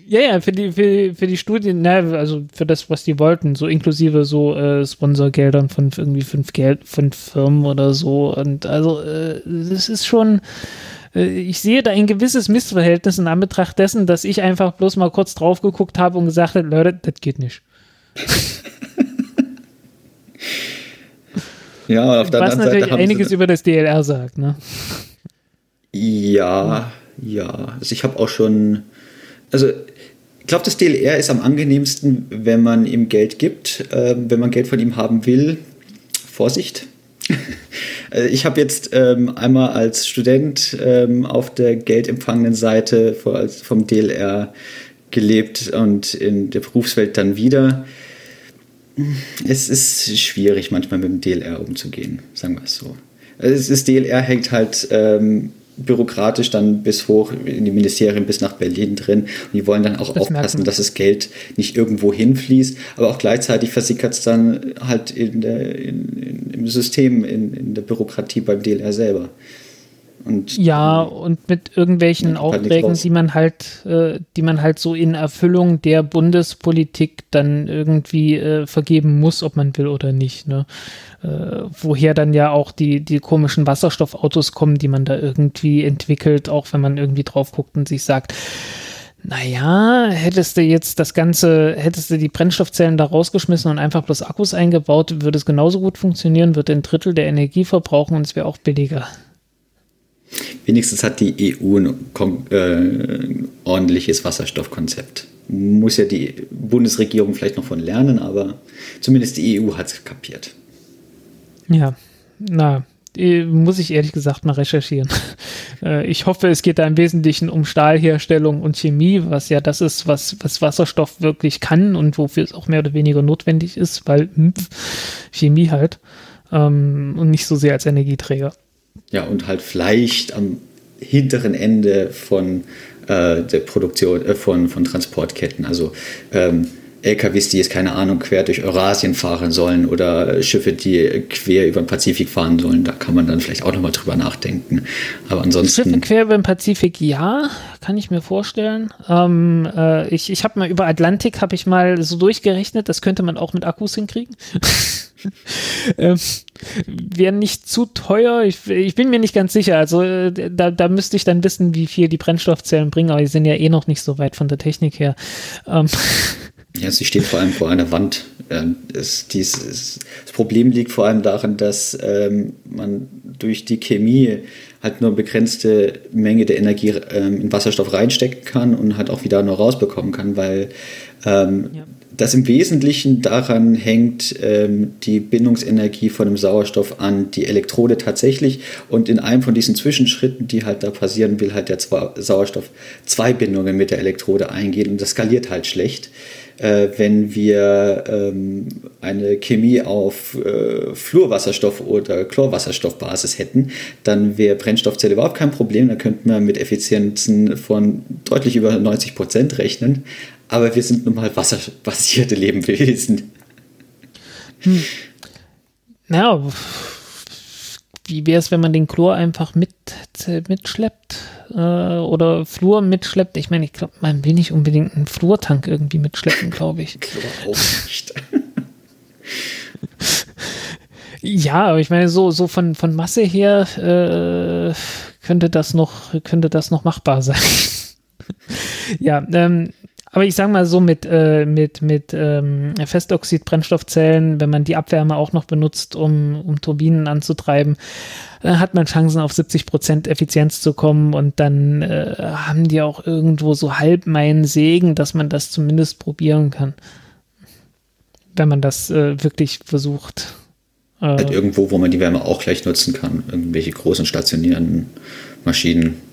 Ja, ja, für die, für, für die Studien, ne, also für das, was die wollten, so inklusive so äh, Sponsorgeldern von irgendwie fünf Geld, fünf Firmen oder so. Und also, äh, das ist schon, äh, ich sehe da ein gewisses Missverhältnis in Anbetracht dessen, dass ich einfach bloß mal kurz drauf geguckt habe und gesagt habe, Leute, das geht nicht. *laughs* ja, auf der Was anderen natürlich Seite einiges über das DLR sagt, ne? Ja, ja. Also ich habe auch schon, also glaube, das DLR ist am angenehmsten, wenn man ihm Geld gibt, äh, wenn man Geld von ihm haben will. Vorsicht. *laughs* Äh, ich habe jetzt ähm, einmal als Student ähm, auf der geldempfangenen Seite vom DLR gelebt und in der Berufswelt dann wieder. Es ist schwierig, manchmal mit dem DLR umzugehen, sagen wir es so. Also das DLR hängt halt ähm, bürokratisch dann bis hoch in die Ministerien bis nach Berlin drin. Und die wollen dann auch das aufpassen, dass das Geld nicht irgendwo hinfließt, aber auch gleichzeitig versickert es dann halt in der, in, in, im System, in, in der Bürokratie beim DLR selber. Und, ja, und mit irgendwelchen halt Aufträgen, die man halt, äh, die man halt so in Erfüllung der Bundespolitik dann irgendwie äh, vergeben muss, ob man will oder nicht. Ne? Äh, woher dann ja auch die, die komischen Wasserstoffautos kommen, die man da irgendwie entwickelt, auch wenn man irgendwie drauf guckt und sich sagt, naja, hättest du jetzt das Ganze, hättest du die Brennstoffzellen da rausgeschmissen und einfach bloß Akkus eingebaut, würde es genauso gut funktionieren, würde ein Drittel der Energie verbrauchen und es wäre auch billiger. Wenigstens hat die EU ein äh, ordentliches Wasserstoffkonzept. Muss ja die Bundesregierung vielleicht noch von lernen, aber zumindest die EU hat es kapiert. Ja, na, äh, muss ich ehrlich gesagt mal recherchieren. *laughs* Äh, ich hoffe, es geht da im Wesentlichen um Stahlherstellung und Chemie, was ja das ist, was, was Wasserstoff wirklich kann und wofür es auch mehr oder weniger notwendig ist, weil hm, Chemie halt ähm, und nicht so sehr als Energieträger. Ja, und halt vielleicht am hinteren Ende von äh, der Produktion äh, von, von Transportketten. Also ähm, LKWs, die jetzt keine Ahnung quer durch Eurasien fahren sollen oder Schiffe, die quer über den Pazifik fahren sollen. Da kann man dann vielleicht auch nochmal drüber nachdenken. Aber ansonsten. Schiffe quer über den Pazifik, ja, kann ich mir vorstellen. Ähm, äh, ich ich habe mal über Atlantik, habe ich mal so durchgerechnet, das könnte man auch mit Akkus hinkriegen. *laughs* ähm, Wäre nicht zu teuer. Ich, ich, bin mir nicht ganz sicher. Also äh, da, da müsste ich dann wissen, wie viel die Brennstoffzellen bringen, aber die sind ja eh noch nicht so weit von der Technik her. Ähm, *laughs* Ja, sie steht vor allem vor einer Wand. Es, dies, das Problem liegt vor allem darin, dass ähm, man durch die Chemie halt nur begrenzte Menge der Energie ähm, in Wasserstoff reinstecken kann und halt auch wieder nur rausbekommen kann, weil ähm, ja. das im Wesentlichen daran hängt, ähm, die Bindungsenergie von dem Sauerstoff an die Elektrode tatsächlich und in einem von diesen Zwischenschritten, die halt da passieren, will halt der Sauerstoff zwei Bindungen mit der Elektrode eingehen und das skaliert halt schlecht äh, wenn wir ähm, eine Chemie auf äh, Fluorwasserstoff oder Chlorwasserstoffbasis hätten, dann wäre Brennstoffzelle überhaupt kein Problem. Da könnten wir mit Effizienzen von deutlich über 90 Prozent rechnen. Aber wir sind nun mal wasserbasierte Lebewesen. Hm. Ja, wie wäre es, wenn man den Chlor einfach mit, mitschleppt äh, oder Flur mitschleppt? Ich meine, ich glaube, man will nicht unbedingt einen Flurtank irgendwie mitschleppen, glaube ich. *laughs* Chlor auch nicht. *laughs* ja, aber ich meine, so, so von, von Masse her äh, könnte, das noch, könnte das noch machbar sein. *laughs* ja, ähm, aber ich sage mal so mit, äh, mit, mit ähm, Festoxid-Brennstoffzellen, wenn man die Abwärme auch noch benutzt, um, um Turbinen anzutreiben, äh, hat man Chancen auf 70 Prozent Effizienz zu kommen und dann äh, haben die auch irgendwo so halb meinen Segen, dass man das zumindest probieren kann. Wenn man das äh, wirklich versucht. Äh, halt irgendwo, wo man die Wärme auch gleich nutzen kann. Irgendwelche großen stationären Maschinen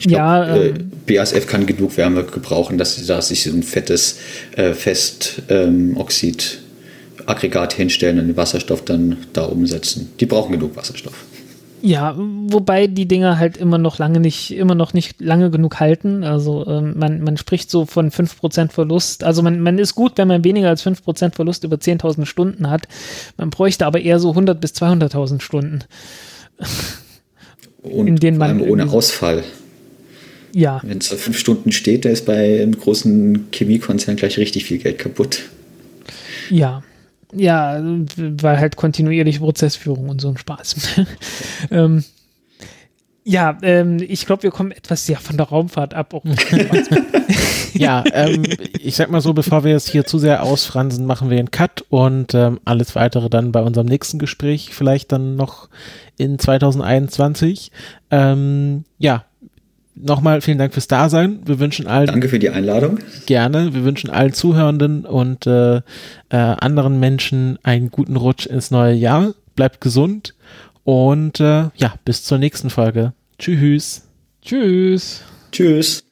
ich glaub, ja, äh, ähm, BASF kann genug Wärme gebrauchen, dass sie da sich so ein fettes äh, Festoxid-Aggregat ähm, hinstellen und den Wasserstoff dann da umsetzen. Die brauchen genug Wasserstoff. Ja, wobei die Dinger halt immer noch lange nicht, immer noch nicht lange genug halten. Also ähm, man, man spricht so von 5% Verlust. Also man, man ist gut, wenn man weniger als 5% Verlust über 10.000 Stunden hat. Man bräuchte aber eher so 100 bis 200.000 Stunden. Und in denen man ohne Ausfall. Ja. Wenn es fünf Stunden steht, da ist bei einem großen Chemiekonzern gleich richtig viel Geld kaputt. Ja. Ja, weil halt kontinuierliche Prozessführung und so ein Spaß. *laughs* ähm, ja, ähm, ich glaube, wir kommen etwas ja von der Raumfahrt ab. *laughs* ja, ähm, ich sag mal so, bevor wir jetzt hier zu sehr ausfransen, machen wir einen Cut und ähm, alles weitere dann bei unserem nächsten Gespräch, vielleicht dann noch in 2021. Ähm, ja, nochmal vielen Dank fürs Dasein. Wir wünschen allen. Danke für die Einladung. Gerne. Wir wünschen allen Zuhörenden und äh, äh, anderen Menschen einen guten Rutsch ins neue Jahr. Bleibt gesund und äh, ja, bis zur nächsten Folge. Tschüss. Tschüss. Tschüss.